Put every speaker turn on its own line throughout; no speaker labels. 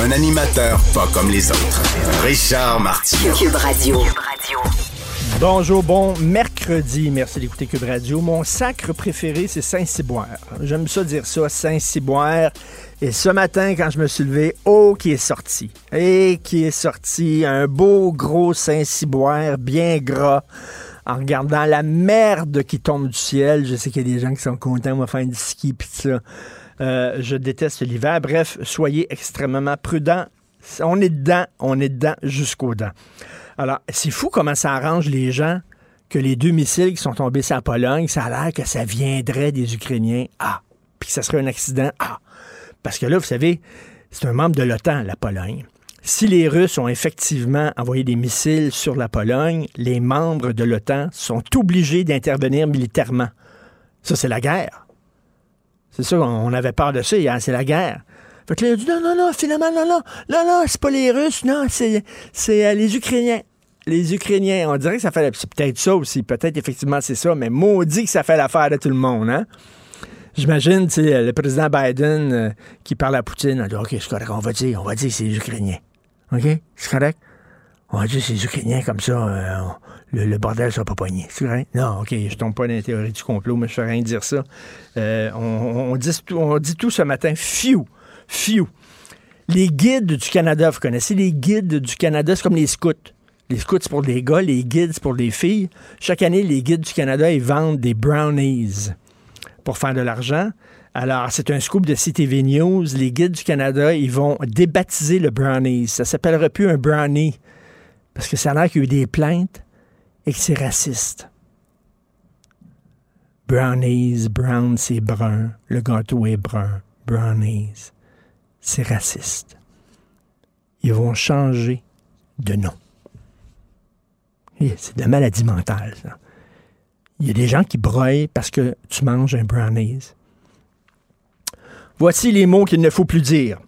Un animateur pas comme les autres. Richard Martineau.
Cube Radio.
Bonjour, bon mercredi. Merci d'écouter Cube Radio. Mon sacre préféré, c'est Saint-Cyboire. J'aime ça dire ça, Saint-Cyboire. Et ce matin, quand je me suis levé, oh, qui est sorti. Et qui est sorti un beau gros Saint-Cyboire, bien gras, en regardant la merde qui tombe du ciel. Je sais qu'il y a des gens qui sont contents, on va faire du ski pis ça. Euh, je déteste l'hiver. Bref, soyez extrêmement prudents. On est dedans, on est dedans jusqu'aux dents. Alors, c'est fou comment ça arrange les gens que les deux missiles qui sont tombés sur la Pologne, ça a l'air que ça viendrait des Ukrainiens. Ah, puis que ça serait un accident. Ah, parce que là, vous savez, c'est un membre de l'OTAN, la Pologne. Si les Russes ont effectivement envoyé des missiles sur la Pologne, les membres de l'OTAN sont obligés d'intervenir militairement. Ça, c'est la guerre. C'est ça, on avait peur de ça c'est la guerre. Fait que là, il a dit non, non, non, finalement, non, non, non, non, c'est pas les Russes, non, c'est, euh, les Ukrainiens. Les Ukrainiens, on dirait que ça fait. C'est peut-être ça aussi, peut-être effectivement c'est ça, mais maudit que ça fait l'affaire de tout le monde, hein? J'imagine, tu sais, le président Biden euh, qui parle à Poutine, a dit OK, c'est correct, on va dire, on va dire c'est les Ukrainiens. OK? C'est correct? On va dire c'est les Ukrainiens comme ça, euh, on- le, bordel sera pas poigné. C'est? Non, OK, je tombe pas dans la théorie du complot, mais je fais rien dire ça. Euh, on, dit tout, ce matin. Fiu! Fiu! Les guides du Canada, vous connaissez les guides du Canada, c'est comme les scouts. Les scouts, c'est pour les gars, les guides, c'est pour les filles. Chaque année, les guides du Canada, ils vendent des brownies pour faire de l'argent. Alors, c'est un scoop de CTV News. Les guides du Canada, ils vont débaptiser le brownies. Ça s'appellera plus un brownie parce que ça a l'air qu'il y a eu des plaintes et que c'est raciste. Brownies, brown, c'est brun. Le gâteau est brun. Brownies, c'est raciste. Ils vont changer de nom. C'est de la maladie mentale, ça. Il y a des gens qui broient parce que tu manges un brownies. Voici les mots qu'il ne faut plus dire.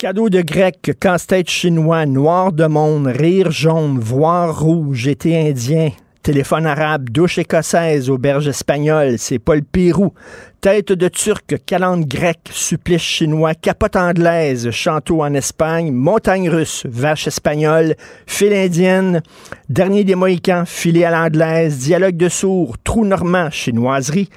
Cadeau de grec, casse-tête chinois, noir de monde, rire jaune, voir rouge, été indien, téléphone arabe, douche écossaise, auberge espagnole, c'est pas le Pérou, tête de turc, calende grecque, supplice chinois, capote anglaise, chanteau en Espagne, montagne russe, vache espagnole, file indienne, dernier des Mohicans, filet à l'anglaise, dialogue de sourds, trou normand, chinoiserie,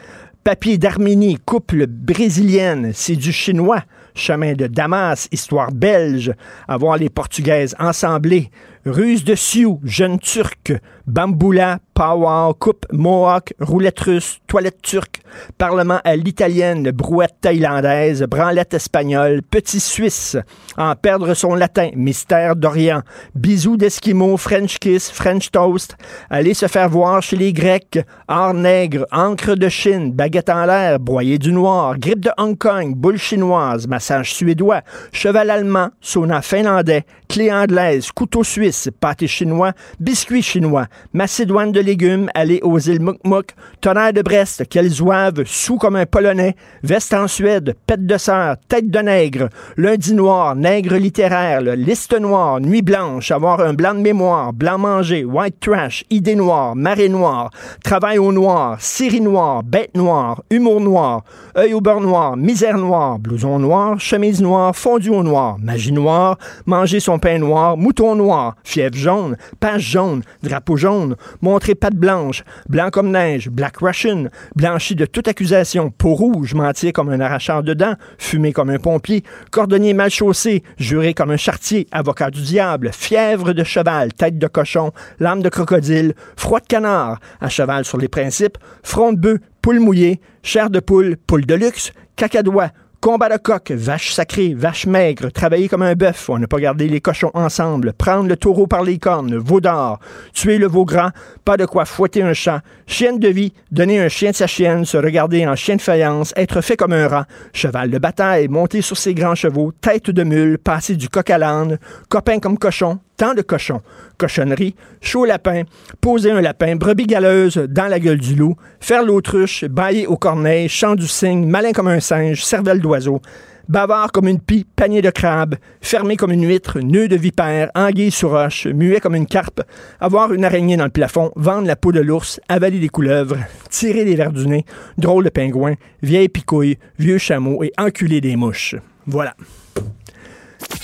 papier d'Arménie, couple brésilienne, c'est du chinois. Chemin de Damas, histoire belge, avoir les Portugaises ensemblées, ruse de Sioux, jeune turc, bamboula, power, coupe, mohawk, roulette russe, toilette turque, parlement à l'italienne, brouette thaïlandaise, branlette espagnole, petit suisse, en perdre son latin, mystère d'Orient, bisous d'Esquimaux, French kiss, French toast, aller se faire voir chez les Grecs, art nègre, encre de Chine, baguette en l'air, broyer du noir, grippe de Hong Kong, boule chinoise, massage suédois, cheval allemand, sauna finlandais, clé anglaise, couteau suisse, pâté chinois, biscuit chinois, macédoine de légumes, aller aux îles Mukmuk, tonnerre de Brest, qu'elles sous comme un polonais, veste en Suède, pète de sœur, tête de nègre, lundi noir, nègre littéraire, liste noire, nuit blanche, avoir un blanc de mémoire, blanc manger, white trash, idée noire, marée noire, travail au noir, série noire, bête noire, humour noir, œil au beurre noir, misère noire, blouson noir, chemise noire, fondu au noir, magie noire, manger son pain noir, mouton noir, fièvre jaune, page jaune, drapeau jaune, montrer patte blanche, blanc comme neige, black russian, blanchi de toute accusation, peau rouge, mentir comme un arracheur de dents, fumer comme un pompier, cordonnier mal chaussé, juré comme un chartier, avocat du diable, fièvre de cheval, tête de cochon, lame de crocodile, froid de canard, à cheval sur les principes, front de bœuf, poule mouillée, chair de poule, poule de luxe, cacadois, Combat de coq, vache sacrée, vache maigre, travailler comme un bœuf, on n'a pas gardé les cochons ensemble, prendre le taureau par les cornes, veau d'or, tuer le veau gras, pas de quoi fouetter un chat, chienne de vie, donner un chien de sa chienne, se regarder en chien de faïence, être fait comme un rat, cheval de bataille, monter sur ses grands chevaux, tête de mule, passer du coq à l'âne, copain comme cochon, tant de cochons, cochonnerie, chaud lapin, poser un lapin, brebis galeuse dans la gueule du loup, faire l'autruche, bailler au corneille, chant du cygne, malin comme un singe, cervelle d'oiseau, bavard comme une pie, panier de crabe, fermé comme une huître, nœud de vipère, anguille sous roche, muet comme une carpe, avoir une araignée dans le plafond, vendre la peau de l'ours, avaler des couleuvres, tirer des verres du nez, drôle de pingouin, vieille picouille, vieux chameau et enculer des mouches. Voilà.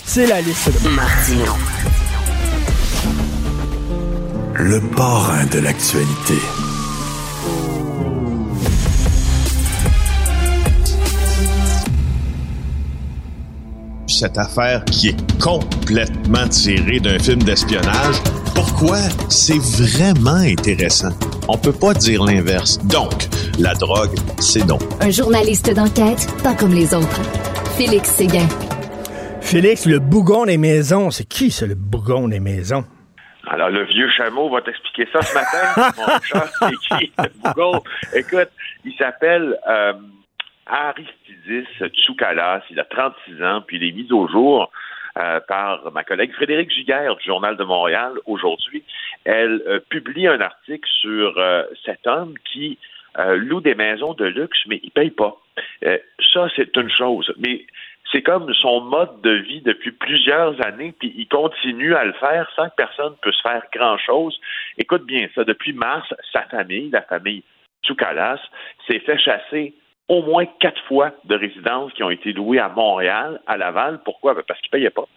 C'est la liste de
Martino.
Le parrain de l'actualité.
cette affaire qui est complètement tirée d'un film d'espionnage. Pourquoi? C'est vraiment intéressant? On peut pas dire l'inverse. Donc, la drogue, c'est non.
Un journaliste d'enquête, pas comme les autres. Félix Séguin.
Félix, le bougon des maisons, c'est qui ça, le bougon des maisons?
Alors, le vieux chameau va t'expliquer ça ce matin. Mon chat, c'est qui? Écoute, il s'appelle... Euh, Aristidis Tsoukalas. Il a 36 ans, puis il est mis au jour euh, par ma collègue Frédéric Giguère du Journal de Montréal aujourd'hui. Elle euh, publie un article sur euh, cet homme qui loue des maisons de luxe, mais il paye pas. ça, c'est une chose. Mais c'est comme son mode de vie depuis plusieurs années, puis il continue à le faire sans que personne puisse faire grand-chose. Écoute bien ça, depuis mars, sa famille, la famille Tsoukalas, s'est fait chasser au moins quatre fois de résidences qui ont été louées à Montréal, à Laval. Pourquoi? Ben, parce qu'ils ne payaient pas.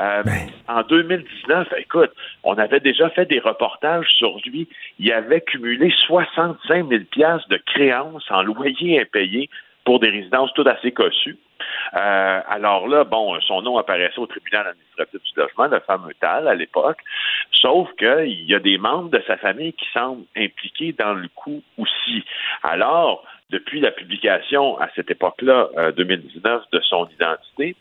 Euh, ben. En 2019, écoute, on avait déjà fait des reportages sur lui. Il avait cumulé 65 000 de créances en loyer impayé pour des résidences tout assez cossues. Euh, alors là, bon, son nom apparaissait au tribunal administratif du logement, le fameux TAL à l'époque, sauf qu'il y a des membres de sa famille qui semblent impliqués dans le coup aussi. Alors, depuis la publication à cette époque-là, 2019, euh, de son identité,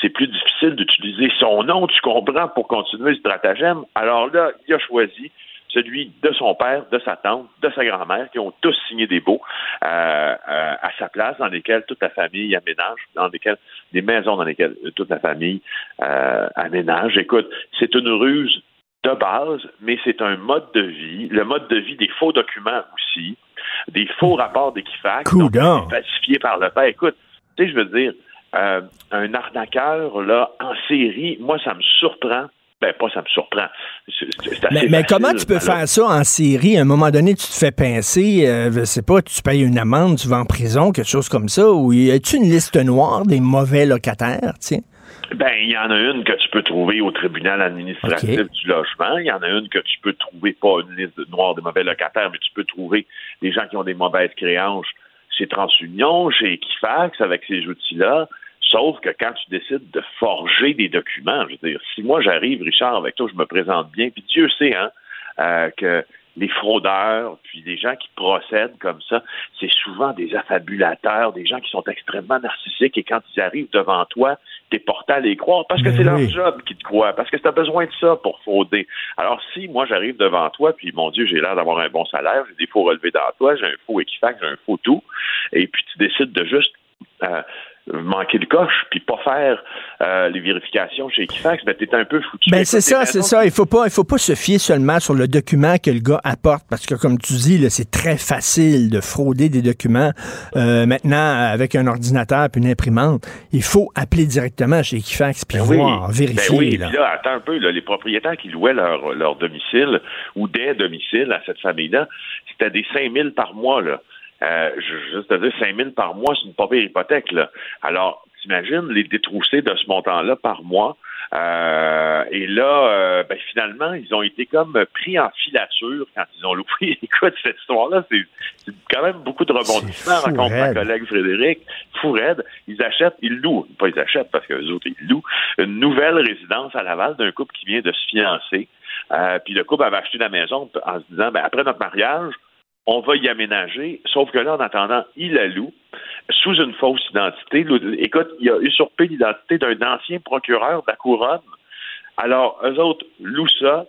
c'est plus difficile d'utiliser son nom, tu comprends, pour continuer le stratagème. Alors là, il a choisi celui de son père, de sa tante, de sa grand-mère, qui ont tous signé des baux euh, euh, à sa place, dans lesquels toute la famille aménage, dans lesquels des maisons dans lesquelles toute la famille aménage. Écoute, c'est une ruse de base, mais c'est un mode de vie, le mode de vie des faux documents aussi, des faux rapports d'équifax falsifiés par le père. Écoute, tu sais, je veux dire, euh, un arnaqueur là en série, moi ça me surprend. Ben, pas ça me surprend.
mais, comment tu peux faire ça en série? À un moment donné, tu te fais pincer, euh, je sais pas, tu payes une amende, tu vas en prison, quelque chose comme ça, ou y a-tu une liste noire des mauvais locataires, tiens?
Ben, il y en a une que tu peux trouver au tribunal administratif du logement. Il y en a une que tu peux trouver, pas une liste noire des mauvais locataires, mais tu peux trouver des gens qui ont des mauvaises créances chez TransUnion, chez Equifax, avec ces outils-là. Sauf que quand tu décides de forger des documents, je veux dire, si moi j'arrive, Richard, avec toi, je me présente bien, puis Dieu sait, hein, euh, que les fraudeurs, puis des gens qui procèdent comme ça, c'est souvent des affabulateurs, des gens qui sont extrêmement narcissiques et quand ils arrivent devant toi, t'es porté à les croire parce que c'est leur job qui te croit, parce que tu as besoin de ça pour frauder. Alors si moi j'arrive devant toi, puis mon Dieu, j'ai l'air d'avoir un bon salaire, j'ai des faux relevés dans toi, j'ai un faux Equifax, j'ai un faux tout, et puis tu décides de juste euh, manquer le coche puis pas faire euh, les vérifications chez Equifax, ben t'es un peu foutu.
Ben c'est ça, c'est ça. Il faut pas, il faut pas se fier seulement sur le document que le gars apporte parce que comme tu dis, c'est très facile de frauder des documents euh, maintenant avec un ordinateur puis une imprimante. Il faut appeler directement chez Equifax puis ben voir, ben vérifier.
oui, là. là. attends un peu, là, les propriétaires qui louaient leur, leur domicile ou des domiciles à cette famille-là, c'était des 5000 par mois là. Euh, juste à dire 5 000 par mois, c'est une pas hypothèque. Là. Alors, t'imagines les détrousser de ce montant-là par mois? Euh, et là, euh, ben, finalement, ils ont été comme pris en filature quand ils ont loué. Écoute, cette histoire-là, c'est quand même beaucoup de rebondissements. Rencontre ma collègue Frédéric. Fou Ils achètent, ils louent, pas ils achètent parce que les autres, ils louent, une nouvelle résidence à Laval d'un couple qui vient de se fiancer. puis le couple avait acheté la maison en se disant, ben, après notre mariage, on va y aménager, sauf que là, en attendant, il la loue sous une fausse identité. Écoute, il a usurpé l'identité d'un ancien procureur de la couronne. Alors, eux autres louent ça,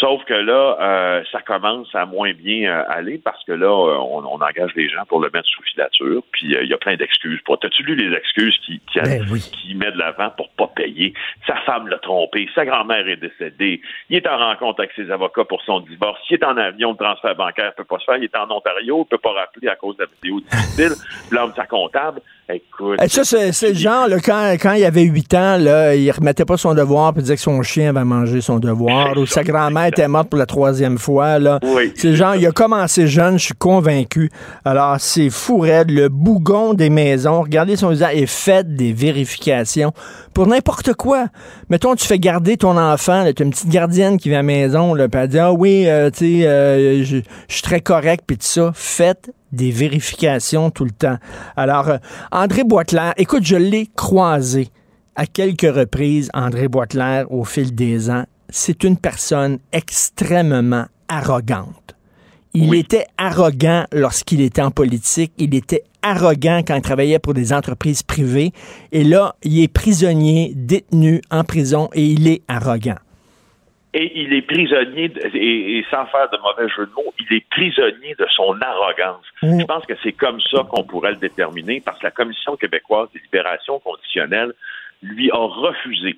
Sauf que là, euh, ça commence à moins bien euh, aller parce que là, euh, on, engage les gens pour le mettre sous filature. Puis il y a plein d'excuses. T'as-tu lu les excuses qui, qui,
ben
met de l'avant pour pas payer? Sa femme l'a trompé, sa grand-mère est décédée, il est en rencontre avec ses avocats pour son divorce, il est en avion, de transfert bancaire peut pas se faire, il est en Ontario, il peut pas rappeler à cause de la vidéo difficile, l'homme sa comptable. Écoute.
Eh, ça, c'est le genre, quand, quand il avait 8 ans, là, il remettait pas son devoir puis disait que son chien avait mangé son devoir ou sa grand-mère était morte pour la troisième fois. Là. C'est genre, il a commencé jeune, je suis convaincu. Alors, c'est fou raide. Le bougon des maisons, regardez son visage, et faites des vérifications pour n'importe quoi. Mettons, tu fais garder ton enfant, tu as une petite gardienne qui vient à la maison, là, puis elle dit, ah oui, euh, tu sais, euh, je suis très correct, puis tout ça. Faites des vérifications tout le temps. Alors, euh, André Boitler, écoute, je l'ai croisé à quelques reprises, André Boitler, au fil des ans. C'est une personne extrêmement arrogante. Il était arrogant lorsqu'il était en politique. Il était arrogant quand il travaillait pour des entreprises privées. Et là, il est prisonnier, détenu en prison et il est arrogant.
Et il est prisonnier, et, sans faire de mauvais jeu de mots, il est prisonnier de son arrogance. Je pense que c'est comme ça qu'on pourrait le déterminer, parce que la Commission québécoise des libérations conditionnelles lui a refusé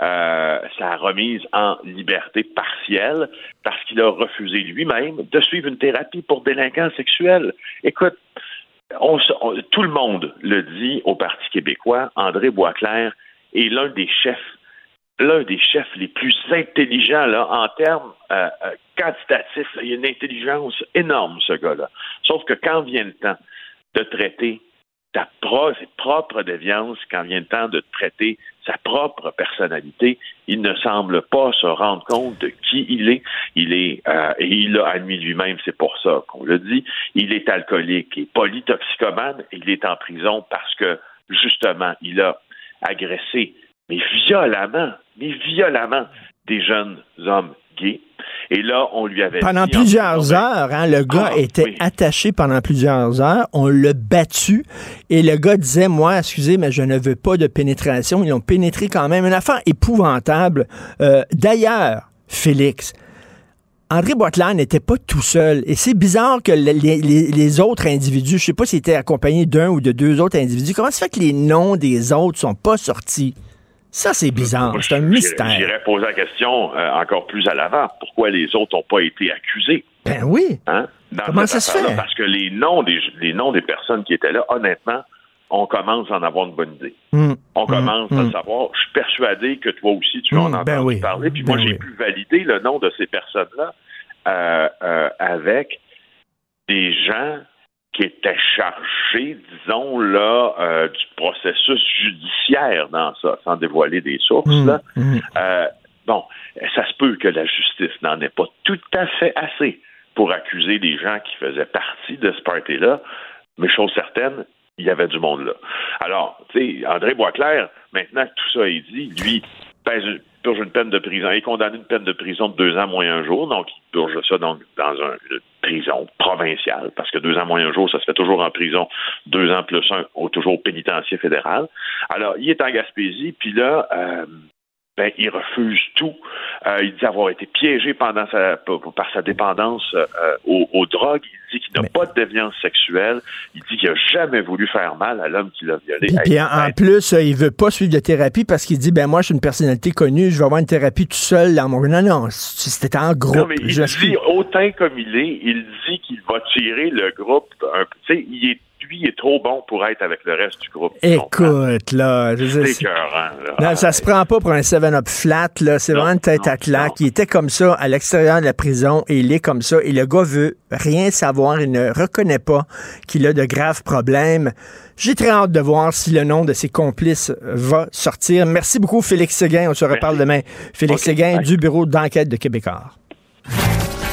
euh, sa remise en liberté partielle parce qu'il a refusé lui-même de suivre une thérapie pour délinquance sexuelle. Écoute, tout le monde le dit au Parti québécois, André Boisclair est l'un des chefs l'un des chefs les plus intelligents là, en termes euh, euh, quantitatifs. Il a une intelligence énorme, ce gars-là. Sauf que quand vient le temps de traiter sa propre déviance, quand vient le temps de traiter sa propre personnalité, il ne semble pas se rendre compte de qui il est. Il est, euh, il l'a admis lui-même, c'est pour ça qu'on le dit, il est alcoolique et polytoxicomane, il est en prison parce que, justement, il a agressé mais violemment, mais violemment, des jeunes hommes gays. Et là, on lui avait
pendant plusieurs heures, hein, le gars ah, était attaché pendant plusieurs heures. On l'a battu et le gars disait moi, excusez, mais je ne veux pas de pénétration. Ils l'ont pénétré quand même, une affaire épouvantable. Euh, d'ailleurs, Félix. André Boitler n'était pas tout seul. Et c'est bizarre que les, autres individus, je sais pas s'il était accompagné d'un ou de deux autres individus, comment ça fait que les noms des autres sont pas sortis? Ça, c'est bizarre. C'est un mystère.
J'irais poser la question euh, encore plus à l'avant. Pourquoi les autres n'ont pas été accusés?
Ben oui.
Hein?
Comment ça se fait?
Parce que les noms, des, les noms des personnes qui étaient là, honnêtement, on commence à en avoir une bonne idée.
Hum.
On commence à hum. savoir. Je suis persuadé que toi aussi, tu en as
ben
entendu parler. Puis moi,
ben
j'ai pu valider le nom de ces personnes-là euh, euh, avec des gens qui était chargé, disons, là, euh, du processus judiciaire dans ça, sans dévoiler des sources.
Mmh,
là.
mmh.
Euh, bon, ça se peut que la justice n'en ait pas tout à fait assez pour accuser les gens qui faisaient partie de ce party-là, mais chose certaine, il y avait du monde là. Alors, tu sais, André Boisclair, maintenant que tout ça est dit, lui, pèse purge une peine de prison. Il est condamné une peine de prison de deux ans moins un jour, donc il purge ça donc dans une prison provinciale, parce que deux ans moins un jour, ça se fait toujours en prison, deux ans plus un, toujours au pénitencier fédéral. Alors, il est en Gaspésie, puis là, euh, ben, il refuse tout. Euh, il dit avoir été piégé pendant sa, par sa dépendance euh, aux, drogues. Il dit qu'il n'a pas de déviance sexuelle. Il dit qu'il n'a jamais voulu faire mal à l'homme qui l'a violé.
Et puis en, plus, euh, il veut pas suivre de thérapie parce qu'il dit ben moi je suis une personnalité connue, je vais avoir une thérapie tout seul dans mon non non, c'était en groupe. Non,
mais il dit autant comme il est, il dit qu'il va tirer le groupe. Un, il est lui est trop bon pour être avec le reste du groupe.
Écoute, là.
C'est
Non, ça se prend pas pour un 7-up flat, là. C'est vraiment une tête à claque. Il était comme ça à l'extérieur de la prison et il est comme ça. Et le gars veut rien savoir. Il ne reconnaît pas qu'il a de graves problèmes. J'ai très hâte de voir si le nom de ses complices va sortir. Merci beaucoup, Félix Séguin. On se reparle demain. Félix Séguin du bureau d'enquête de Québécois.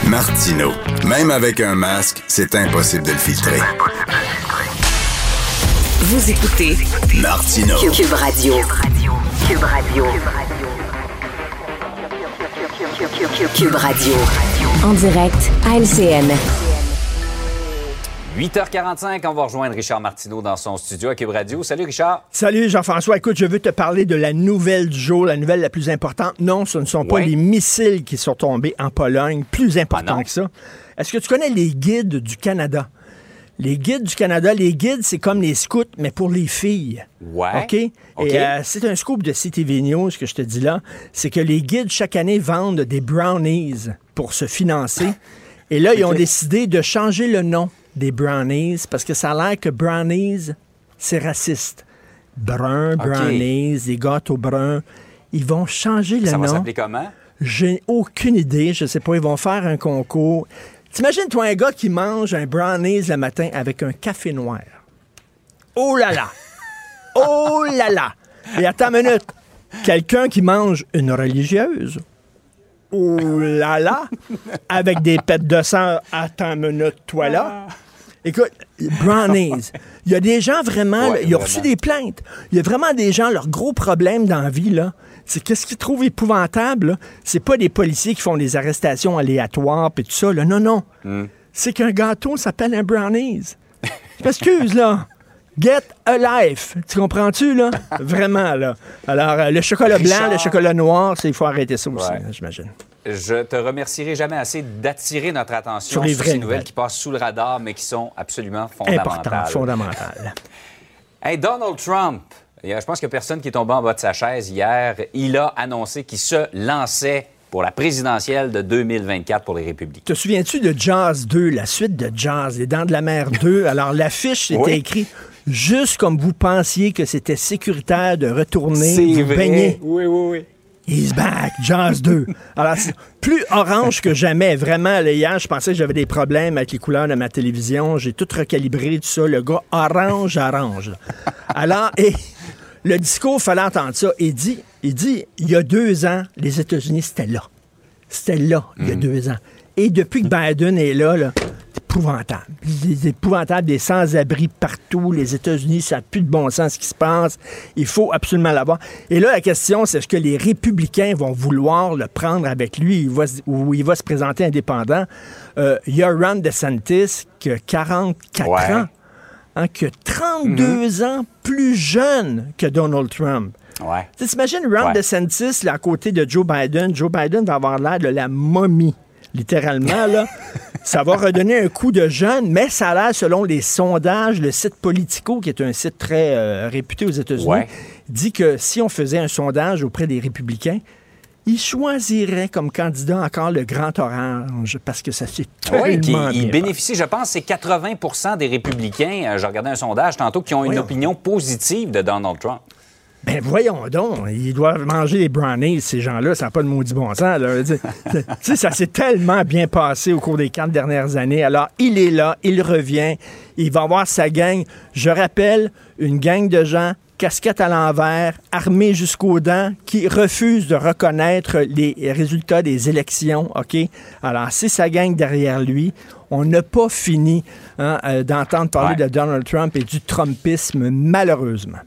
Martino. Même avec un masque, c'est impossible de le filtrer.
Vous écoutez
Martino.
Cube Radio. Cube Radio. Cube Radio.
En direct à LCN.
8h45, on va rejoindre Richard Martineau dans son studio à Cube Radio. Salut Richard.
Salut Jean-François. Écoute, je veux te parler de la nouvelle du jour, la nouvelle la plus importante. Non, ce ne sont pas
Ouais.
les missiles qui sont tombés en Pologne, plus important
Ah
que ça. Est-ce que tu connais les guides du Canada? Les guides du Canada, les guides, c'est comme les scouts, mais pour les filles.
Ouais.
OK? Et euh, c'est un scoop de CTV News que je te dis là. C'est que les guides, chaque année, vendent des brownies pour se financer. Et là, ils ont décidé de changer le nom des brownies parce que ça a l'air que brownies, c'est raciste. Brun, brownies, des gâteaux bruns. Ils vont changer le
Ça va
nom.
s'appeler comment?
J'ai aucune idée. Je sais pas. Ils vont faire un concours. T'imagines, toi, un gars qui mange un brownies le matin avec un café noir. Oh là là! Oh là là! Et attends une minute. Quelqu'un qui mange une religieuse? Oh là là! Avec des pêtes de sang. Attends une minute, toi là. Écoute, brownies. Il y a des gens vraiment,
Ouais,
là, ils ont reçu des plaintes. Il y a vraiment des gens, leur gros problème dans la vie, là, c'est qu'est-ce qu'ils trouvent épouvantable, c'est pas des policiers qui font des arrestations aléatoires et tout ça, là. Non, non.
Hmm.
C'est qu'un gâteau s'appelle un brownies. Je m'excuse, là. Get a life. Tu comprends-tu, là? Vraiment, là. Alors, euh, le chocolat blanc, le chocolat noir, il faut arrêter ça aussi,
Ouais.
j'imagine.
Je te remercierai jamais assez d'attirer notre attention
Sur
sur,
les vraies
ces nouvelles
nouvelles.
qui passent sous le radar, mais qui sont absolument fondamentales.
fondamental.
Hey, Donald Trump, a- je pense a personne qui est tombé en bas de sa chaise hier. Il a annoncé qu'il se lançait pour la présidentielle de 2024 pour les Républicains.
Te souviens-tu de Jazz 2, la suite de Jazz, Les Dents de la Mer 2? Alors, l'affiche, c'était
Oui.
écrit juste comme vous pensiez que c'était sécuritaire de retourner vous
vrai.
baigner.
Oui, oui, oui.
He's back, Jazz 2. Alors, c'est plus orange que jamais. Vraiment, là, hier, je pensais que j'avais des problèmes avec les couleurs de ma télévision. J'ai tout recalibré, tout ça. Le gars orange, orange. Alors, et le discours, fallait entendre ça. Il dit, il dit, il y a deux ans, les États-Unis, c'était là. C'était là, il y a deux ans. Et depuis que Biden est là, là c'est épouvantable. C'est épouvantable, des sans-abri partout. Les États-Unis, ça n'a plus de bon sens ce qui se passe. Il faut absolument l'avoir. Et là, la question, c'est est-ce que les républicains vont vouloir le prendre avec lui? Il va ou il va se présenter indépendant? Euh, Il y a Ron DeSantis qui a 44
Ouais.
ans, hein, qui a 32 ans plus jeune que Donald Trump.
Ouais.
T'imagines Ron
Ouais.
DeSantis là, à côté de Joe Biden. Joe Biden va avoir l'air de la momie, littéralement. Là. ça va redonner un coup de jeune, mais ça a l'air, selon les sondages, le site Politico, qui est un site très euh, réputé aux États-Unis,
Ouais.
dit que si on faisait un sondage auprès des républicains, ils choisiraient comme candidat encore le Grand Orange, parce que ça fait
Oui,
tellement
il
bien
bénéficie, je pense, c'est 80% des républicains, euh, j'ai regardé un sondage tantôt, qui ont une opinion positive de Donald Trump.
Ben voyons donc, ils doivent manger des brownies, ces gens-là, ça n'a pas de maudit bon sens. là. Ça s'est tellement bien passé au cours des quatre dernières années. Alors, il est là, il revient, il va avoir sa gang. Je rappelle, une gang de gens, casquette à l'envers, armés jusqu'aux dents, qui refusent de reconnaître les résultats des élections, OK? Alors, c'est sa gang derrière lui. On n'a pas fini hein, euh, d'entendre parler
Ouais.
de Donald Trump et du Trumpisme, malheureusement.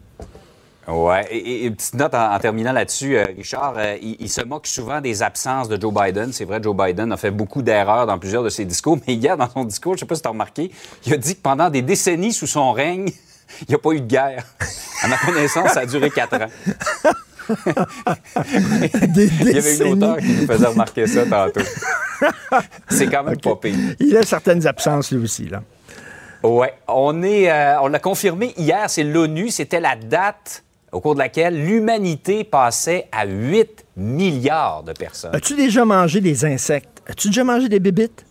Ouais. Et, une petite note en, en terminant là-dessus, euh, Richard, euh, il, il se moque souvent des absences de Joe Biden. C'est vrai, Joe Biden a fait beaucoup d'erreurs dans plusieurs de ses discours, mais hier, dans son discours, je sais pas si tu as remarqué, il a dit que pendant des décennies sous son règne, il n'y a pas eu de guerre. À ma connaissance, ça a duré quatre ans. Il y avait une auteure qui nous faisait remarquer ça tantôt. C'est quand même pas pire.
Il a certaines absences, lui aussi. Là.
Ouais, on est, euh, on l'a confirmé hier, c'est l'ONU, c'était la date au cours de laquelle l'humanité passait à 8 milliards de personnes.
As-tu déjà mangé des insectes? As-tu déjà mangé des bébites?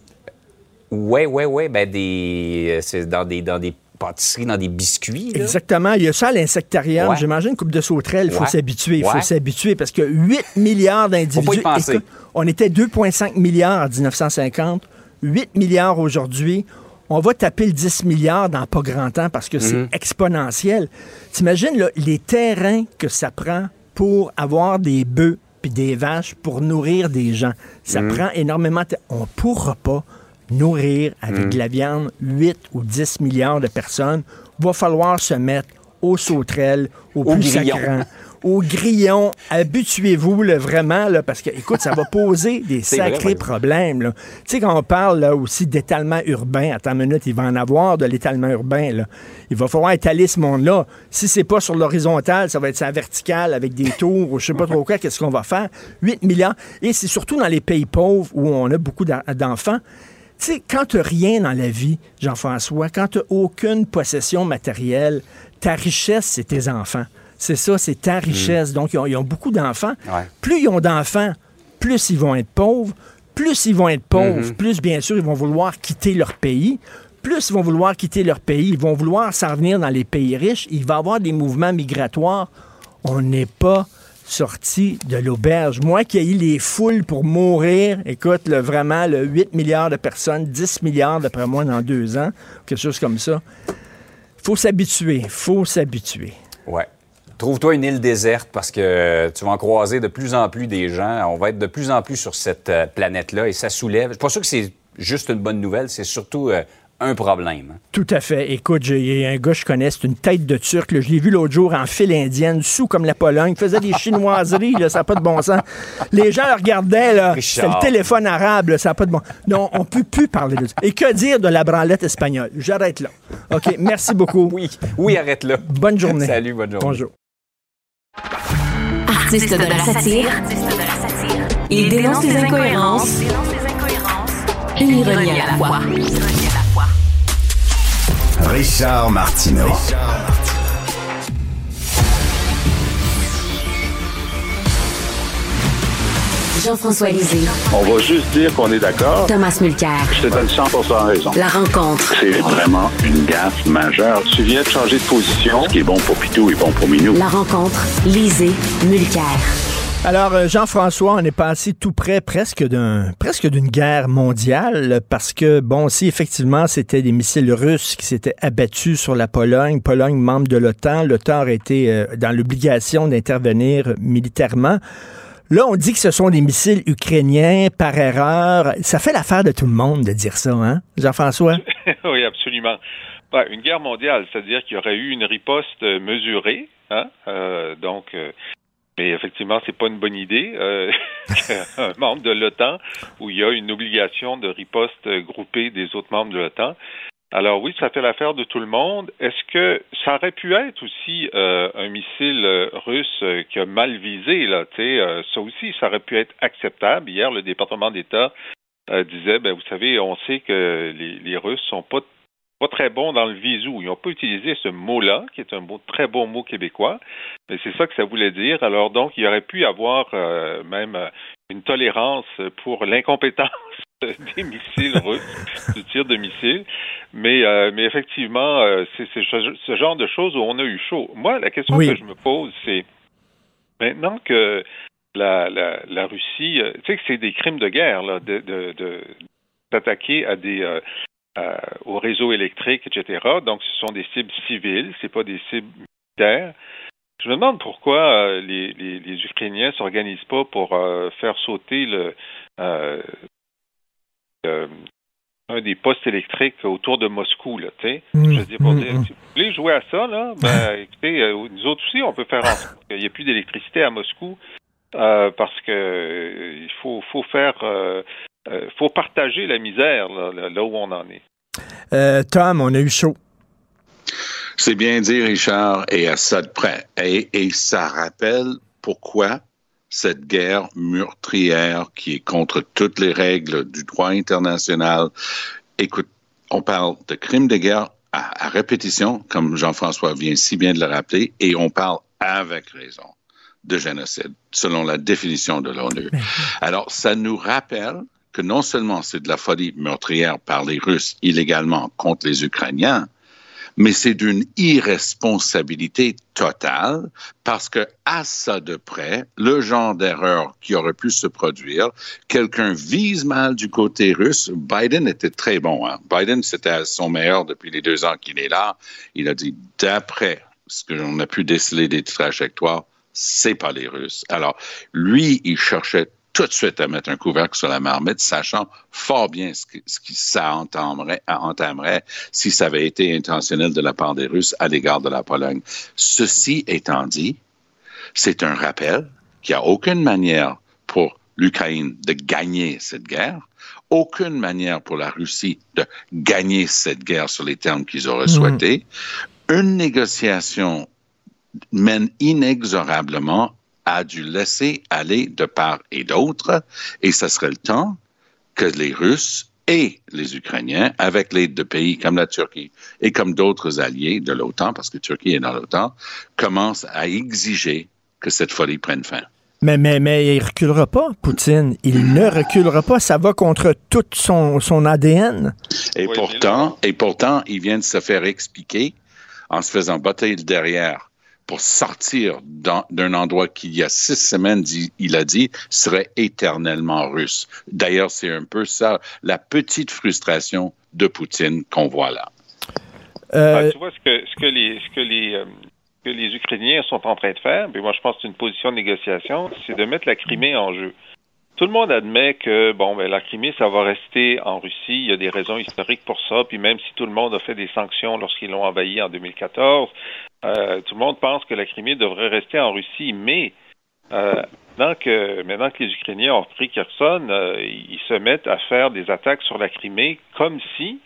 Ouais, ouais, ouais, ben des, euh, c'est dans des, dans des pâtisseries, dans des biscuits. là.
Exactement. Il y a ça à l'insectarium.
Ouais.
J'ai mangé une coupe de sauterelles. Il faut s'habituer. Il faut s'habituer parce que 8 milliards d'individus. on était 2,5 milliards en 1950, 8 milliards aujourd'hui. On va taper le 10 milliards dans pas grand temps parce que c'est
Mhm.
exponentiel. T'imagines les terrains que ça prend pour avoir des bœufs puis des vaches pour nourrir des gens. Ça
Mhm.
prend énormément de On pourra pas nourrir avec
Mhm.
de la viande 8 ou 10 milliards de personnes. Va falloir se mettre aux sauterelles, aux
Au
plus
grillon.
sacrants, au grillon. Habituez-vous là, vraiment, là, parce que, écoute, ça va poser des
vrai,
sacrés problèmes. là. Tu sais, quand on parle là, aussi d'étalement urbain, attends une minute, il va en avoir de l'étalement urbain. Là. Il va falloir étaler ce monde-là. Si c'est pas sur l'horizontale, ça va être sur la verticale avec des tours, ou je sais pas trop quoi, qu'est-ce qu'on va faire? 8 milliards. Et c'est surtout dans les pays pauvres où on a beaucoup d'en- d'enfants. Tu sais, quand tu rien dans la vie, Jean-François, quand tu aucune possession matérielle, ta richesse, c'est tes enfants. C'est ça, c'est ta richesse. Donc, ils ont, ils ont beaucoup d'enfants.
Ouais.
Plus ils ont d'enfants, plus ils vont être pauvres. Plus ils vont être pauvres, plus, bien sûr, ils vont vouloir quitter leur pays. Plus ils vont vouloir quitter leur pays, ils vont vouloir s'en venir dans les pays riches. Il va y avoir des mouvements migratoires. On n'est pas sorti de l'auberge. Moi qui ai eu les foules pour mourir, écoute, vraiment, le 8 milliards de personnes, 10 milliards d'après moi dans deux ans, quelque chose comme ça. faut s'habituer, faut s'habituer.
Ouais. Trouve-toi une île déserte parce que tu vas en croiser de plus en plus des gens. On va être de plus en plus sur cette euh, planète-là et ça soulève. Je suis pas sûr que c'est juste une bonne nouvelle, c'est surtout euh, un problème. hein.
Tout à fait. Écoute, j'ai- il y a un gars que je connais, c'est une tête de Turc. là. Je l'ai vu l'autre jour en file indienne, sous comme la Pologne. Il faisait des chinoiseries, là, ça n'a pas de bon sens. Les gens le regardaient, là. C'était le téléphone arabe, là, ça n'a pas de bon Non, on ne peut plus parler de ça. Et que dire de la branlette espagnole? J'arrête là. OK, merci beaucoup.
Oui, oui, arrête là.
Bonne journée.
Salut, bonne journée.
Bonjour.
Artiste de la satire, il dénonce les incohérences et l'ironie à la fois.
Richard Martineau.
Jean-François Lisée,
On va juste dire qu'on est d'accord.
Thomas Mulcair.
Je te donne 100% raison.
La rencontre.
C'est vraiment une gaffe majeure. Tu viens de changer de position. Ce qui est bon pour Pitou est bon pour Minou.
La rencontre. Lisée. Mulcair.
Alors, euh, Jean-François, on est passé tout près presque d'un presque d'une guerre mondiale parce que, bon, si effectivement c'était des missiles russes qui s'étaient abattus sur la Pologne, Pologne membre de l'OTAN, l'OTAN aurait été euh, dans l'obligation d'intervenir militairement. Là, on dit que ce sont des missiles ukrainiens par erreur. Ça fait l'affaire de tout le monde de dire ça, hein, Jean-François?
oui, absolument. Ben, une guerre mondiale, c'est-à-dire qu'il y aurait eu une riposte euh, mesurée, hein, euh, donc, mais effectivement, c'est pas une bonne idée. Euh, un membre de l'OTAN où il y a une obligation de riposte groupée des autres membres de l'OTAN. Alors oui, ça fait l'affaire de tout le monde. Est-ce que ça aurait pu être aussi euh, un missile russe qui a mal visé là euh, ça aussi, ça aurait pu être acceptable. Hier, le département d'État disait, ben vous savez, on sait que les, les Russes sont pas pas très bons dans le visou. Ils n'ont pas utilisé ce mot-là, qui est un mot, très bon mot québécois, mais c'est ça que ça voulait dire. Alors donc, il y aurait pu avoir euh, même euh, une tolérance pour l'incompétence des missiles russes, du tir de missiles. Mais, euh, mais effectivement, euh, c'est ce, genre de choses où on a eu chaud. Moi, la question
Oui.
que je me pose, c'est maintenant que la, la, la Russie, tu sais que c'est des crimes de guerre, là, de, de, de- d'attaquer à des euh, euh, au réseau électrique, etc. Donc, ce sont des cibles civiles, c'est pas des cibles militaires. Je me demande pourquoi euh, les, les, les Ukrainiens s'organisent pas pour euh, faire sauter le, un des postes électriques autour de Moscou, là, tu sais.
Mm,
Je veux dire, pour
mm,
dire,
mm.
si vous voulez jouer à ça, là, ben, écoutez, nous autres aussi, on peut faire en sorte qu'il n'y ait plus d'électricité à Moscou, euh, parce que euh, il faut, faut faire, euh, euh, faut partager la misère là, là, là où on en est.
Euh, Tom, on a eu chaud.
C'est bien dit, Richard, et à ça de près. Et, et ça rappelle pourquoi cette guerre meurtrière qui est contre toutes les règles du droit international. Écoute, on parle de crimes de guerre à, à répétition, comme Jean-François vient si bien de le rappeler, et on parle avec raison de génocide, selon la définition de l'ONU. Alors, ça nous rappelle que non seulement c'est de la folie meurtrière par les Russes illégalement contre les Ukrainiens, mais c'est d'une irresponsabilité totale parce que à ça de près, le genre d'erreur qui aurait pu se produire, quelqu'un vise mal du côté russe. Biden était très bon. Hein? Biden, c'était son meilleur depuis les deux ans qu'il est là. Il a dit, d'après ce que l'on a pu déceler des trajectoires, c'est pas les Russes. Alors, lui, il cherchait tout de suite à mettre un couvercle sur la marmite, sachant fort bien ce, que, ce qui ça entamerait, entamerait si ça avait été intentionnel de la part des Russes à l'égard de la Pologne. Ceci étant dit, C'est un rappel qu'il n'y a aucune manière pour l'Ukraine de gagner cette guerre, aucune manière pour la Russie de gagner cette guerre sur les termes qu'ils auraient souhaités. Une négociation mène inexorablement à du laisser aller de part et d'autre, et ce serait le temps que les Russes et les Ukrainiens, avec l'aide de pays comme la Turquie et comme d'autres alliés de l'OTAN, parce que Turquie est dans l'OTAN, commencent à exiger que cette folie prenne fin.
Mais, mais, mais il reculera pas, Poutine. Il ne reculera pas. Ça va contre tout son, son ADN.
Et pourtant, et pourtant, il vient de se faire expliquer en se faisant batailler derrière pour sortir d'un endroit qu'il y a six semaines, il a dit, serait éternellement russe. D'ailleurs, c'est un peu ça, la petite frustration de Poutine qu'on voit là.
Euh, ah, tu vois ce que, ce que les, ce que les, euh, que les Ukrainiens sont en train de faire, puis moi je pense que c'est une position de négociation, c'est de mettre la Crimée en jeu. Tout le monde admet que bon, ben, la Crimée, ça va rester en Russie. Il y a des raisons historiques pour ça. Puis même si tout le monde a fait des sanctions lorsqu'ils l'ont envahi en 2014, euh, tout le monde pense que la Crimée devrait rester en Russie, mais euh, maintenant, que, que les Ukrainiens ont pris Kherson, euh, ils se mettent à faire des attaques sur la Crimée comme si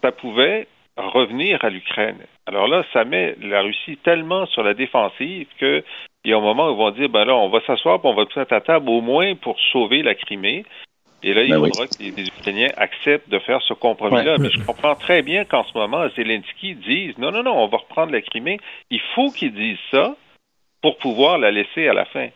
ça pouvait revenir à l'Ukraine. Alors là, ça met la Russie tellement sur la défensive qu'il y a un moment où ils vont dire, ben là, on va s'asseoir et on va tout mettre à table au moins pour sauver la Crimée. Et là, il ben faudra que les, Ukrainiens acceptent de faire ce compromis-là. Mais je comprends très bien qu'en ce moment, Zelensky dise non, non, non, on va reprendre la Crimée. Il faut qu'ils disent ça pour pouvoir la laisser à la fin.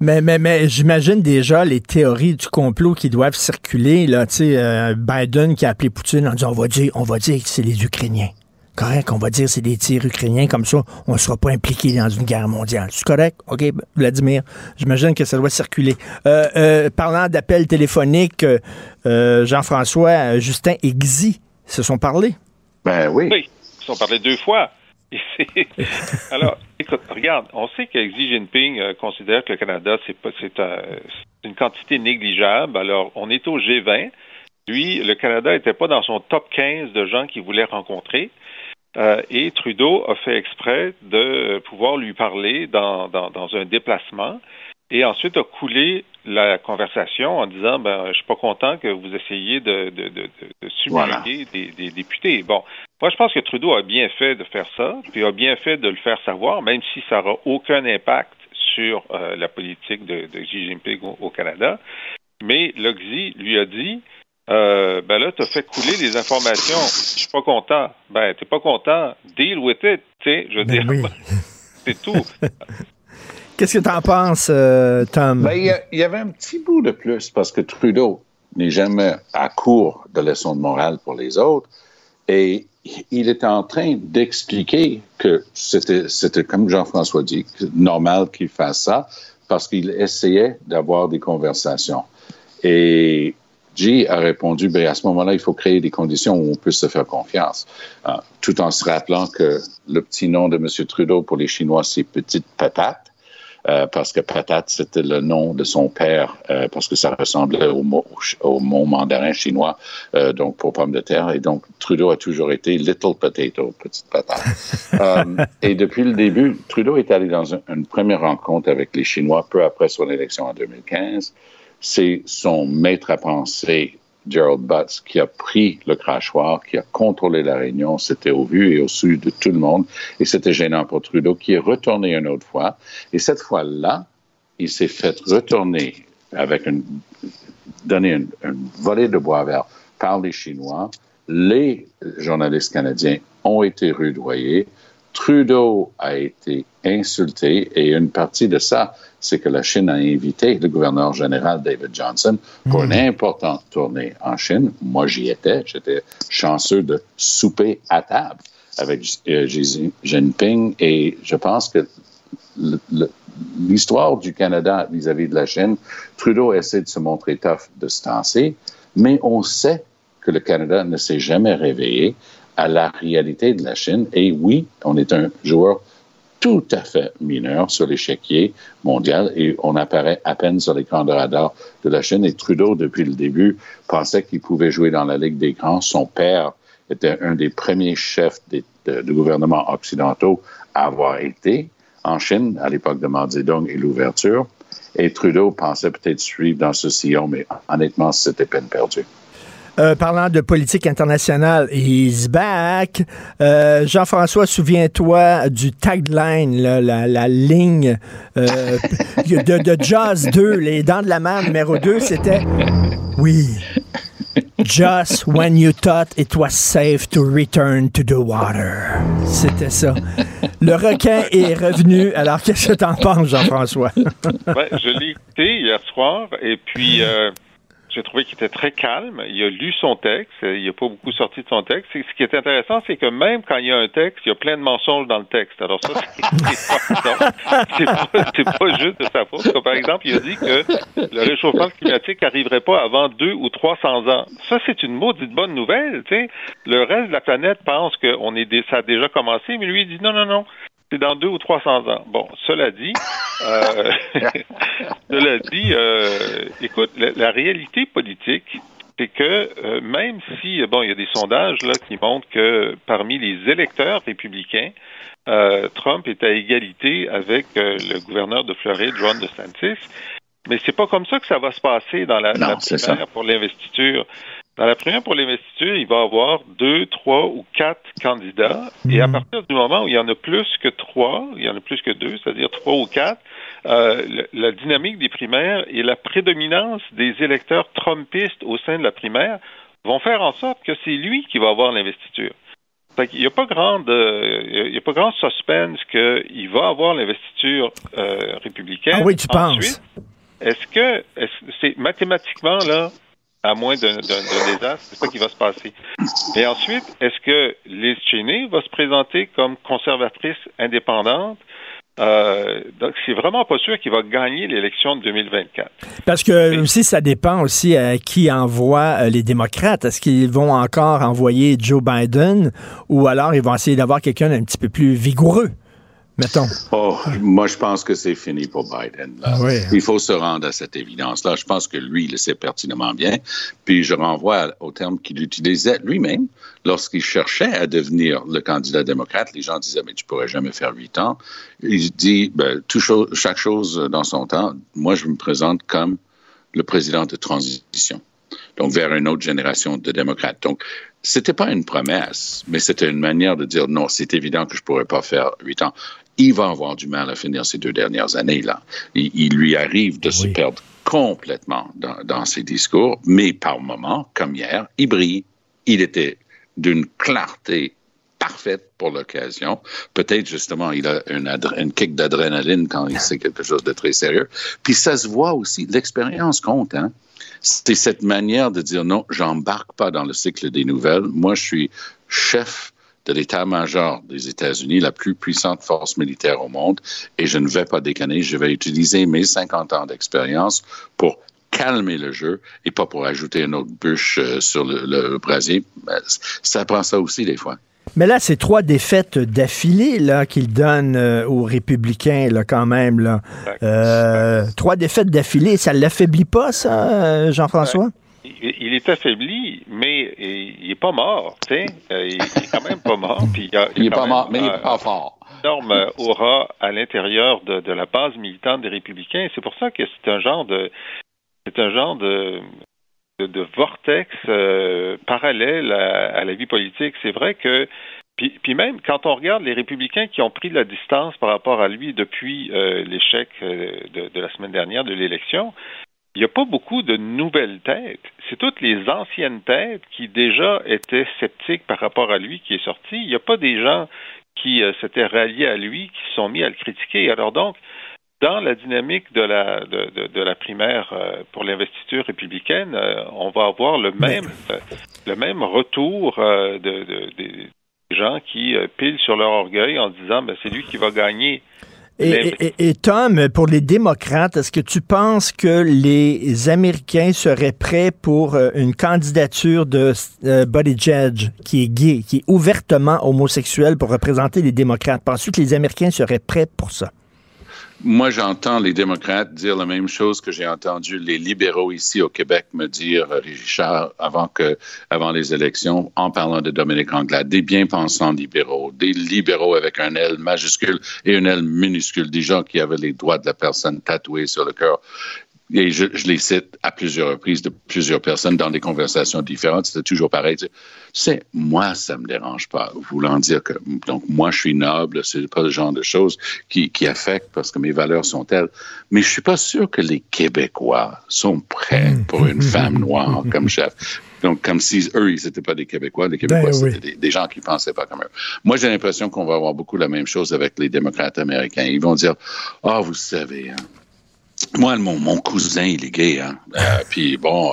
Mais, mais, mais j'imagine déjà les théories du complot qui doivent circuler. Là, euh, Biden qui a appelé Poutine en disant on va dire, on va dire que c'est les Ukrainiens. Correct, on va dire c'est des tirs ukrainiens, comme ça, on ne sera pas impliqué dans une guerre mondiale. C'est correct? OK, Vladimir, j'imagine que ça doit circuler. Euh, euh, parlant d'appels téléphoniques, euh, Jean-François, Justin et Xi se sont parlés?
Ben oui.
Oui, ils se sont parlé deux fois. Alors, écoute, regarde, on sait que Xi Jinping considère que le Canada, c'est pas, c'est une quantité négligeable. Alors, on est au G20. Lui, le Canada n'était pas dans son top 15 de gens qu'il voulait rencontrer. Euh, et Trudeau a fait exprès de pouvoir lui parler dans, dans, un déplacement et ensuite a coulé la conversation en disant ben je suis pas content que vous essayiez de, de, de, de des, députés. Bon, moi je pense que Trudeau a bien fait de faire ça, puis a bien fait de le faire savoir, même si ça n'aura aucun impact sur euh, la politique de, Xi Jinping au, Canada. Mais l'Oxy lui a dit euh, ben là, tu as fait couler les informations. Je suis pas content. Ben, t'es pas content. Deal with it. Tu sais, je veux ben dire, c'est tout.
Qu'est-ce que tu en penses, euh, Tom?
Ben, il y, avait un petit bout de plus parce que Trudeau n'est jamais à court de leçons de morale pour les autres. Et il était en train d'expliquer que c'était, c'était comme Jean-François dit, normal qu'il fasse ça parce qu'il essayait d'avoir des conversations. Et G a répondu, ben, à ce moment-là, il faut créer des conditions où on puisse se faire confiance, euh, tout en se rappelant que le petit nom de M. Trudeau pour les Chinois, c'est Petite Patate. Euh, parce que patate, c'était le nom de son père, euh, parce que ça ressemblait au mot, au mot mandarin chinois, donc pour pomme de terre. Et donc, Trudeau a toujours été Little Potato, petite patate. et depuis le début, Trudeau est allé dans une première rencontre avec les Chinois peu après son élection en 2015 c'est son maître à penser, Gerald Butts, qui a pris le crachoir, qui a contrôlé la réunion. C'était au vu et au su de tout le monde. Et c'était gênant pour Trudeau, qui est retourné une autre fois. Et cette fois-là, il s'est fait retourner avec une, donner une, une volée de bois vert par les Chinois. Les journalistes canadiens ont été rudoyés. Trudeau a été insulté et une partie de ça, c'est que la Chine a invité le gouverneur général David Johnson pour une hmm. importante tournée en Chine. Moi, j'y étais. J'étais chanceux de souper à table avec euh, Xi Jinping et je pense que l'histoire du Canada vis-à-vis -vis de la Chine, Trudeau essaie de se montrer tough de se tasser, mais on sait que le Canada ne s'est jamais réveillé à la réalité de la Chine. Et oui, on est un joueur tout à fait mineur sur l'échiquier mondial et on apparaît à peine sur l'écran de radar de la Chine. Et Trudeau, depuis le début, pensait qu'il pouvait jouer dans la Ligue des grands. Son père était un des premiers chefs de, gouvernements occidentaux à avoir été en Chine à l'époque de Mao Zedong et l'ouverture. Et Trudeau pensait peut-être suivre dans ce sillon, mais honnêtement, c'était peine perdue.
Euh, parlant de politique internationale, he's back. Euh, Jean-François, souviens-toi du tagline, là, la, la, ligne euh, de, de Jaws 2, Les Dents de la Mer numéro 2, c'était Oui. Just when you thought it was safe to return to the water. C'était ça. Le requin est revenu. Alors, qu'est-ce que t'en penses, Jean-François?
ouais, je l'ai écouté hier soir et puis euh, j'ai trouvé qu'il était très calme. Il a lu son texte. Il n'a pas beaucoup sorti de son texte. Ce qui est intéressant, c'est que même quand il y a un texte, il y a plein de mensonges dans le texte. Alors ça, c'est pas, pas, pas, juste de sa faute. Par exemple, il a dit que le réchauffement climatique n'arriverait pas avant deux ou trois cents ans. Ça, c'est une maudite bonne nouvelle. sais. Le reste de la planète pense que ça a déjà commencé, mais lui, il dit non, non, non c'est dans deux ou trois cents ans. Bon, cela dit, euh, cela dit, euh, écoute, la, la, réalité politique, c'est que euh, même si, bon, il y a des sondages là qui montrent que parmi les électeurs républicains, euh, Trump est à égalité avec euh, le gouverneur de Floride, Ron DeSantis, mais c'est pas comme ça que ça va se passer dans la,
non,
la primaire pour l'investiture. Dans la première pour l'investiture, il va y avoir deux, trois ou quatre candidats. Et à partir du moment où il y en a plus que trois, il y en a plus que deux, c'est-à-dire trois ou quatre, euh, la dynamique des primaires et la prédominance des électeurs trumpistes au sein de la primaire vont faire en sorte que c'est lui qui va avoir l'investiture. Il n'y a pas grande, euh, il y a pas grand suspense qu'il va avoir l'investiture euh, républicaine.
Ah oui, tu
Ensuite, penses. Est-ce que, est c'est mathématiquement là, à moins d'un désastre, c'est ça qui va se passer. Et ensuite, est-ce que Liz Cheney va se présenter comme conservatrice indépendante? Euh, donc, c'est vraiment pas sûr qu'il va gagner l'élection de 2024.
Parce que Mais, aussi, ça dépend aussi à qui envoie euh, les démocrates. Est-ce qu'ils vont encore envoyer Joe Biden ou alors ils vont essayer d'avoir quelqu'un d'un petit peu plus vigoureux? Mettons.
Oh, moi, je pense que c'est fini pour Biden. Là.
Ah oui.
Il faut se rendre à cette évidence-là. Je pense que lui, il le sait pertinemment bien. Puis je renvoie au terme qu'il utilisait lui-même lorsqu'il cherchait à devenir le candidat démocrate. Les gens disaient, mais tu pourrais jamais faire huit ans. Il dit, ben, tout chaque chose dans son temps. Moi, je me présente comme le président de transition. Donc, vers une autre génération de démocrates. Donc, c'était pas une promesse, mais c'était une manière de dire non, c'est évident que je pourrais pas faire huit ans il va avoir du mal à finir ces deux dernières années-là. Il, il, lui arrive de oui. se perdre complètement dans, dans, ses discours, mais par moments, comme hier, il brille. Il était d'une clarté parfaite pour l'occasion. Peut-être justement, il a une, une kick d'adrénaline quand il sait quelque chose de très sérieux. Puis ça se voit aussi, l'expérience compte. Hein? C'est cette manière de dire non, j'embarque pas dans le cycle des nouvelles. Moi, je suis chef de l'état-major des États-Unis, la plus puissante force militaire au monde, et je ne vais pas déconner, je vais utiliser mes 50 ans d'expérience pour calmer le jeu et pas pour ajouter une autre bûche euh, sur le, le brasier. Ça prend ça aussi des fois.
Mais là, c'est trois défaites d'affilée là qu'il donne euh, aux républicains là quand même là. Euh, trois défaites d'affilée, ça l'affaiblit pas ça, Jean-François?
Ouais il est affaibli, mais il n'est pas mort, tu sais. Il est quand même pas mort. Puis il, a,
il, il est pas mort, mais il n'est pas fort.
énorme aura à l'intérieur de, de, la base militante des Républicains. C'est pour ça que c'est un genre de c'est un genre de de, de vortex euh, parallèle à, à, la vie politique. C'est vrai que puis, puis, même quand on regarde les républicains qui ont pris de la distance par rapport à lui depuis euh, l'échec euh, de, de, la semaine dernière de l'élection, il n'y a pas beaucoup de nouvelles têtes. C'est toutes les anciennes têtes qui déjà étaient sceptiques par rapport à lui qui est sorti. Il n'y a pas des gens qui euh, s'étaient ralliés à lui, qui se sont mis à le critiquer. Alors donc, dans la dynamique de la, de, de, de la primaire euh, pour l'investiture républicaine, euh, on va avoir le même, le même retour de, des gens qui pilent sur leur orgueil en disant ben, c'est lui qui va gagner.
Et, et, et, Tom, pour les démocrates, est-ce que tu penses que les Américains seraient prêts pour une candidature de euh, Buttigieg, qui est gay, qui est ouvertement homosexuel pour représenter les démocrates? Penses-tu que les Américains seraient prêts pour ça?
Moi, j'entends les démocrates dire la même chose que j'ai entendu les libéraux ici au Québec me dire, Richard, avant que, avant les élections, en parlant de Dominique Anglade, des bien-pensants libéraux, des libéraux avec un L majuscule et un L minuscule, des gens qui avaient les droits de la personne tatoués sur le cœur et je, je, les cite à plusieurs reprises de plusieurs personnes dans des conversations différentes, c'était toujours pareil. C'est moi, ça me dérange pas. Voulant dire que donc moi je suis noble, c'est pas le genre de choses qui, qui affectent parce que mes valeurs sont telles. Mais je suis pas sûr que les Québécois sont prêts pour une femme noire comme chef. Donc, comme si eux, ils n'étaient pas des Québécois, les Québécois,
Ben oui.
c'était des, des gens qui pensaient pas comme eux. Moi, j'ai l'impression qu'on va avoir beaucoup la même chose avec les démocrates américains. Ils vont dire, ah, vous savez, hein, moi, mon, mon cousin, il est gay, hein. Euh, puis bon,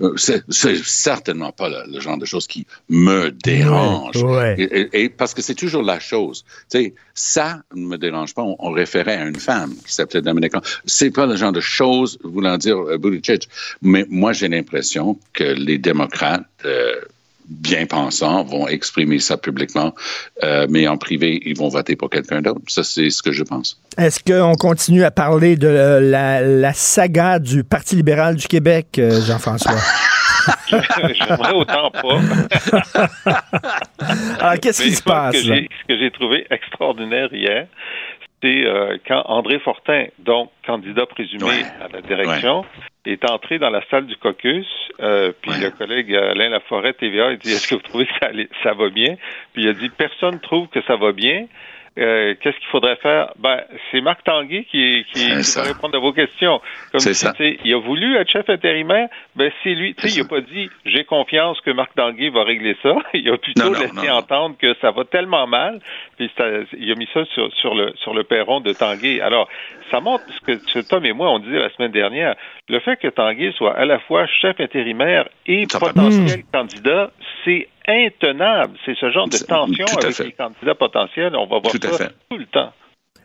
euh, c'est c'est certainement pas le, le genre de choses qui me dérange.
Ouais.
Et, et- et parce que c'est toujours la chose. Tu sais, ça ne me dérange pas. On, on référait à une femme qui s'appelait Dominique. C'est pas le genre de choses voulant dire euh, Buttigieg. Mais moi, j'ai l'impression que les démocrates, euh, bien pensants, vont exprimer ça publiquement, euh, mais en privé, ils vont voter pour quelqu'un d'autre. Ça, c'est ce que je pense.
Est-ce qu'on continue à parler de la, la saga du Parti libéral du Québec, euh, Jean-François?
J'aimerais autant pas.
Alors, qu'est-ce qui se passe?
Ce que
là?
j'ai- ce que j'ai trouvé extraordinaire hier, c'est euh, quand André Fortin, donc candidat présumé
Ouais.
à la direction, est entré dans la salle du caucus, euh, puis le collègue Alain Laforêt, TVA, il dit Est-ce que vous trouvez que ça, ça va bien? Puis il a dit Personne trouve que ça va bien. Euh, Qu'est-ce qu'il faudrait faire? Ben, c'est Marc Tanguay qui, qui, qui
ça.
va répondre à vos questions. Comme
ça.
tu sais, il a voulu être chef intérimaire, ben c'est lui. Tu sais,
C'est
il a
ça.
pas dit j'ai confiance que Marc Tanguay va régler ça. Il a plutôt
Non, non,
laissé
non, non.
entendre que ça va tellement mal, puis ça- il a mis ça sur, sur le sur le perron de Tanguay. Alors, ça montre ce que Tom et moi on disait la semaine dernière. Le fait que Tanguay soit à la fois chef intérimaire et
Ça
potentiel candidat, c'est intenable. C'est ce genre de tension avec
fait.
les candidats potentiels. On va voir
Tout
ça
fait.
tout le temps.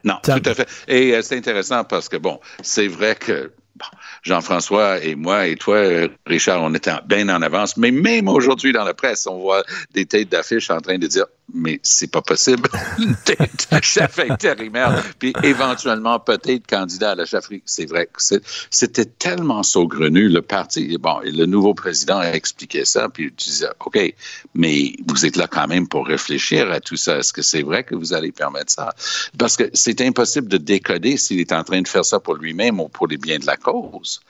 Non, tout à fait. Et euh, c'est intéressant parce que, bon, c'est vrai que bon, Jean-François et moi et toi, Richard, on était en- bien en avance, mais même aujourd'hui dans la presse, on voit des têtes d'affiches en train de dire mais c'est pas possible, de chef intérimaire, puis éventuellement peut-être candidat à la chefferie. C'est vrai que c'était tellement saugrenu. Le parti, bon, le nouveau président a expliqué ça, puis tu disais, OK, mais vous êtes là quand même pour réfléchir à tout ça. Est-ce que c'est vrai que vous allez permettre ça? Parce que c'est impossible de décoder s'il est en train de faire ça pour lui-même ou pour les biens de la cause.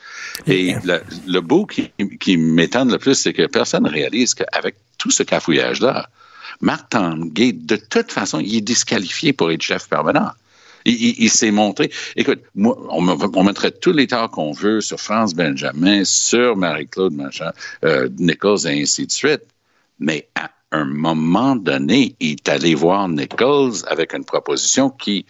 Et le, le bout qui, qui m'étonne le plus, c'est que personne ne réalise qu'avec tout ce cafouillage-là, Marc Tanguay, de toute façon, il est disqualifié pour être chef permanent. Il, s'est montré. Écoute, moi, on mettrait tous les torts qu'on veut sur France Benjamin, sur Marie-Claude machin, euh, Nichols et ainsi de suite. Mais à un moment donné, il est allé voir Nichols avec une proposition qui,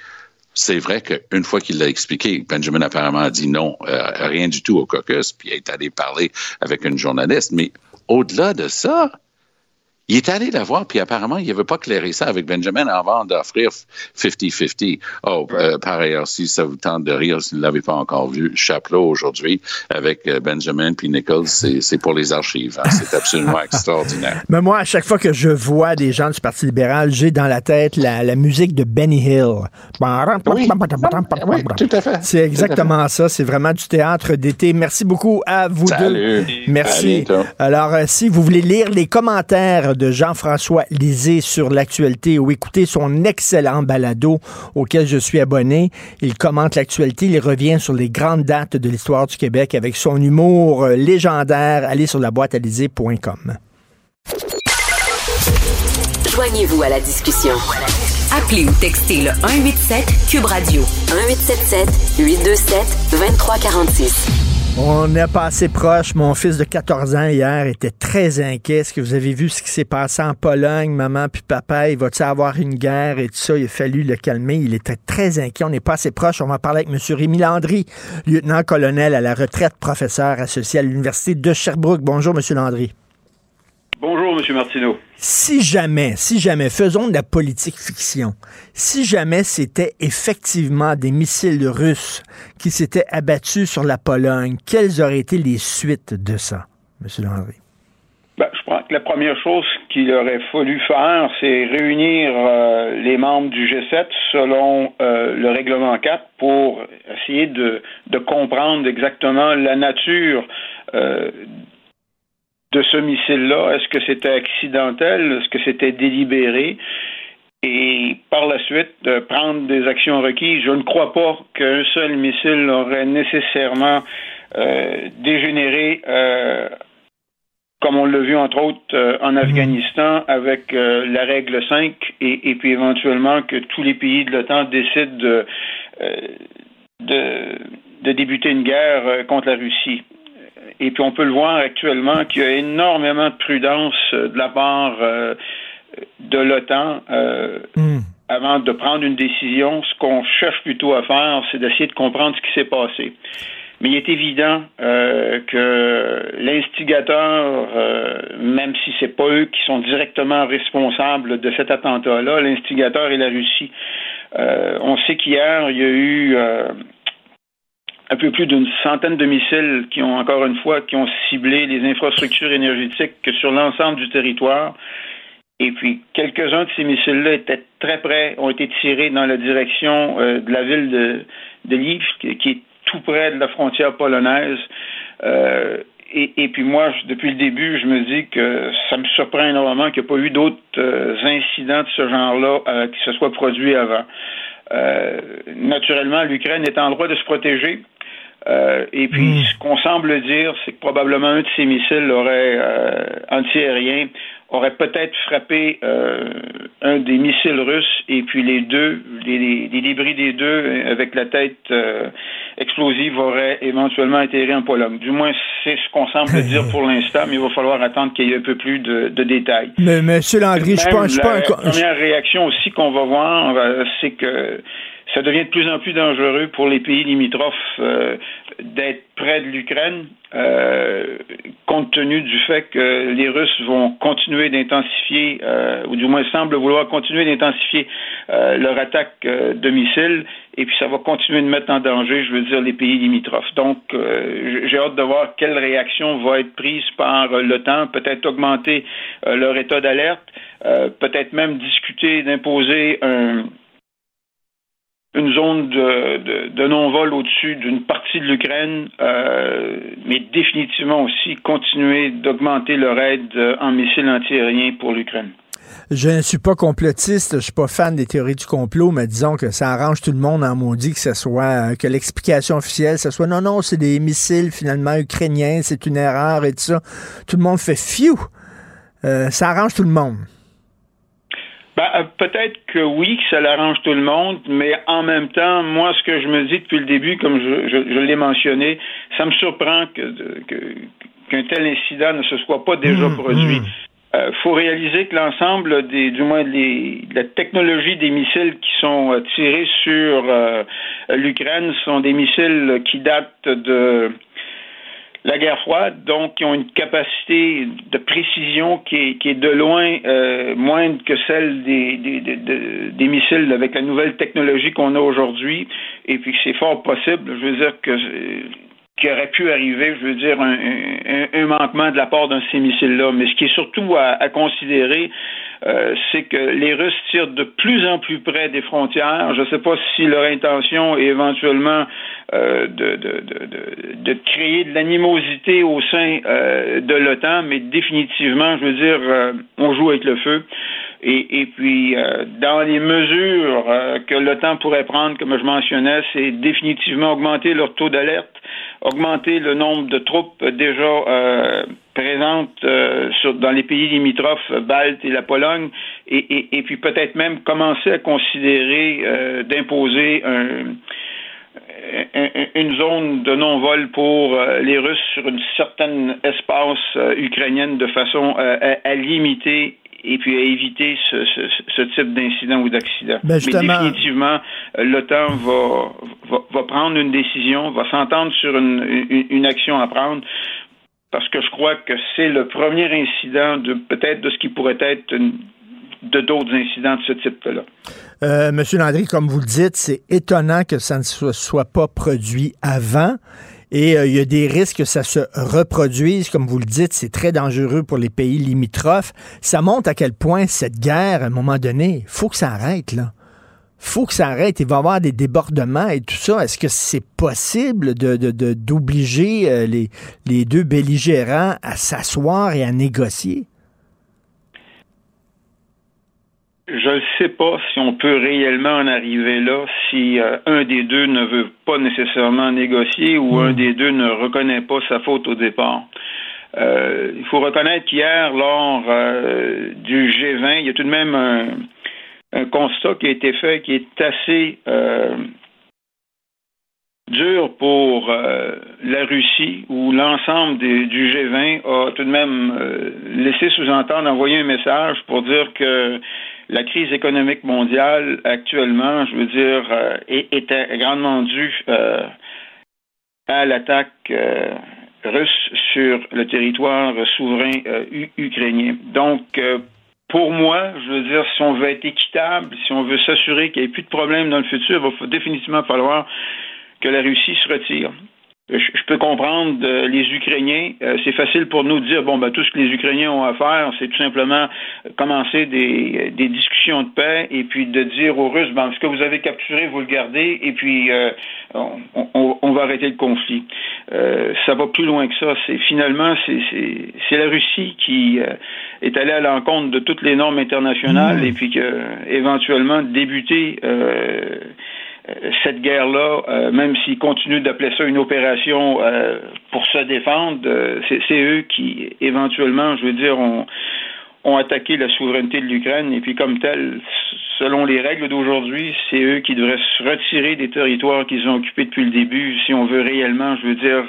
c'est vrai qu'une fois qu'il l'a expliqué, Benjamin apparemment a dit non, euh, rien du tout au caucus, puis il est allé parler avec une journaliste. Mais au-delà de ça, il est allé la voir, puis apparemment, il n'avait pas clairé ça avec Benjamin avant d'offrir 50-50. Oh, euh, par ailleurs, si ça vous tente de rire, si vous ne l'avez pas encore vu, Chapelot aujourd'hui avec euh, Benjamin puis Nichols, c'est pour les archives. hein. C'est absolument extraordinaire.
Mais moi, à chaque fois que je vois des gens du Parti libéral, j'ai dans la tête la, la musique de Benny Hill.
Oui, oui, tout à fait.
C'est exactement ça. C'est vraiment du théâtre d'été. Merci beaucoup à vous
Salut.
deux. Merci. Alors, euh, si vous voulez lire les commentaires de Jean-François Lisée sur l'actualité ou écouter son excellent balado auquel je suis abonné, il commente l'actualité, il revient sur les grandes dates de l'histoire du Québec avec son humour euh, légendaire. Allez sur la boîte
Joignez-vous à la discussion.
Appelez ou textez le 187 Cube Radio.
1877 827 2346.
On est passé proche. Mon fils de 14 ans hier était très inquiet. Est-ce que vous avez vu ce qui s'est passé en Pologne, maman puis papa? Il va-t-il avoir une guerre et tout ça? Il a fallu le calmer. Il était très inquiet. On est passé proche. On va parler avec M. Rémi Landry, lieutenant-colonel à la retraite, professeur associé à l'Université de Sherbrooke. Bonjour, M. Landry.
Bonjour, M. Martineau.
Si jamais, si jamais, faisons de la politique fiction, si jamais c'était effectivement des missiles russes qui s'étaient abattus sur la Pologne, quelles auraient été les suites de ça, M. Landry?
Ben, je, prends, que la première chose qu'il aurait fallu faire, c'est réunir euh, les membres du G7 selon euh, le règlement 4 pour essayer de, de comprendre exactement la nature euh, de ce missile-là. Est-ce que c'était accidentel? Est-ce que c'était délibéré? Et par la suite, de prendre des actions requises. Je ne crois pas qu'un seul missile aurait nécessairement dégénéré comme on l'a vu entre autres euh, en mhm. Afghanistan avec euh, la règle 5 et, puis éventuellement que tous les pays de l'OTAN décident de, euh, de, débuter une guerre contre la Russie. Et puis on peut le voir actuellement qu'il y a énormément de prudence de la part de l'OTAN mhm. avant de prendre une décision. Ce qu'on cherche plutôt à faire, c'est d'essayer de comprendre ce qui s'est passé. Mais il est évident euh, que l'instigateur, euh, même si c'est pas eux qui sont directement responsables de cet attentat-là, l'instigateur est la Russie. Euh, on sait qu'hier, il y a eu un peu plus d'une centaine de missiles qui ont, encore une fois, qui ont ciblé les infrastructures énergétiques sur l'ensemble du territoire. Et puis, quelques-uns de ces missiles-là étaient très près, ont été tirés dans la direction de la ville de, de qui est tout près de la frontière polonaise. Euh, et, puis moi, depuis le début, je me dis que ça me surprend énormément qu'il n'y ait pas eu d'autres euh, incidents de ce genre-là euh, qui se soient produits avant. naturellement, l'Ukraine est en droit de se protéger. Et puis, hmm. ce qu'on semble dire, c'est que probablement un de ces missiles aurait antiaérien aurait peut-être frappé euh, un des missiles russes et puis les deux, les, débris des deux avec la tête euh, explosive auraient éventuellement atterri en Pologne. Du moins, c'est ce qu'on semble dire pour l'instant, mais il va falloir attendre qu'il y ait un peu plus de, détails.
Mais, Monsieur Landry, je pense pas...
La première réaction aussi qu'on va voir, euh, c'est que ça devient de plus en plus dangereux pour les pays limitrophes d'être près de l'Ukraine, euh, compte tenu du fait que les Russes vont continuer d'intensifier, euh, ou du moins semblent vouloir continuer d'intensifier euh, leur attaque de missiles, et puis ça va continuer de mettre en danger, je veux dire, les pays limitrophes. Donc, j'ai hâte de voir quelle réaction va être prise par l'OTAN, peut-être augmenter leur état d'alerte, peut-être même discuter d'imposer un une zone de, non-vol au-dessus d'une partie de l'Ukraine, euh, mais définitivement aussi continuer d'augmenter leur aide euh, en missiles antiaériens pour l'Ukraine.
Je ne suis pas complotiste, je suis pas fan des théories du complot, mais disons que ça arrange tout le monde en maudit que ce soit euh, que l'explication officielle, ce soit non, non, c'est des missiles finalement ukrainiens, c'est une erreur et tout ça. Tout le monde fait fiou. ça arrange tout le monde.
Ben, euh, peut-être que oui, que ça l'arrange tout le monde, mais en même temps, moi, ce que je me dis depuis le début, comme je, l'ai mentionné, ça me surprend qu'un tel incident ne se soit pas déjà mmh, produit. Mmh. euh, faut réaliser que l'ensemble des, du moins les, la technologie des missiles qui sont euh, tirés sur l'Ukraine sont des missiles qui datent de la guerre froide, donc qui ont une capacité de précision qui est, qui est de loin euh, moindre que celle des, des, des, des, missiles avec la nouvelle technologie qu'on a aujourd'hui, et puis c'est fort possible, je veux dire que qui aurait pu arriver, je veux dire, un, manquement de la part d'un de ces missiles-là. Mais ce qui est surtout à, à considérer, euh, c'est que les Russes tirent de plus en plus près des frontières. Je ne sais pas si leur intention est éventuellement euh, de, de, de, de, créer de l'animosité au sein euh, de l'OTAN, mais définitivement, je veux dire, euh, on joue avec le feu. Et, et puis, euh, dans les mesures que l'OTAN pourrait prendre, comme je mentionnais, c'est définitivement augmenter leur taux d'alerte augmenter le nombre de troupes déjà euh, présentes euh, sur, dans les pays limitrophes, Baltes et la Pologne, et, et, puis peut-être même commencer à considérer euh, d'imposer un, une zone de non-vol pour les Russes sur une certaine espace ukrainienne de façon à, limiter et puis à éviter ce, ce, type d'incident ou d'accident.
Ben, Mais
définitivement, euh, l'OTAN va, va, va, prendre une décision, va s'entendre sur une, une, une, action à prendre. Parce que je crois que c'est le premier incident de peut-être de ce qui pourrait être de d'autres incidents de ce type-là.
Euh, Monsieur Landry, comme vous le dites, c'est étonnant que ça ne soit pas produit avant. Et euh, il y a des risques que ça se reproduise. Comme vous le dites, c'est très dangereux pour les pays limitrophes. Ça montre à quel point cette guerre, à un moment donné, faut que ça arrête, là faut que ça arrête. Il va y avoir des débordements et tout ça. Est-ce que c'est possible de, d'obliger euh, les, les deux belligérants à s'asseoir et à négocier?
Je ne sais pas si on peut réellement en arriver là si euh, un des deux ne veut pas nécessairement négocier ou un hmm. des deux ne reconnaît pas sa faute au départ. Euh, il faut reconnaître qu'hier, lors du G20, il y a tout de même un, un constat qui a été fait qui est assez euh, dur pour euh, la Russie, où l'ensemble du G20 a tout de même euh, laissé sous-entendre, envoyer un message pour dire que la crise économique mondiale actuellement, je veux dire, était grandement due à l'attaque russe sur le territoire souverain ukrainien. Donc, pour moi, je veux dire, si on veut être équitable, si on veut s'assurer qu'il n'y ait plus de problèmes dans le futur, il va définitivement falloir que la Russie se retire je peux comprendre euh, les Ukrainiens. Euh, c'est facile pour nous de dire bon ben tout ce que les Ukrainiens ont à faire, c'est tout simplement commencer des, des, discussions de paix et puis de dire aux Russes ben ce que vous avez capturé, vous le gardez et puis euh, on, on, va arrêter le conflit. ça va plus loin que ça. C'est finalement c'est la Russie qui est allée à l'encontre de toutes les normes internationales mmh. et puis que éventuellement débuter euh, cette guerre-là, euh, même s'ils continuent d'appeler ça une opération euh, pour se défendre, c'est eux qui, éventuellement, je veux dire, ont, ont attaqué la souveraineté de l'Ukraine. Et puis comme tel, selon les règles d'aujourd'hui, c'est eux qui devraient se retirer des territoires qu'ils ont occupés depuis le début si on veut réellement, je veux dire,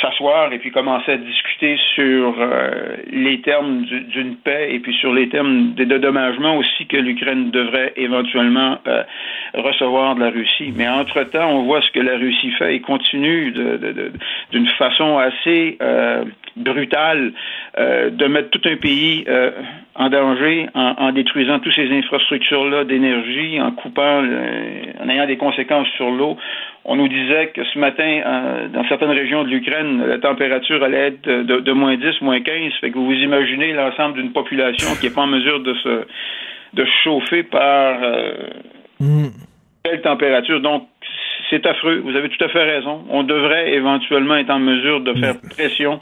s'asseoir et puis commencer à discuter sur euh, les termes d'une paix et puis sur les termes des dédommagements aussi que l'Ukraine devrait éventuellement euh, recevoir de la Russie. Mais entre-temps, on voit ce que la Russie fait et continue d'une façon assez euh, brutale de mettre tout un pays en danger en, en, détruisant toutes ces infrastructures-là d'énergie, en coupant, en ayant des conséquences sur l'eau. On nous disait que ce matin, euh, dans certaines régions de l'Ukraine, la température allait être de, moins 10, moins 15. Fait que vous vous imaginez l'ensemble d'une population qui n'est pas en mesure de se de chauffer par euh, mm. telle température. Donc, c'est affreux. Vous avez tout à fait raison. On devrait éventuellement être en mesure de faire mm. pression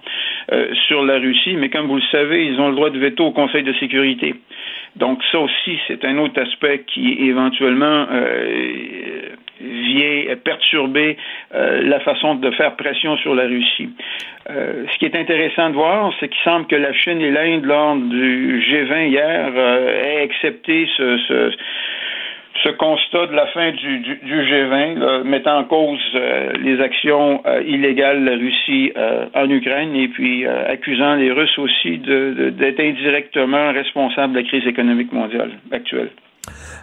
euh, sur la Russie, mais comme vous le savez, ils ont le droit de veto au Conseil de sécurité. Donc ça aussi, c'est un autre aspect qui éventuellement euh, vient perturber euh, la façon de faire pression sur la Russie. Euh, ce qui est intéressant de voir, c'est qu'il semble que la Chine et l'Inde, lors du G20 hier, aient accepté ce, ce ce constat de la fin du, du, G20, mettant en cause euh, les actions euh, illégales de la Russie euh, en Ukraine et puis accusant les Russes aussi d'être indirectement responsables de la crise économique mondiale actuelle.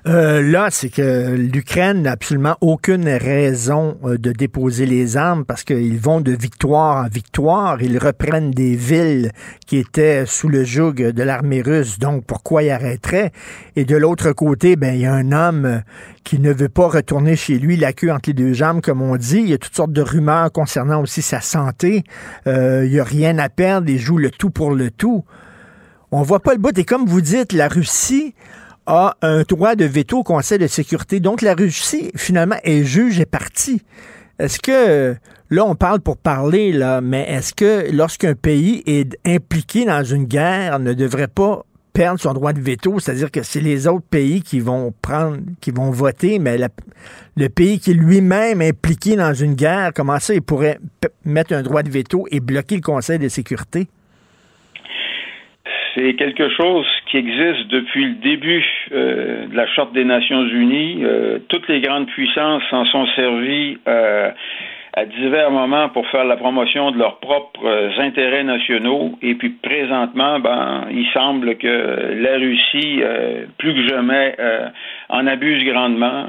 Euh, là, c'est que l'Ukraine n'a absolument aucune raison euh, de déposer les armes parce qu'ils vont de victoire en victoire. Ils reprennent des villes qui étaient sous le joug de l'armée russe. Donc, pourquoi ils arrêteraient? Et de l'autre côté, ben, il y a un homme qui ne veut pas retourner chez lui la queue entre les deux jambes, comme on dit. Il y a toutes sortes de rumeurs concernant aussi sa santé. Euh, il n'y a rien à perdre. Il joue le tout pour le tout. On voit pas le bout. Et comme vous dites, la Russie a un droit de veto au Conseil de sécurité. Donc la Russie, finalement, est juge et partie. Est-ce que, là, on parle pour parler, là, mais est-ce que lorsqu'un pays est impliqué dans une guerre, ne devrait pas perdre son droit de veto, c'est-à-dire que c'est les autres pays qui vont prendre, qui vont voter, mais le pays qui est lui-même impliqué dans une guerre, comment ça, il pourrait mettre un droit de veto et bloquer le Conseil de sécurité?
C'est quelque chose qui existe depuis le début euh, de la Charte des Nations Unies. Euh, toutes les grandes puissances s'en sont servies euh, à divers moments pour faire la promotion de leurs propres intérêts nationaux. Et puis présentement, ben, il semble que la Russie, plus que jamais, en abuse grandement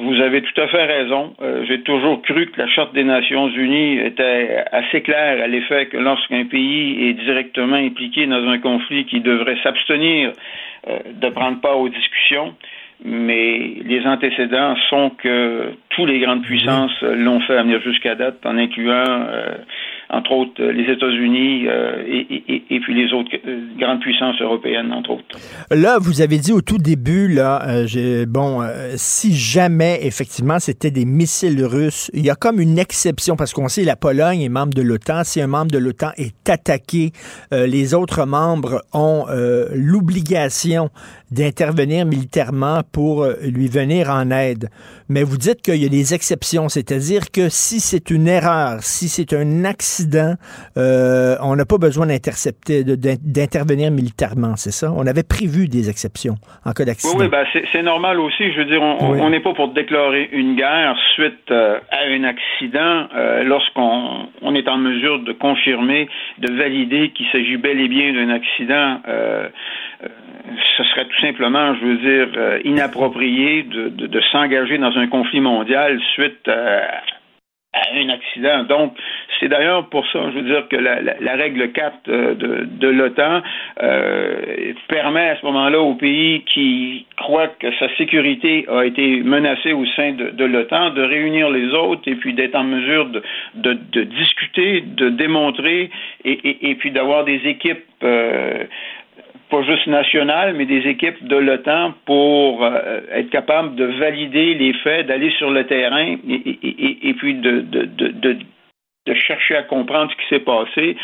vous avez tout à fait raison. Euh, j'ai toujours cru que la Charte des Nations Unies était assez claire à l'effet que lorsqu'un pays est directement impliqué dans un conflit, qui devrait s'abstenir euh, de prendre part aux discussions. Mais les antécédents sont que tous les grandes puissances l'ont fait à venir jusqu'à date, en incluant euh, entre autres euh, les États-Unis euh, et, puis les autres euh, grandes puissances européennes, entre autres.
Là, vous avez dit au tout début, là, bon, si jamais effectivement c'était des missiles russes, il y a comme une exception parce qu'on sait la Pologne est membre de l'OTAN. Si un membre de l'OTAN est attaqué, les autres membres ont l'obligation d'intervenir militairement pour lui venir en aide. Mais vous dites qu'il y a des exceptions, c'est-à-dire que si c'est une erreur, si c'est un accident euh, on n'a pas besoin d'intercepter, d'intervenir militairement, c'est ça? On avait prévu des exceptions en cas d'accident.
Oui, oui ben c'est normal aussi. Je veux dire, on n'est pas pour déclarer une guerre suite euh, à un accident euh, lorsqu'on on est en mesure de confirmer, de valider qu'il s'agit bel et bien d'un accident. Ce serait tout simplement, je veux dire, inapproprié de, s'engager dans un conflit mondial suite à un accident. Donc, c'est d'ailleurs pour ça, je veux dire, que la, règle 4 euh, de, l'OTAN euh, permet à ce moment-là au pays qui croit que sa sécurité a été menacée au sein de, l'OTAN de réunir les autres et puis d'être en mesure de, discuter, de démontrer et, puis d'avoir des équipes euh, pas juste nationales, mais des équipes de l'OTAN pour euh, être capable de valider les faits, d'aller sur le terrain et, puis de chercher à comprendre ce qui s'est passé,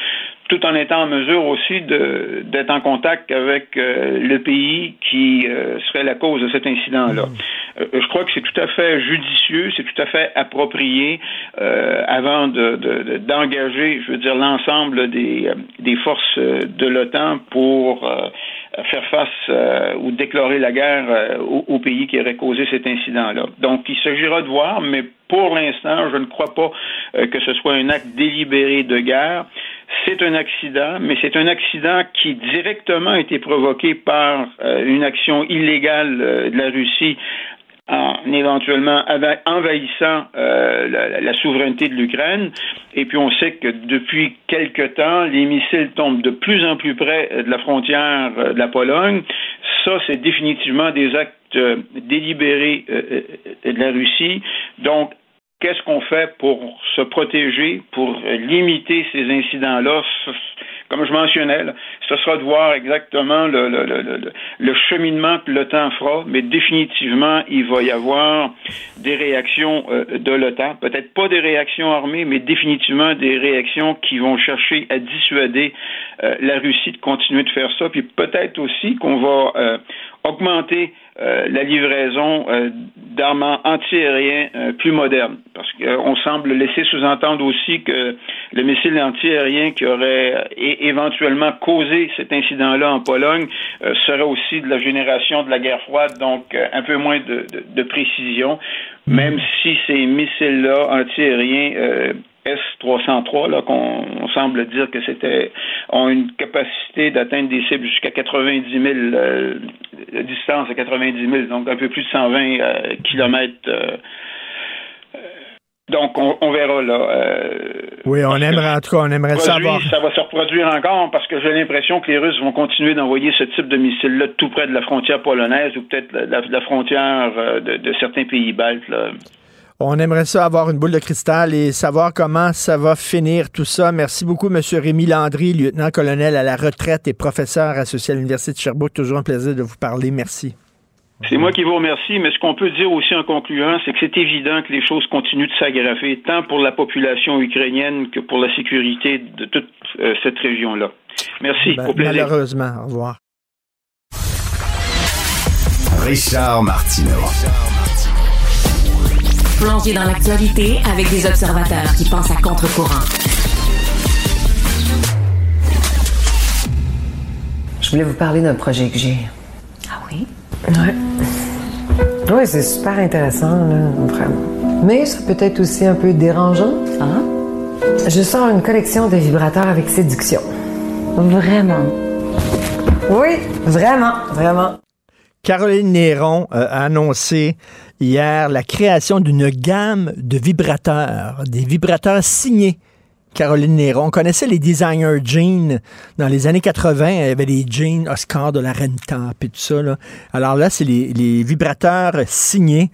tout en étant en mesure aussi d'être en contact avec euh, le pays qui euh, serait la cause de cet incident-là. Mm. je crois que c'est tout à fait judicieux, c'est tout à fait approprié avant d'engager, de, je veux dire, l'ensemble des, des forces de l'OTAN pour faire face euh, ou déclarer la guerre euh, au, pays qui aurait causé cet incident-là. Donc, il s'agira de voir, mais pour l'instant, je ne crois pas euh, que ce soit un acte délibéré de guerre. C'est un accident, mais c'est un accident qui directement a été provoqué par une action illégale de la Russie en éventuellement envahissant euh, la, souveraineté de l'Ukraine. Et puis on sait que depuis quelque temps, les missiles tombent de plus en plus près de la frontière euh, de la Pologne. Ça, c'est définitivement des actes euh, délibérés de la Russie. Donc, qu'est-ce qu'on fait pour se protéger, pour limiter ces incidents-là? comme je mentionnais, ce sera de voir exactement le, cheminement que l'OTAN fera, mais définitivement, il va y avoir des réactions euh, de l'OTAN. Peut-être pas des réactions armées, mais définitivement des réactions qui vont chercher à dissuader euh, la Russie de continuer de faire ça. Puis peut-être aussi qu'on va euh, augmenter euh, la livraison euh, d'armes antiaériens euh, plus modernes. Parce qu'on semble laisser sous-entendre aussi que le missile antiaérien qui aurait éventuellement causé cet incident-là en Pologne serait aussi de la génération de la guerre froide, donc un peu moins de, de précision, même si ces missiles-là antiaériens S-303, là, qu'on semble dire que c'était, ont une capacité d'atteindre des cibles jusqu'à 90 000, euh, distance à 90 000, donc un peu plus de 120 euh, kilomètres. Euh, donc, on, verra là.
oui, on aimerait, en tout cas, on aimerait savoir.
Ça va se reproduire encore parce que j'ai l'impression que les Russes vont continuer d'envoyer ce type de missiles-là tout près de la frontière polonaise ou peut-être la, la, frontière de, de, certains pays baltes. Là.
On aimerait ça avoir une boule de cristal et savoir comment ça va finir tout ça. Merci beaucoup, M. Rémi Landry, lieutenant-colonel à la retraite et professeur associé à l'Université de Sherbrooke. Toujours un plaisir de vous parler. Merci.
C'est moi qui vous remercie, mais ce qu'on peut dire aussi en concluant, c'est que c'est évident que les choses continuent de s'aggraver, tant pour la population ukrainienne que pour la sécurité de toute euh, cette région-là. Merci.
Ben, malheureusement. Au revoir.
Richard Martineau.
Plongé dans l'actualité avec des observateurs qui pensent à contre-courant.
Je voulais vous parler d'un projet que j'ai.
Ah oui?
Ouais. Oui, c'est super intéressant, là, vraiment. Mais ça peut être aussi un peu dérangeant.
Ah?
Je sors une collection de vibrateurs avec séduction.
Vraiment?
Oui, vraiment, vraiment.
Caroline Néron euh, a annoncé hier la création d'une gamme de vibrateurs, des vibrateurs signés. Caroline Néron. On connaissait les designers jeans dans les années 80. Il y avait les jeans Oscar de la Renta et tout ça. Alors là, c'est les, vibrateurs signés.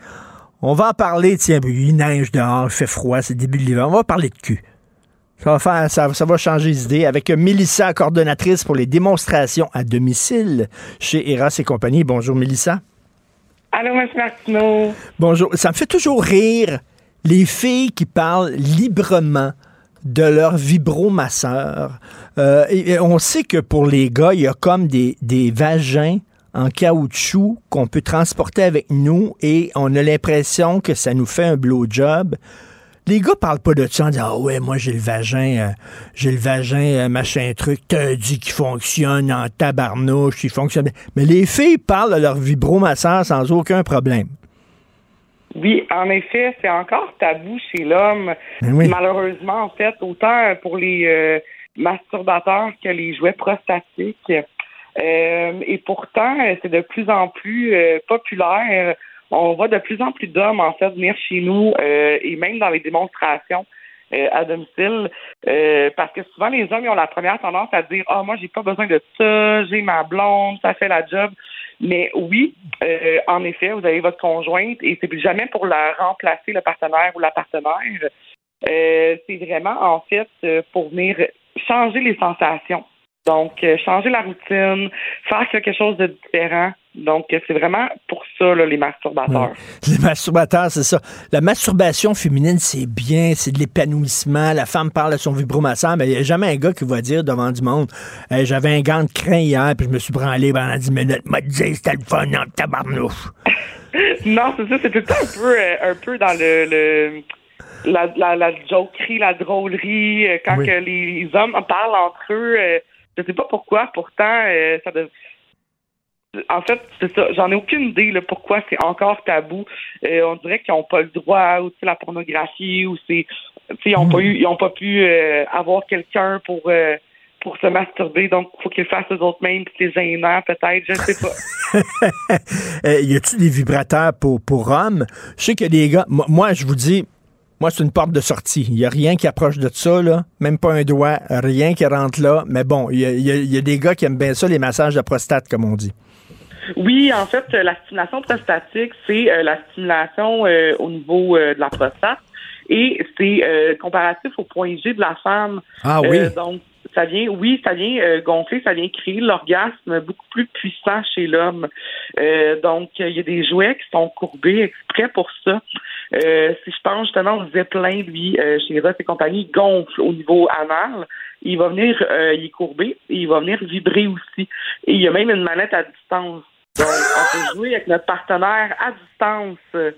On va en parler, tiens, il neige dehors, il fait froid, c'est début de l'hiver. On va parler de cul. Ça va, va changer les idées avec Mélissa, coordonnatrice pour les démonstrations à domicile chez Eras et compagnie. Bonjour, Mélissa.
Allô, M. Martineau.
Bonjour. Ça me fait toujours rire les filles qui parlent librement de leur vibromasseur. Euh, on sait que pour les gars, il y a comme des, des vagins en caoutchouc qu'on peut transporter avec nous et on a l'impression que ça nous fait un blowjob. Les gars parlent pas de ça en disant Ah ouais, moi j'ai le vagin, euh, j'ai le vagin, euh, machin truc, t'as dit qu'il fonctionne en tabarnouche, il fonctionne. Mais les filles parlent de leur vibromasseur sans aucun problème.
Oui, en effet, c'est encore tabou chez l'homme.
Ben oui.
Malheureusement, en fait, autant pour les euh, masturbateurs que les jouets prostatiques. Et pourtant, c'est de plus en plus populaire. On voit de plus en plus d'hommes, en fait, venir chez nous euh, et même dans les démonstrations euh, à domicile. euh, parce que souvent, les hommes ont la première tendance à dire Ah, moi, j'ai pas besoin de ça, j'ai ma blonde, ça fait la job. Mais oui, euh, en effet, vous avez votre conjointe et c'est jamais pour la remplacer le partenaire ou la partenaire. Euh, c'est vraiment, en fait, pour venir changer les sensations. Donc, changer la routine, faire quelque chose de différent. Donc, c'est vraiment pour ça, là, les masturbateurs.
Les masturbateurs, c'est ça. La masturbation féminine, c'est bien, c'est de l'épanouissement. La femme parle à son vibromasseur, mais il n'y a jamais un gars qui va dire devant du monde Hey, J'avais un gant de crin hier, puis je me suis branlé pendant 10 minutes. M'a dit c'était le fun en tabarnouche.
non, c'est ça, c'est tout le temps un peu, euh, un peu dans le, le la, la, la jokerie, la drôlerie, euh, quand
Oui.
que les hommes parlent entre eux. euh, je sais pas pourquoi, pourtant, euh, ça dev- En fait, c'est ça. J'en ai aucune idée pourquoi c'est encore tabou. Euh, on dirait qu'ils n'ont pas le droit, ou la pornographie, ou c'est, ils ont pas pas pu euh, avoir quelqu'un pour euh, pour se masturber, donc il faut qu'ils fassent eux autres mêmes, puis c'est gênant peut-être, je sais pas.
Y a-t-il des vibrateurs pour, pour hommes? Je sais que des gars, moi, je vous dis, moi, c'est une porte de sortie. Il n'y a rien qui approche de ça. Même pas un doigt, rien qui rentre là. Mais bon, il y y a des gars qui aiment bien ça, les massages de prostate, comme on dit.
Oui, en fait, la stimulation prostatique, c'est euh, la stimulation euh, au niveau euh, de la prostate et c'est euh, comparatif au point G de la femme.
Ah oui.
Euh, donc, ça vient, oui, ça vient euh, gonfler, ça vient créer l'orgasme beaucoup plus puissant chez l'homme. Euh, donc, il y a des jouets qui sont courbés exprès pour ça. Euh, si je pense justement au Zeppelin, lui, euh, chez Ross et compagnie, il gonfle au niveau anal. Il va venir, euh, il est courbé et il va venir vibrer aussi. Et il y a même une manette à distance. Donc, on peut jouer avec notre partenaire à distance euh,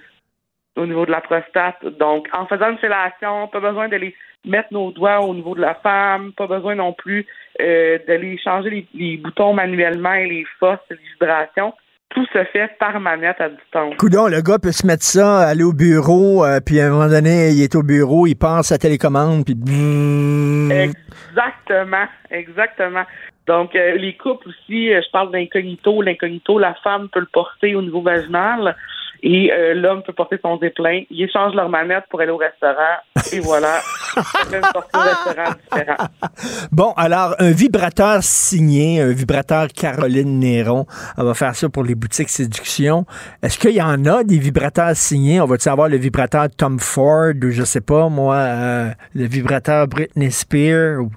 au niveau de la prostate. Donc, en faisant une fellation, pas besoin d'aller mettre nos doigts au niveau de la femme, pas besoin non plus euh, d'aller changer les, les boutons manuellement et les forces, les vibrations. Tout se fait par manette à distance.
Coudon, le gars peut se mettre ça, aller au bureau, euh, puis à un moment donné, il est au bureau, il passe sa télécommande, puis...
Exactement, exactement. Donc, euh, les couples aussi, euh, je parle d'incognito. L'incognito, la femme peut le porter au niveau vaginal et euh, l'homme peut porter son déplain. Ils échangent leur manette pour aller au restaurant et voilà, au restaurant différent.
Bon, alors, un vibrateur signé, un vibrateur Caroline Néron, on va faire ça pour les boutiques séduction. Est-ce qu'il y en a des vibrateurs signés? On va-tu avoir le vibrateur Tom Ford ou je sais pas, moi, euh, le vibrateur Britney Spears? ou-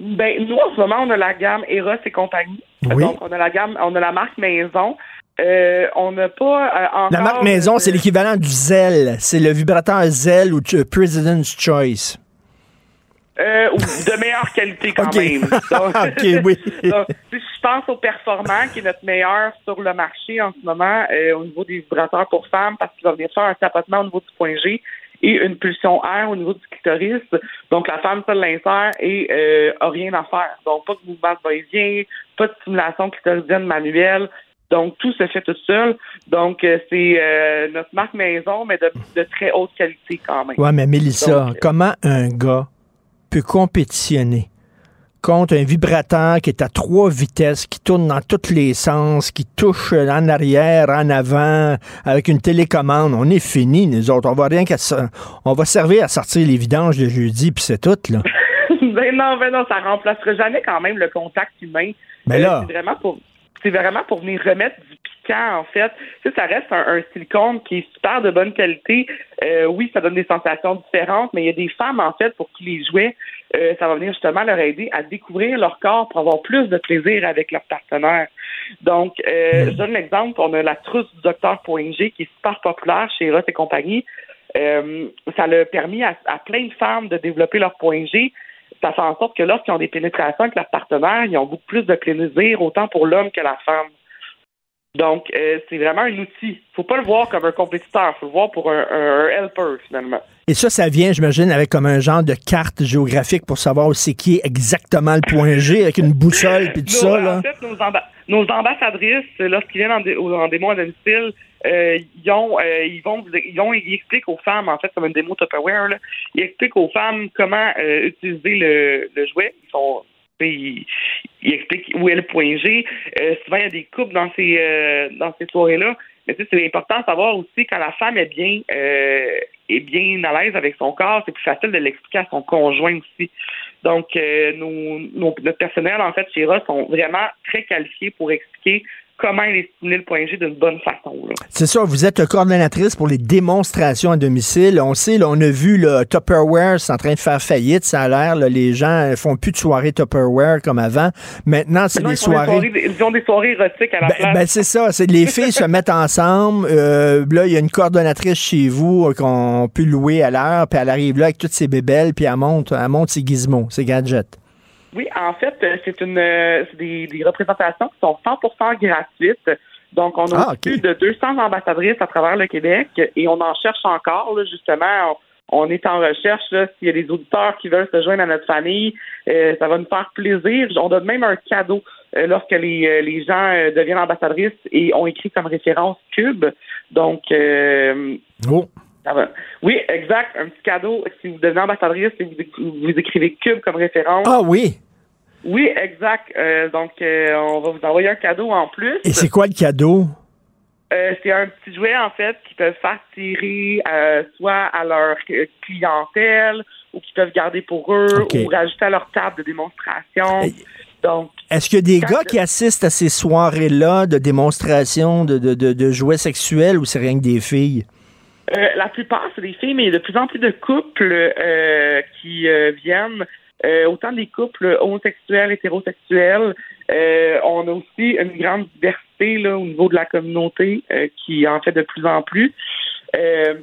Ben, nous, en ce moment, on a la gamme Eros et compagnie.
Oui.
Donc, on a la gamme, on a la marque Maison. Euh, on n'a pas euh, encore...
La marque Maison, c'est l'équivalent du Zell. C'est le vibrateur Zell ou euh, President's Choice.
Euh, de meilleure qualité quand
Ok.
même. Donc,
Ok, oui.
donc, je pense au performant, qui est notre meilleur sur le marché en ce moment, euh, au niveau des vibrateurs pour femmes, parce qu'il va venir faire un tapotement au niveau du point G et une pulsion R au niveau du clitoris. Donc, la femme seule l'insère et euh, a rien à faire. Donc, pas de mouvement de va-et-vient, pas de stimulation clitoridienne manuelle. Donc, tout se fait tout seul. Donc, euh, c'est euh, notre marque maison, mais de, de très haute qualité quand même.
Ouais, mais Mélissa,
Donc, euh,
comment un gars peut compétitionner? Contre un vibrateur qui est à trois vitesses, qui tourne dans tous les sens, qui touche en arrière, en avant, avec une télécommande. On est fini, nous autres. On va rien qu'à ça. On va servir à sortir les vidanges de jeudi, puis c'est tout, là.
ben non, ben non, ça remplacera jamais quand même le contact humain.
Mais là-
Euh, c'est vraiment pour c'est vraiment pour venir remettre du piquant, en fait. Tu sais, ça reste un, un silicone qui est super de bonne qualité. Euh, oui, ça donne des sensations différentes, mais il y a des femmes, en fait, pour qui les jouets, euh, ça va venir justement leur aider à découvrir leur corps pour avoir plus de plaisir avec leur partenaire. Donc, euh, je donne l'exemple, on a la trousse du docteur Poingé qui est super populaire chez Ross et compagnie. Euh, ça l'a permis à, à plein de femmes de développer leur point G. Ça fait en sorte que lorsqu'ils ont des pénétrations avec leur partenaire, ils ont beaucoup plus de plaisir, autant pour l'homme que la femme. Donc, euh, c'est vraiment un outil. faut pas le voir comme un compétiteur, faut le voir pour un, un- un helper, finalement.
Et ça, ça vient, j'imagine, avec comme un genre de carte géographique pour savoir où c'est qui est exactement le point G, avec une boussole puis tout
Nos-
ça, là.
En fait, nos, amba- nos ambassadrices, lorsqu'ils viennent en, dé- en démo à domicile, euh, ils, ont, euh, ils vont, ils ont, ils expliquent aux femmes, en fait, comme une démo Tupperware, là, ils expliquent aux femmes comment euh, utiliser le, le jouet. Ils sont ils expliquent où est le point G. Euh, souvent, il y a des couples dans ces euh, dans ces soirées-là. Mais c'est important de savoir aussi quand la femme est bien euh, est bien à l'aise avec son corps, c'est plus facile de l'expliquer à son conjoint aussi. Donc, notre personnel, en fait, chez Ross, sont vraiment très qualifiés pour expliquer comment il est stimuler le point G d'une bonne façon.
C'est ça, vous êtes coordonnatrice pour les démonstrations à domicile. On sait, là, on a vu le Tupperware, c'est en train de faire faillite, ça a l'air. Les gens font plus de soirées Tupperware comme avant. Maintenant, c'est des soirées-
Ils ont des soirées érotiques à la
Ben,
place.
ben, c'est ça, c'est les filles se mettent ensemble. euh, là, il y a une coordonnatrice chez vous euh, qu'on peut louer à l'heure, puis elle arrive là avec toutes ses bébelles, puis elle monte, elle monte ses gizmos, ses gadgets.
Oui, en fait, euh, c'est une euh, c'est des, des représentations qui sont 100% gratuites. Donc, on a
Ah,
plus de 200 ambassadrices à travers le Québec et on en cherche encore, là, justement. On, on est en recherche, s'il y a des auditeurs qui veulent se joindre à notre famille, euh, ça va nous faire plaisir. On donne même un cadeau euh, lorsque les, euh, les gens euh, deviennent ambassadrices et ont écrit comme référence Cube. Donc, euh,
Oh.
Oui, exact. Un petit cadeau. Si vous devenez ambassadrice et vous, vous écrivez Cube comme référence.
Ah oui!
Oui, exact. Euh, donc, euh, on va vous envoyer un cadeau en plus.
Et c'est quoi le cadeau?
Euh, c'est un petit jouet, en fait, qui peuvent faire tirer soit à leur clientèle ou qu'ils peuvent garder pour eux ou rajouter à leur table de démonstration. Donc,
Est-ce qu'il y a des gars qui assistent à ces soirées-là de démonstration de, de, de, de jouets sexuels ou c'est rien que des filles?
Euh, la plupart, c'est des filles, mais il y a de plus en plus de couples euh, qui euh, viennent, euh, autant des couples homosexuels, hétérosexuels. On a aussi une grande diversité là, au niveau de la communauté qui en fait de plus en plus.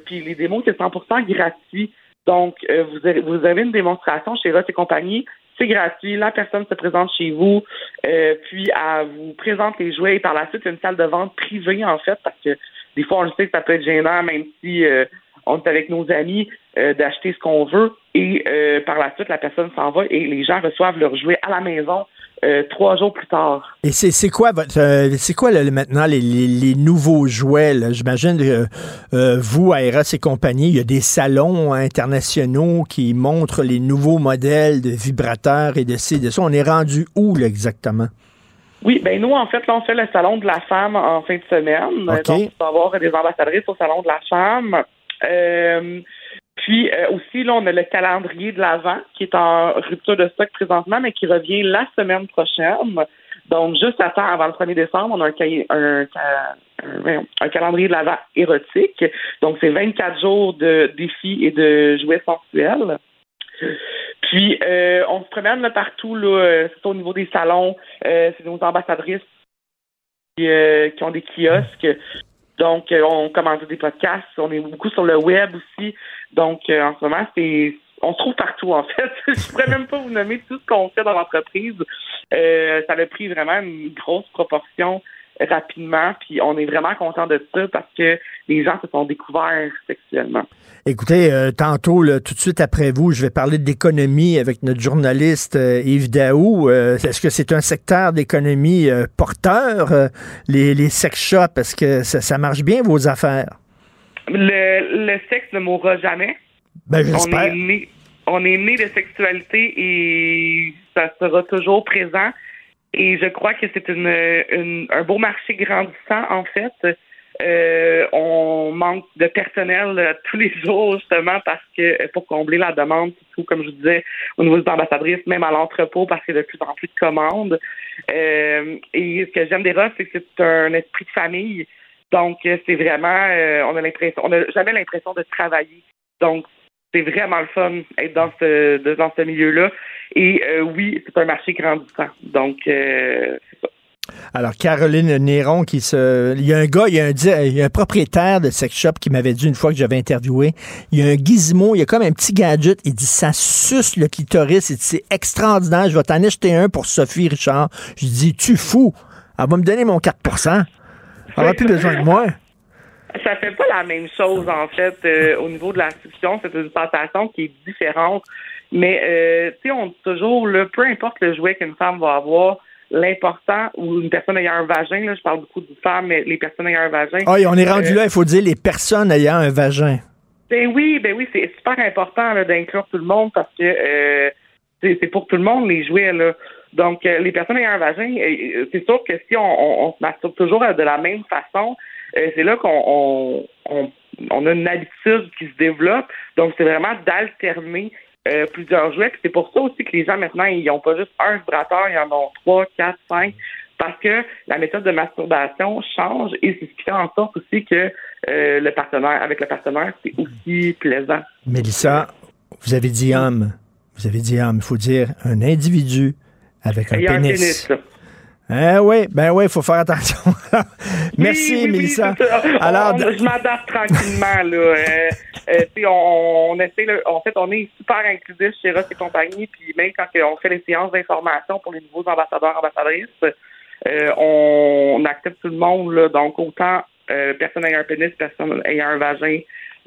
Puis les démos, c'est 100% gratuit. Donc, vous, avez, vous avez une démonstration chez Ross et compagnie. C'est gratuit. La personne se présente chez vous, euh, puis elle vous présente les jouets et par la suite, une salle de vente privée, en fait, parce que des fois, on sait que ça peut être gênant, même si euh, on est avec nos amis, euh, d'acheter ce qu'on veut. Et euh, par la suite, la personne s'en va et les gens reçoivent leurs jouets à la maison trois jours plus tard.
Et c'est quoi votre c'est quoi maintenant les, nouveaux jouets? J'imagine euh, vous, à Eros et compagnie, il y a des salons internationaux qui montrent les nouveaux modèles de vibrateurs et de ci, de ça. On est rendu où là, exactement?
Oui, ben nous, en fait, là, on fait le salon de la femme en fin de semaine. Donc, on va avoir des ambassadrices au salon de la femme. Euh, puis euh, aussi, là, on a le calendrier de l'Avent qui est en rupture de stock présentement, mais qui revient la semaine prochaine. Donc, juste à temps avant le 1er décembre, on a un, cahier- un, ca- un- voyons, un calendrier de l'Avent érotique. Donc, c'est 24 jours de défis et de jouets sensuels. Puis, euh, on se promène partout, là, euh, au niveau des salons, euh, c'est nos ambassadrices qui, euh, qui ont des kiosques. Donc, on commence des podcasts, on est beaucoup sur le web aussi. Donc, en ce moment, c'est on se trouve partout, en fait. Je pourrais même pas vous nommer tout ce qu'on fait dans l'entreprise. Ça a pris vraiment une grosse proportion rapidement, puis on est vraiment content de ça parce que les gens se sont découverts sexuellement.
Écoutez, euh, tantôt, là, tout de suite après vous, je vais parler d'économie avec notre journaliste euh, Yves Daou. Euh, Est-ce que c'est un secteur d'économie porteur, les, les sex shops? Est-ce que ça, ça marche bien, vos affaires?
Le, le sexe ne mourra jamais.
Ben, j'espère.
on est né de sexualité et ça sera toujours présent. Et je crois que c'est une, une, un beau marché grandissant, en fait. Euh, on manque de personnel euh, tous les jours, justement, parce que pour combler la demande, surtout, comme je vous disais, au niveau des ambassadrices, même à l'entrepôt, parce qu'il y a de plus en plus de commandes. Euh, et ce que j'aime des Ross, c'est que c'est un esprit de famille. Donc, c'est vraiment, on a l'impression, on n'a jamais l'impression de travailler. Donc, c'est vraiment le fun être dans ce dans ce milieu-là. Et oui, c'est un marché grandissant. Donc, c'est ça.
Alors, Caroline Néron, qui se. Il y a un gars, il y a un, propriétaire de sex shop qui m'avait dit une fois que j'avais interviewé il y a un gizmo, il y a comme un petit gadget. Il dit ça suce le clitoris. C'est extraordinaire. Je vais t'en acheter un pour Sophie Richard. Je dis tu fou. Elle va me donner mon 4% Elle n'aura plus besoin de moi.
Ça fait pas la même chose, en fait, euh, au niveau de la succion. C'est une sensation qui est différente. Mais, euh, tu sais, on dit toujours, là, peu importe le jouet qu'une femme va avoir, l'important, ou une personne ayant un vagin, là, je parle beaucoup de femmes, mais les personnes ayant un vagin.
Ah, on est rendu euh, là, il faut dire les personnes ayant un vagin.
Ben oui, ben oui, c'est super important d'inclure tout le monde parce que euh, c'est pour tout le monde les jouets là. Donc les personnes ayant un vagin, c'est sûr que si on, on, se masturbe toujours de la même façon, c'est là qu'on on, on, a une habitude qui se développe. Donc c'est vraiment d'alterner euh, plusieurs jouets. C'est pour ça aussi que les gens maintenant, ils n'ont pas juste un vibrateur, ils en ont trois, quatre, cinq, parce que la méthode de masturbation change et c'est ce qui fait en sorte aussi que euh, le partenaire, avec le partenaire, c'est aussi plaisant.
Mélissa, vous avez dit homme. Vous avez dit homme. Il faut dire un individu avec un pénis. Eh oui, ben oui, il faut faire attention. Merci, Mélissa.
Alors, je m'adapte tranquillement. Là. Euh, euh, on, on essaie, en fait, on est super inclusif chez Ross et compagnie, puis même quand on fait les séances d'information pour les nouveaux ambassadeurs, ambassadrices, euh, on, accepte tout le monde. Là, donc, autant personne ayant un pénis, personne ayant un vagin,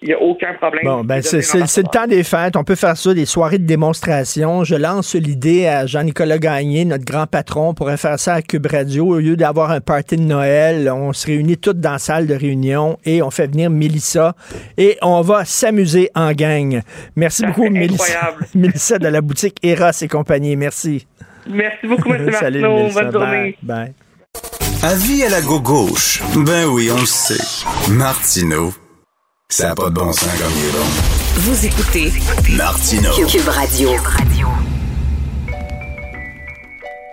il n'y a aucun problème.
Bon, ben c'est le temps des fêtes. On peut faire ça, des soirées de démonstration. Je lance l'idée à Jean-Nicolas Gagné, notre grand patron. On pourrait faire ça à Cube Radio. Au lieu d'avoir un party de Noël, on se réunit toutes dans la salle de réunion et on fait venir Mélissa et on va s'amuser en gang. Merci beaucoup, Mélissa. Mélissa de la boutique Eros et compagnie. Merci.
Merci beaucoup, M. Martineau. Bonne journée.
Bye.
Avis à la gauche. Ben oui, on le sait. Martineau. Ça n'a pas de bon sens comme il est bon.
Vous écoutez
Martino.
Cube Radio.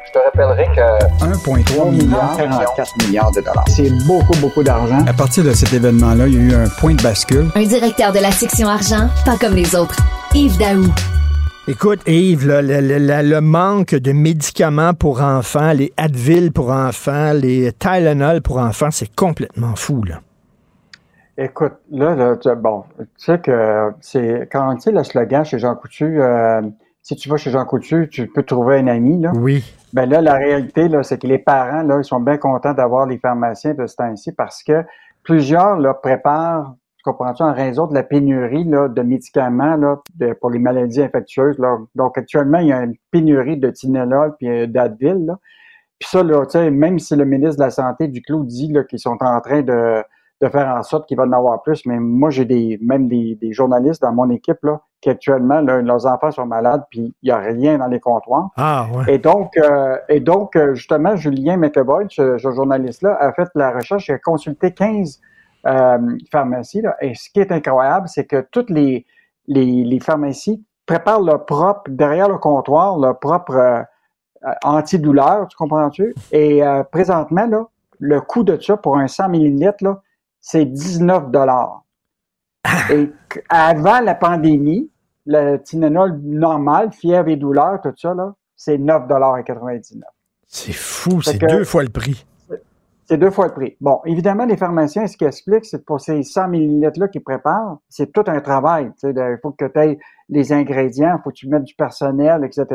Je te rappellerai que 1,3 milliard, 44 milliards de dollars. C'est beaucoup, beaucoup d'argent.
À partir de cet événement-là, il y a eu un point de bascule.
Un directeur de la section argent, pas comme les autres. Yves Daou.
Écoute, Yves, le, manque de médicaments pour enfants, les Advil pour enfants, les Tylenol pour enfants, c'est complètement fou, là.
Écoute, là, là bon, tu sais que c'est quand tu sais le slogan chez Jean Coutu, euh, si tu vas chez Jean Coutu, tu peux trouver un ami, là.
Oui.
Ben là, la réalité, là, c'est que les parents, là, ils sont bien contents d'avoir les pharmaciens de ce temps-ci parce que plusieurs, là, préparent, tu comprends-tu, en raison de la pénurie, là, de médicaments, là, pour les maladies infectieuses, là. Donc, actuellement, il y a une pénurie de Tylenol puis euh, d'Advil. Puis ça, là, même si le ministre de la Santé, du Clos, dit, qu'ils sont en train de de faire en sorte qu'ils vont en avoir plus. Mais moi, j'ai des même des, des, journalistes dans mon équipe là, qui actuellement, leurs enfants sont malades, puis il n'y a rien dans les comptoirs.
Ah, ouais.
Et donc, euh, et donc euh, justement, Julien McEvoy, ce, journaliste-là, a fait la recherche, il a consulté 15 euh, pharmacies. Là, et ce qui est incroyable, c'est que toutes les, les, les, pharmacies préparent leur propre, derrière le comptoir, leur propre euh, antidouleur, tu comprends-tu? Et présentement, là, le coût de ça pour un 100 millilitres, là, c'est 19 dollars. Ah. Et avant la pandémie, le Tylenol normal, fièvre et douleur, tout ça, c'est 9 dollars et 99.
C'est fou, c'est deux fois le prix.
C'est deux fois le prix. Bon, évidemment, les pharmaciens, ce qu'ils expliquent, c'est pour ces 100 millilitres-là qu'ils préparent, c'est tout un travail. Il faut que tu aies les ingrédients, il faut que tu mettes du personnel, etc.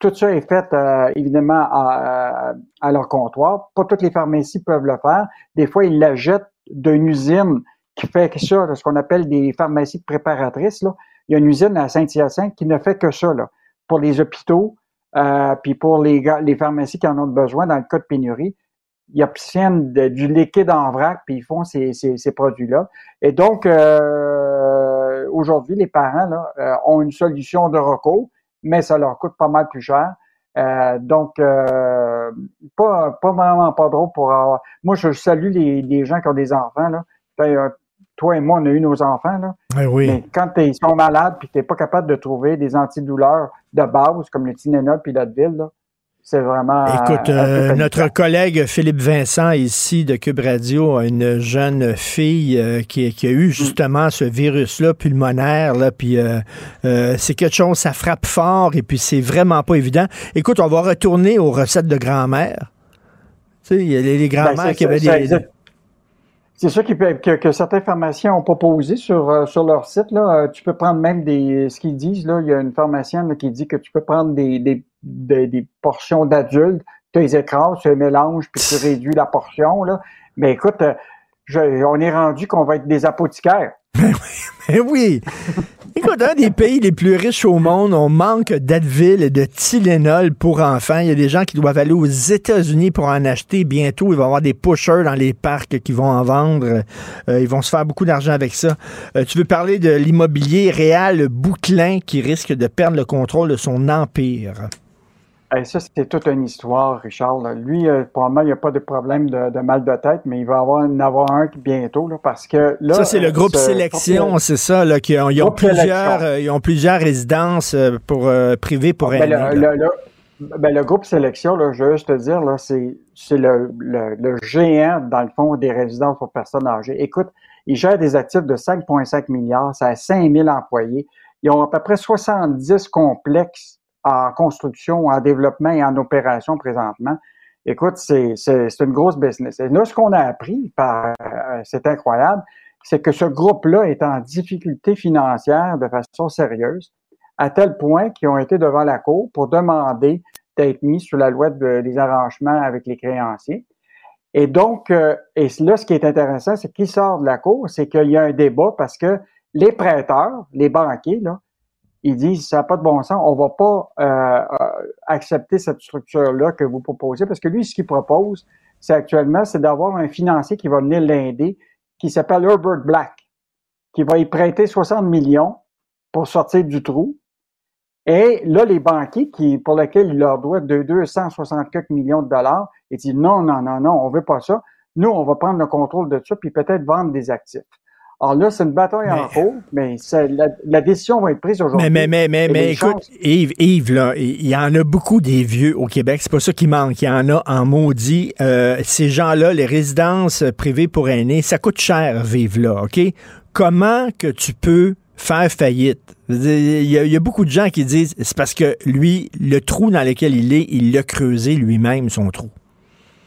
Tout ça est fait euh, évidemment à, à, leur comptoir. Pas toutes les pharmacies peuvent le faire. Des fois, ils la jettent d'une usine qui fait ça, ce qu'on appelle des pharmacies préparatrices. Là. Il y a une usine à Saint-Hyacinthe qui ne fait que ça, là, pour les hôpitaux, euh, puis pour les, les pharmacies qui en ont besoin dans le cas de pénurie. Ils obtiennent du liquide en vrac, puis ils font ces, ces, ces produits-là. Et donc, euh, aujourd'hui, les parents là, euh, ont une solution de recours, mais ça leur coûte pas mal plus cher. Euh, donc, euh, pas, pas vraiment pas drôle pour avoir. Moi, je salue les, les gens qui ont des enfants. Là. Toi et moi, on a eu nos enfants. Là.
Eh oui.
Mais quand ils sont malades puis que tu n'es pas capable de trouver des antidouleurs de base comme le Tylenol puis l'Advil, là, c'est vraiment.
Écoute,
euh,
euh, notre collègue Philippe Vincent, ici de Cube Radio, a une jeune fille euh, qui, qui a eu justement ce virus-là pulmonaire, là, puis euh, c'est quelque chose, ça frappe fort, et puis c'est vraiment pas évident. Écoute, on va retourner aux recettes de grand-mère. Tu sais, il y a les, les
Ben,
grand-mères qui avaient
ça
des...
C'est ça qui peut- que, que certains pharmaciens ont proposé sur, euh, sur leur site. Là. Euh, Tu peux prendre même des. Ce qu'ils disent, là, il y a une pharmacienne là, qui dit que tu peux prendre des, des, des, portions d'adultes, tu les écrases, tu les mélanges, puis tu réduis la portion. Là. Mais écoute, euh, on est rendu qu'on va être des apothicaires.
Eh oui! Écoute, un des pays les plus riches au monde, on manque d'Advil et de Tylenol pour enfants. Il y a des gens qui doivent aller aux États-Unis pour en acheter. Bientôt, il va y avoir des pushers dans les parcs qui vont en vendre. Euh, ils vont se faire beaucoup d'argent avec ça. Euh, tu veux parler de l'immobilier réel Bouclin qui risque de perdre le contrôle de son empire?
Ça, c'est toute une histoire, Richard. là. Lui, euh, probablement, il n'y a pas de problème de, de mal de tête, mais il va avoir, en avoir un bientôt, là, parce que là.
ça, c'est le
euh,
groupe
ce-
Sélection, c'est ça, là, qui ont, ils, ont plusieurs, euh, ils ont plusieurs résidences euh, pour, euh, privées pour
Ben,
aînés, là.
le, ben, le groupe sélection, là, je veux juste te dire, là, c'est, c'est le, le, le géant, dans le fond, des résidences pour personnes âgées. Écoute, ils gèrent des actifs de 5,5 milliards, ça a 5000 employés. Ils ont à peu près 70 complexes en construction, en développement et en opération présentement. Écoute, c'est, une grosse business. Et là, ce qu'on a appris, par, euh, c'est incroyable, c'est que ce groupe-là est en difficulté financière de façon sérieuse à tel point qu'ils ont été devant la Cour pour demander d'être mis sous la loi de- des arrangements avec les créanciers. Et donc, euh, et là, ce qui est intéressant, c'est qu'il sort de la Cour, c'est qu'il y a un débat parce que les prêteurs, les banquiers, là, ils disent ça n'a pas de bon sens, on va pas euh, euh, accepter cette structure-là que vous proposez, parce que lui, ce qu'il propose, c'est actuellement, c'est d'avoir un financier qui va venir l'aider, qui s'appelle Herbert Black, qui va y prêter 60 millions pour sortir du trou. Et là, les banquiers qui, pour lesquels il leur doit de 264 millions de dollars, ils disent non, non, non, non, on veut pas ça. Nous, on va prendre le contrôle de ça, puis peut-être vendre des actifs. Alors là, c'est une bataille en cours, mais la, la décision va être prise aujourd'hui.
Mais, mais, mais, mais, écoute,
chances-
Yves, Yves, là, il y en a beaucoup des vieux au Québec. C'est pas ça qui manque. Il y en a en maudit. Euh, ces gens-là, les résidences privées pour aînés, ça coûte cher vivre là, OK? Comment que tu peux faire faillite? Il y, a, il y a beaucoup de gens qui disent c'est parce que lui, le trou dans lequel il est, il l'a creusé lui-même, son trou.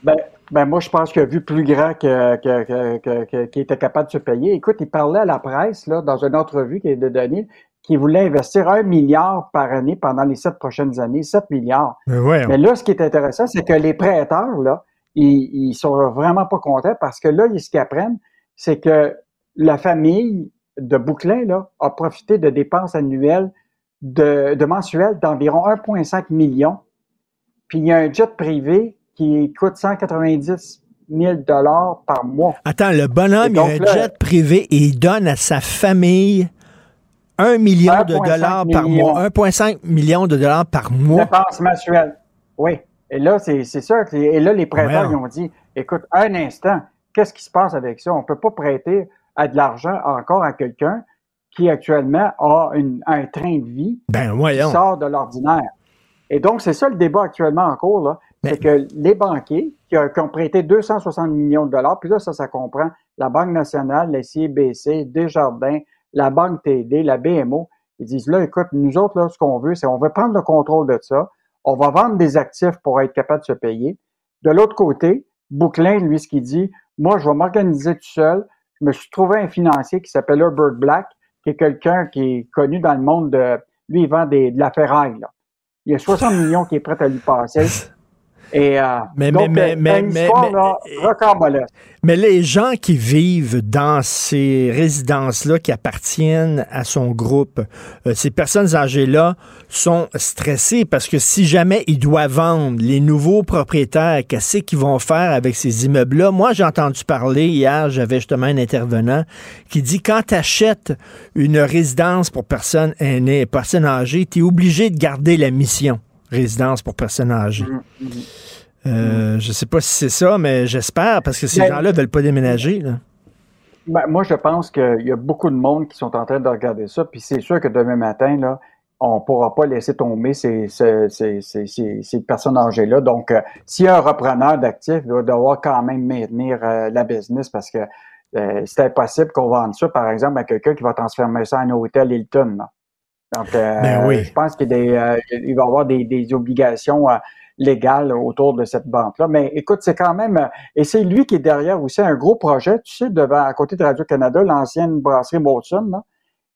Ben, ben moi, je pense qu'il a vu plus grand que, que, que, que- que- qu'il était capable de se payer. Écoute, il parlait à la presse, là, dans une entrevue qui est de donner, qu'il voulait investir un milliard par année pendant les sept prochaines années, 7 milliards.
Mais ouais.
Mais là, ce qui est intéressant, c'est que les prêteurs, là, ils, ils sont vraiment pas contents parce que là, ils- ce qu'ils apprennent, c'est que la famille de Bouclin, là, a profité de dépenses annuelles de, de mensuelles d'environ 1,5 million. Puis il y a un jet privé qui coûte 190 000 dollars par mois.
Attends, le bonhomme, il a un
là-
jet privé et il donne à sa famille un million de
1,5
dollars par
million.
mois. 1,5 million de dollars par mois.
Dépenses mensuelles. Oui. Et là, c'est ça. que- Et là, les prêteurs, ils ont dit, écoute, un instant, qu'est-ce qui se passe avec ça? On peut pas prêter à de l'argent encore à quelqu'un qui actuellement a une- un train de vie
Ben,
qui sort de l'ordinaire. Et donc, c'est ça le débat actuellement en cours, là. C'est que les banquiers qui, ont- prêté 260 millions de dollars, puis là, ça, ça comprend la Banque nationale, la CIBC, Desjardins, la Banque TD, la BMO, ils disent là, écoute, nous autres, là, ce qu'on veut, c'est on veut prendre le contrôle de ça. On va vendre des actifs pour être capable de se payer. De l'autre côté, Bouclin, lui, ce qu'il dit, moi, je vais m'organiser tout seul. Je me suis trouvé un financier qui s'appelle Herbert Black, qui est quelqu'un qui est connu dans le monde de, lui, il vend de la ferraille, là. Il y a 60 millions qui est prêt à lui passer. Et, euh,
Mais-
donc,
mais- mais-
une
mais-
histoire,
mais-
là, rocambolesque.
Mais les gens qui vivent dans ces résidences-là, qui appartiennent à son groupe, euh, ces personnes âgées-là sont stressées parce que si jamais ils doivent vendre les nouveaux propriétaires, qu'est-ce qu'ils vont faire avec ces immeubles-là? Moi, j'ai entendu parler hier, j'avais justement un intervenant qui dit quand tu achètes une résidence pour personnes aînées, personnes âgées, tu es obligé de garder la mission résidence pour personnes âgées.
Mm,
Euh, je sais pas si c'est ça, mais j'espère, parce que ces
Ben-
gens-là veulent pas déménager. là.
Ben, moi, je pense qu'il y a beaucoup de monde qui sont en train de regarder ça, puis c'est sûr que demain matin, là, on ne pourra pas laisser tomber ces, ces, ces, ces, personnes âgées-là. Donc, euh, s'il y a un repreneur d'actifs, il va devoir quand même maintenir euh, la business parce que c'est impossible qu'on vende ça, par exemple, à quelqu'un qui va transformer ça en hôtel Hilton. là. Donc, euh,
Ben oui.
je pense qu'il euh, va y avoir des, des obligations euh, légales autour de cette banque-là. Mais écoute, c'est quand même... et c'est lui qui est derrière aussi un gros projet, tu sais, devant, à côté de Radio-Canada, l'ancienne brasserie Molson, là.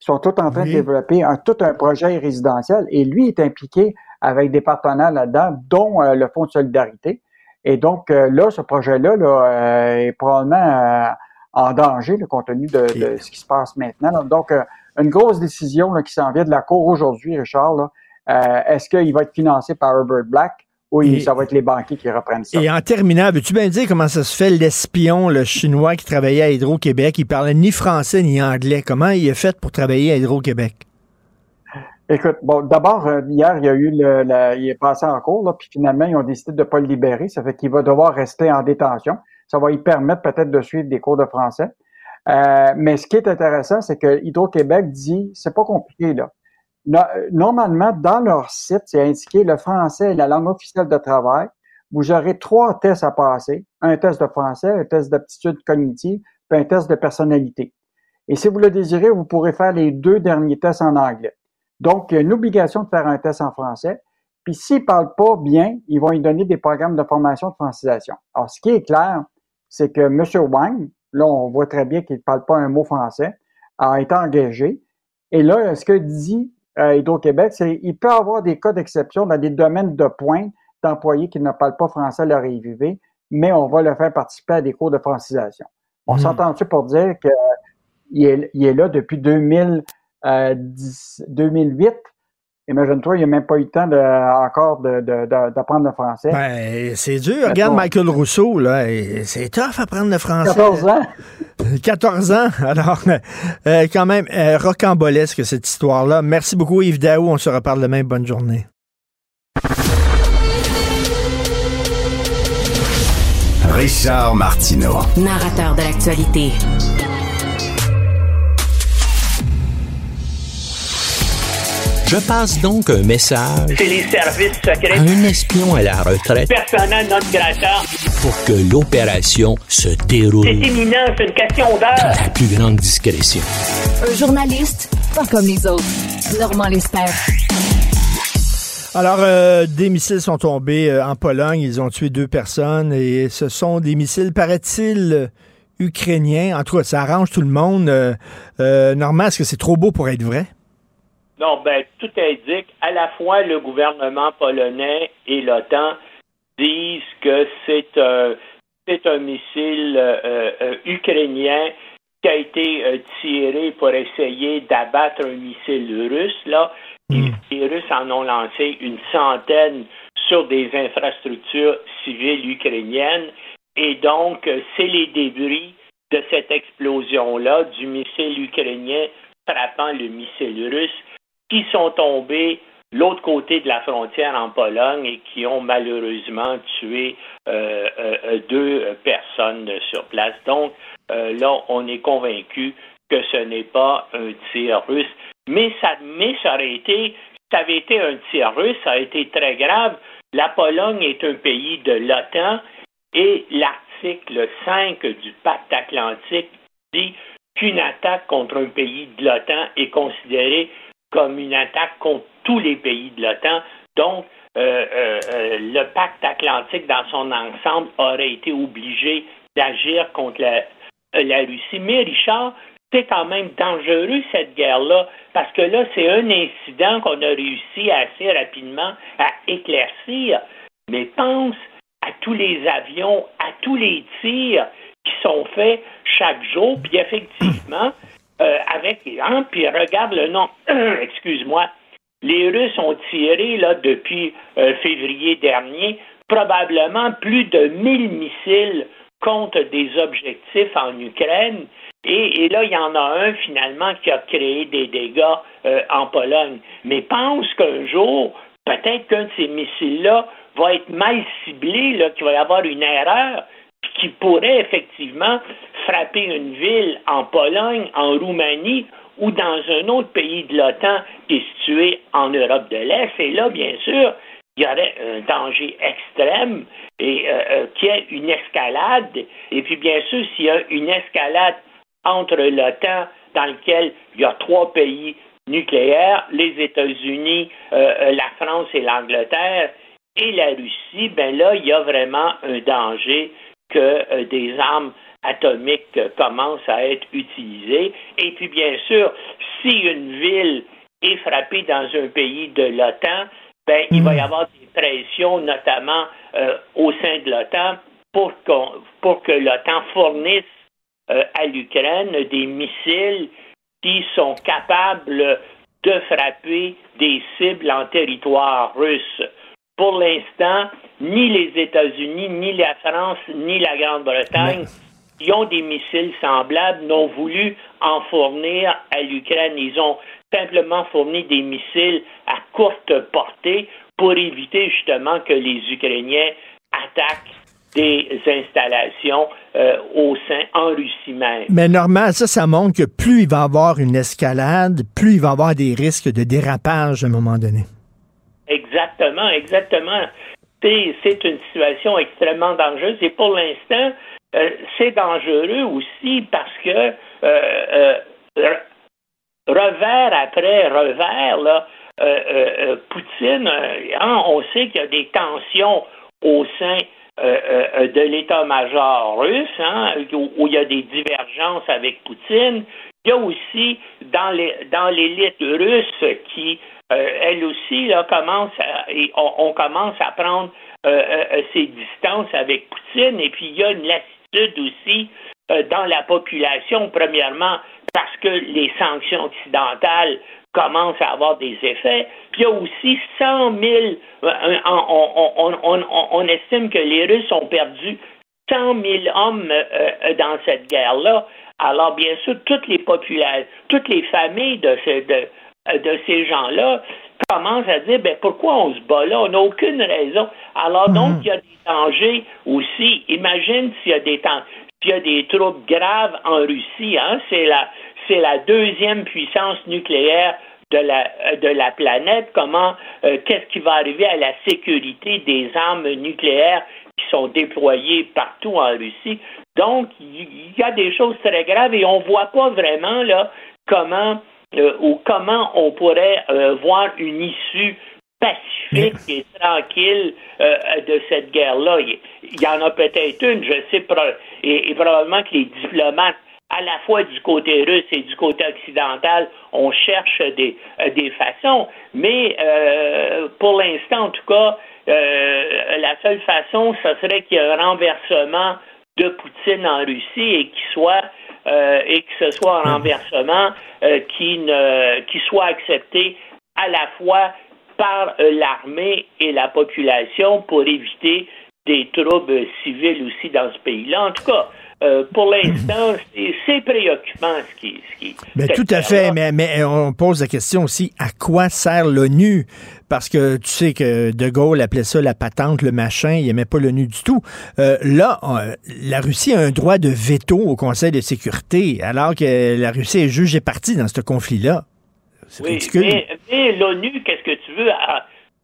Ils sont tous en train
Oui.
de développer un, tout un projet résidentiel et lui est impliqué avec des partenaires là-dedans, dont euh, le Fonds de solidarité. Et donc, euh, là, ce projet-là là, euh, est probablement en danger, là, compte tenu de, de ce qui se passe maintenant. Donc, une grosse décision là, qui s'en vient de la Cour aujourd'hui, Richard. là. Euh, Est-ce qu'il va être financé par Herbert Black ou
Et-
ça va être les banquiers qui reprennent ça?
Et en terminant, veux-tu bien dire comment ça se fait l'espion, le chinois qui travaillait à Hydro-Québec? Il parlait ni français ni anglais. Comment il a fait pour travailler à Hydro-Québec?
Écoute, bon, d'abord, euh, hier, il y a eu le, la- il est passé en cours, là, puis finalement, ils ont décidé de ne pas le libérer. Ça fait qu'il va devoir rester en détention. Ça va lui permettre peut-être de suivre des cours de français. Euh, mais ce qui est intéressant, c'est que Hydro-Québec dit, c'est pas compliqué, là. No- Normalement, dans leur site, c'est indiqué le français est la langue officielle de travail. Vous aurez trois tests à passer. Un test de français, un test d'aptitude cognitive, puis un test de personnalité. Et si vous le désirez, vous pourrez faire les deux derniers tests en anglais. Donc, il y a une obligation de faire un test en français. Puis s'il ne parle pas bien, ils vont lui donner des programmes de formation de francisation. Alors, ce qui est clair, c'est que M. Wang, là, on voit très bien qu'il ne parle pas un mot français, a été engagé. Et là, ce que dit euh, Hydro-Québec, c'est qu'il peut y avoir des cas d'exception dans des domaines de pointe d'employés qui ne parlent pas français à leur arrivée, mais on va le faire participer à des cours de francisation. On
Hmm.
s'entend-tu pour dire qu'il est, il est là depuis 2000, euh, 10 2008? Imagine-toi, il n'a même pas eu le temps de, encore de- de- de- d'apprendre le français.
Ben, c'est dur. Regarde. Michael Rousseau, là. C'est tough apprendre le français.
14 ans.
14 ans. Alors, euh, quand même, euh, rocambolesque, cette histoire-là. Merci beaucoup, Yves Daou. On se reparle demain. Bonne journée.
Richard Martineau.
Narrateur de l'actualité.
Je passe donc un message
C'est les services
à
secrets.
un espion à la retraite
Persona non grata.
pour que l'opération se déroule
C'est imminent, c'est une question
dans
d'heure.
la plus grande discrétion.
Un journaliste pas comme les autres. Normand Lester.
Alors, euh, des missiles sont tombés euh, en Pologne. Ils ont tué deux personnes et ce sont des missiles, paraît-il, euh, ukrainiens. En tout cas, ça arrange tout le monde. Euh, euh, Normand, est-ce que c'est trop beau pour être vrai?
Non, ben, tout indique, à la fois le gouvernement polonais et l'OTAN disent que c'est un, c'est un missile euh, euh, ukrainien qui a été euh, tiré pour essayer d'abattre un missile russe, là. Et Les Russes en ont lancé une centaine sur des infrastructures civiles ukrainiennes. Et donc, euh, c'est les débris de cette explosion-là, du missile ukrainien frappant le missile russe, qui sont tombés l'autre côté de la frontière en Pologne et qui ont malheureusement tué euh, euh, deux personnes sur place. Donc, euh, là, on est convaincu que ce n'est pas un tir russe. Mais ça, mais ça aurait été, ça avait été un tir russe, ça a été très grave. La Pologne est un pays de l'OTAN et l'article 5 du pacte atlantique dit qu'une attaque contre un pays de l'OTAN est considérée comme une attaque contre tous les pays de l'OTAN. Donc, euh, euh, euh, le pacte atlantique dans son ensemble aurait été obligé d'agir contre la, la Russie. Mais Richard, c'est quand même dangereux cette guerre-là, parce que là, c'est un incident qu'on a réussi assez rapidement à éclaircir. Mais pense à tous les avions, à tous les tirs qui sont faits chaque jour, puis effectivement, euh, avec hein, puis regarde le nom, excuse-moi, les Russes ont tiré là depuis euh, février dernier probablement plus de 1000 missiles contre des objectifs en Ukraine. Et, là, il y en a un finalement qui a créé des dégâts euh, en Pologne. Mais pense qu'un jour, peut-être qu'un de ces missiles-là va être mal ciblé, qu'il va y avoir une erreur, qui pourrait effectivement frapper une ville en Pologne, en Roumanie ou dans un autre pays de l'OTAN qui est situé en Europe de l'Est. Et là, bien sûr, il y aurait un danger extrême et euh, euh, qu'il y ait une escalade. Et puis, bien sûr, s'il y a une escalade entre l'OTAN, dans lequel il y a trois pays nucléaires, les États-Unis, euh, la France et l'Angleterre, et la Russie, ben là, il y a vraiment un danger que des armes atomiques commencent à être utilisées. Et puis, bien sûr, si une ville est frappée dans un pays de l'OTAN, ben, il va y avoir des pressions, notamment euh, au sein de l'OTAN, pour, pour que l'OTAN fournisse euh, à l'Ukraine des missiles qui sont capables de frapper des cibles en territoire russe. Pour l'instant, ni les États-Unis, ni la France, ni la Grande-Bretagne qui ont des missiles semblables n'ont voulu en fournir à l'Ukraine. Ils ont simplement fourni des missiles à courte portée pour éviter justement que les Ukrainiens attaquent des installations euh, au sein en Russie même.
Mais normal, ça, ça montre que plus il va y avoir une escalade, plus il va y avoir des risques de dérapage à un moment donné.
Exactement, exactement. C'est une situation extrêmement dangereuse et pour l'instant, euh, c'est dangereux aussi parce que euh, revers après revers, là, euh, euh, Poutine, hein, on sait qu'il y a des tensions au sein de l'état-major russe, hein, où, il y a des divergences avec Poutine. Il y a aussi dans les dans l'élite russe qui, elle aussi, là, commence à, on, commence à prendre ses distances avec Poutine. Et puis il y a une lassitude aussi dans la population, premièrement parce que les sanctions occidentales commencent à avoir des effets. Puis il y a aussi 100 000, euh, on, estime que les Russes ont perdu 100 000 hommes euh, euh, dans cette guerre-là. Alors, bien sûr, toutes les familles de, de, ces gens-là commencent à dire ben, pourquoi on se bat là? On n'a aucune raison. Alors, donc, mhm. il y a des dangers aussi. Imagine s'il y a des s'il y a des troubles graves en Russie, hein, c'est la, c'est la deuxième puissance nucléaire de la, euh, de la planète, comment, euh, qu'est-ce qui va arriver à la sécurité des armes nucléaires qui sont déployées partout en Russie? Donc, il y, a des choses très graves et on ne voit pas vraiment là comment euh, ou comment on pourrait voir une issue pacifique et tranquille de cette guerre-là. Il y en a peut-être une, je sais, et probablement que les diplomates à la fois du côté russe et du côté occidental, on cherche des, euh, des façons. Mais euh, pour l'instant, en tout cas, euh, la seule façon, ce serait qu'il y ait un renversement de Poutine en Russie et qu'il soit et que ce soit un renversement qui ne qui soit accepté à la fois par l'armée et la population pour éviter des troubles civils aussi dans ce pays-là. En tout cas, euh, pour l'instant, c'est préoccupant ce qui. Ce qui
ben, tout à fait, mais, mais on pose la question aussi à quoi sert l'ONU? Parce que tu sais que De Gaulle appelait ça la patente, le machin, il n'aimait pas l'ONU du tout. Euh, là, la Russie a un droit de veto au Conseil de sécurité, alors que la Russie est jugée partie dans ce conflit-là.
Oui, mais, mais l'ONU, qu'est-ce que tu veux,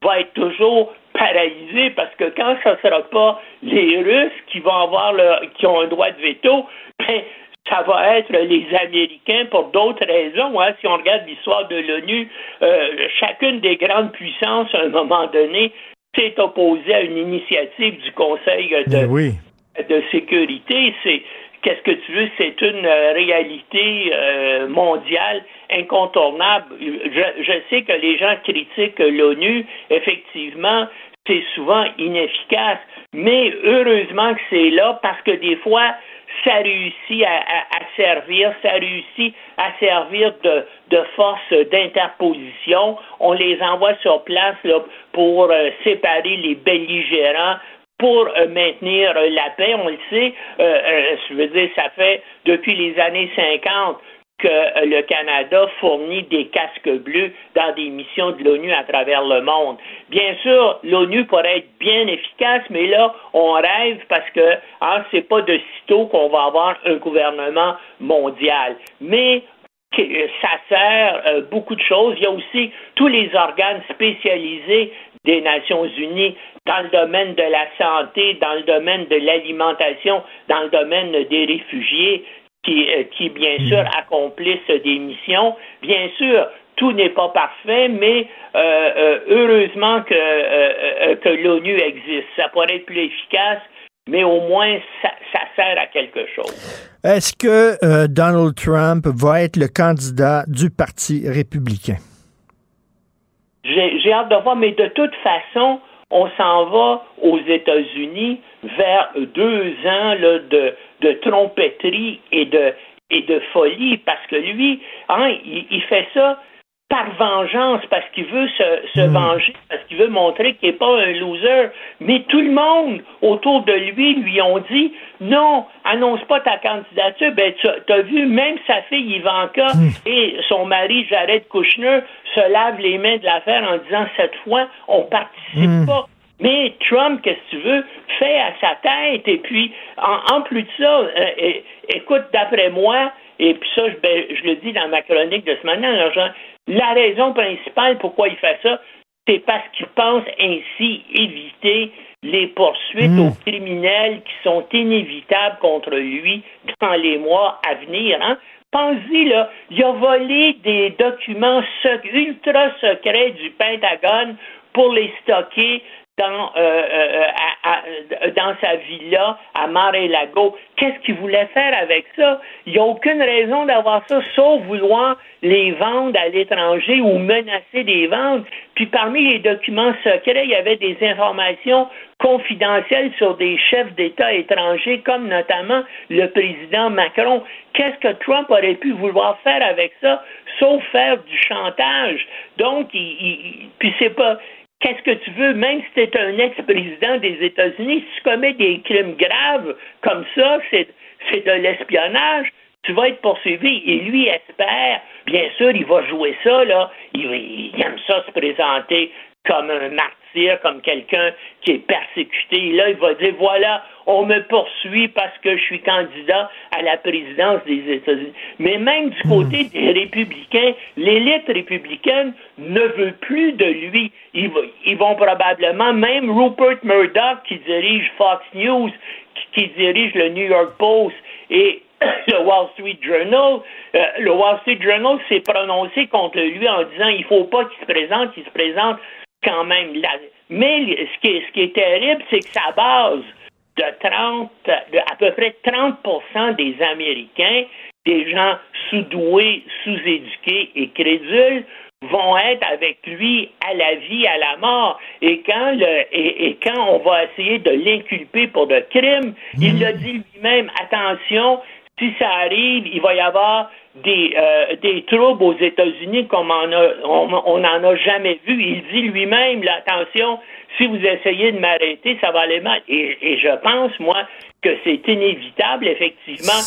va être toujours paralysé parce que quand ce ne sera pas les Russes qui vont avoir le, qui ont un droit de veto, ben, ça va être les Américains pour d'autres raisons. Hein. Si on regarde l'histoire de l'ONU, euh, chacune des grandes puissances, à un moment donné, s'est opposée à une initiative du Conseil de, de sécurité. C'est qu'est-ce que tu veux, c'est une euh, réalité euh, mondiale incontournable. Je, je, sais que les gens critiquent l'ONU, effectivement, c'est souvent inefficace, mais heureusement que c'est là parce que des fois, ça réussit à, servir, ça réussit à servir de, de force d'interposition. On les envoie sur place là, pour euh, séparer les belligérants pour euh, maintenir euh, la paix. On le sait, je veux dire, ça fait depuis les années 50 que le Canada fournit des casques bleus dans des missions de l'ONU à travers le monde. Bien sûr, l'ONU pourrait être bien efficace, mais là, on rêve parce que hein, c'est pas de sitôt qu'on va avoir un gouvernement mondial. Mais ça sert euh, beaucoup de choses. Il y a aussi tous les organes spécialisés des Nations Unies dans le domaine de la santé, dans le domaine de l'alimentation, dans le domaine des réfugiés qui, euh, qui bien sûr, mm. accomplissent des missions. Bien sûr, tout n'est pas parfait, mais euh, heureusement que, que l'ONU existe. Ça pourrait être plus efficace, mais au moins ça, ça sert à quelque chose.
Est-ce que euh, Donald Trump va être le candidat du Parti républicain?
J'ai hâte de voir, mais de toute façon, on s'en va aux États-Unis vers deux ans de, de trompetterie et de, et de folie, parce que lui, hein, il fait ça par vengeance, parce qu'il veut se, hmm. venger, parce qu'il veut montrer qu'il n'est pas un loser. Mais tout le monde autour de lui lui ont dit non, annonce pas ta candidature. Ben, tu as vu, même sa fille Ivanka hmm. et son mari Jared Kushner se lavent les mains de l'affaire en disant cette fois, on participe hmm. pas. Mais Trump, qu'est-ce que tu veux, fait à sa tête. Et puis, en, plus de ça, euh, écoute, d'après moi, et puis ça, je, ben, je, le dis dans ma chronique de ce matin, la raison principale pourquoi il fait ça, c'est parce qu'il pense ainsi éviter les poursuites hmm. aux criminels qui sont inévitables contre lui dans les mois à venir. Hein? Pensez, là, il a volé des documents ultra secrets du Pentagone pour les stocker dans, euh, euh, dans sa villa à Mar-a-Lago. Qu'est-ce qu'il voulait faire avec ça? Il n'y a aucune raison d'avoir ça, sauf vouloir les vendre à l'étranger ou menacer des ventes. Puis parmi les documents secrets, il y avait des informations confidentielles sur des chefs d'État étrangers, comme notamment le président Macron. Qu'est-ce que Trump aurait pu vouloir faire avec ça, sauf faire du chantage? Donc, il, puis c'est pas Qu'est-ce que tu veux, même si tu es un ex-président des États-Unis, si tu commets des crimes graves comme ça, c'est, de l'espionnage, tu vas être poursuivi. Et lui espère, bien sûr, il va jouer ça, là. Il, il aime ça se présenter comme un martyr, comme quelqu'un qui est persécuté. là, il va dire, voilà, on me poursuit parce que je suis candidat à la présidence des États-Unis. Mais même du côté hmm. des républicains, l'élite républicaine ne veut plus de lui. Ils, ils, vont probablement, même Rupert Murdoch, qui dirige Fox News, qui, dirige le New York Post et le Wall Street Journal, euh, le Wall Street Journal s'est prononcé contre lui en disant il faut pas qu'il se présente, il se présente quand même. Mais ce qui est, ce qui est terrible, c'est que sa base de 30, de à peu près 30% des Américains, des gens sous-doués, sous-éduqués et crédules, vont être avec lui à la vie, à la mort. Et quand, le, et, quand on va essayer de l'inculper pour de crimes, il a dit lui-même, attention, si ça arrive, il va y avoir des, euh, des troubles aux États-Unis comme on n'en a jamais vu. Il dit lui-même, attention, si vous essayez de m'arrêter, ça va aller mal. Et, et je pense, moi, que c'est inévitable, effectivement,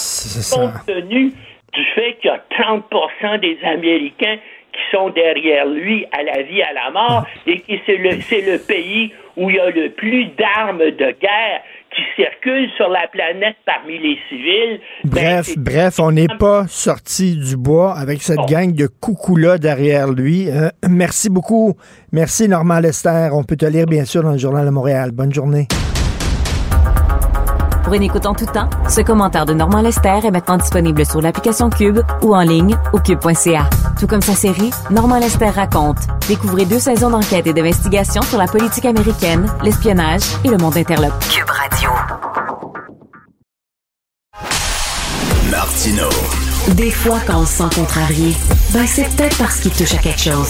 compte tenu du fait qu'il y a 30% des Américains qui sont derrière lui à la vie, à la mort, et que c'est le, c'est le pays où il y a le plus d'armes de guerre qui circulent sur la planète parmi les civils.
Ben, bref, bref, on n'est pas sorti du bois avec cette gang de coucou-là derrière lui. Euh, merci beaucoup. Merci, Normand Lester. On peut te lire, bien sûr, dans le Journal de Montréal. Bonne journée.
Pour une écoute en tout temps, ce commentaire de Normand Lester est maintenant disponible sur l'application Cube ou en ligne au cube.ca. Tout comme sa série, Normand Lester raconte. Découvrez deux saisons d'enquête et d'investigation sur la politique américaine, l'espionnage et le monde interlope. Cube Radio.
Martino.
Des fois, quand on se sent contrarié, ben c'est peut-être parce qu'il touche à quelque chose.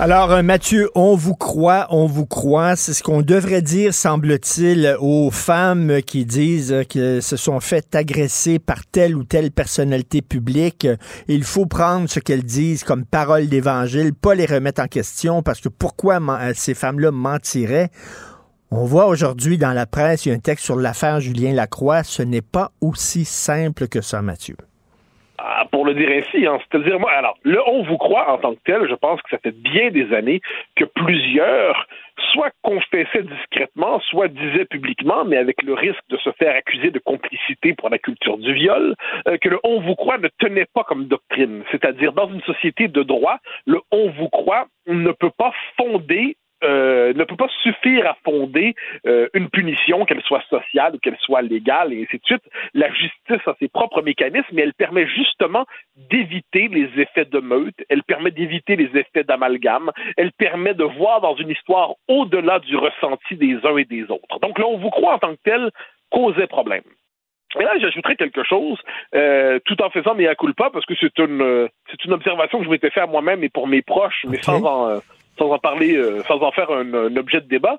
Alors, euh, Mathieu, on vous croit, on vous croit. C'est ce qu'on devrait dire, semble-t-il, aux femmes qui disent qu'elles se sont faites agresser par telle ou telle personnalité publique. Il faut prendre ce qu'elles disent comme parole d'évangile, pas les remettre en question, parce que pourquoi ces femmes-là mentiraient? On voit aujourd'hui dans la presse, il y a un texte sur l'affaire Julien Lacroix. Ce n'est pas aussi simple que ça, Mathieu.
Pour le dire ainsi, hein, c'est-à-dire moi, alors le on vous croit en tant que tel, je pense que ça fait bien des années que plusieurs soit confessaient discrètement, soit disaient publiquement, mais avec le risque de se faire accuser de complicité pour la culture du viol, euh, que le on vous croit ne tenait pas comme doctrine. C'est-à-dire dans une société de droit, le on vous croit ne peut pas fonder euh, ne peut pas suffire à fonder euh, une punition, qu'elle soit sociale ou qu'elle soit légale, et ainsi de suite. La justice a ses propres mécanismes, mais elle permet justement d'éviter les effets de meute, elle permet d'éviter les effets d'amalgame, elle permet de voir dans une histoire au-delà du ressenti des uns et des autres. Donc là, on vous croit en tant que tel causait problème. Et là, j'ajouterais quelque chose, euh, tout en faisant mes culpa, parce que c'est une, c'est une observation que je m'étais fait à moi-même et pour mes proches, mais sans en sans en parler, euh, sans en faire un, un, objet de débat.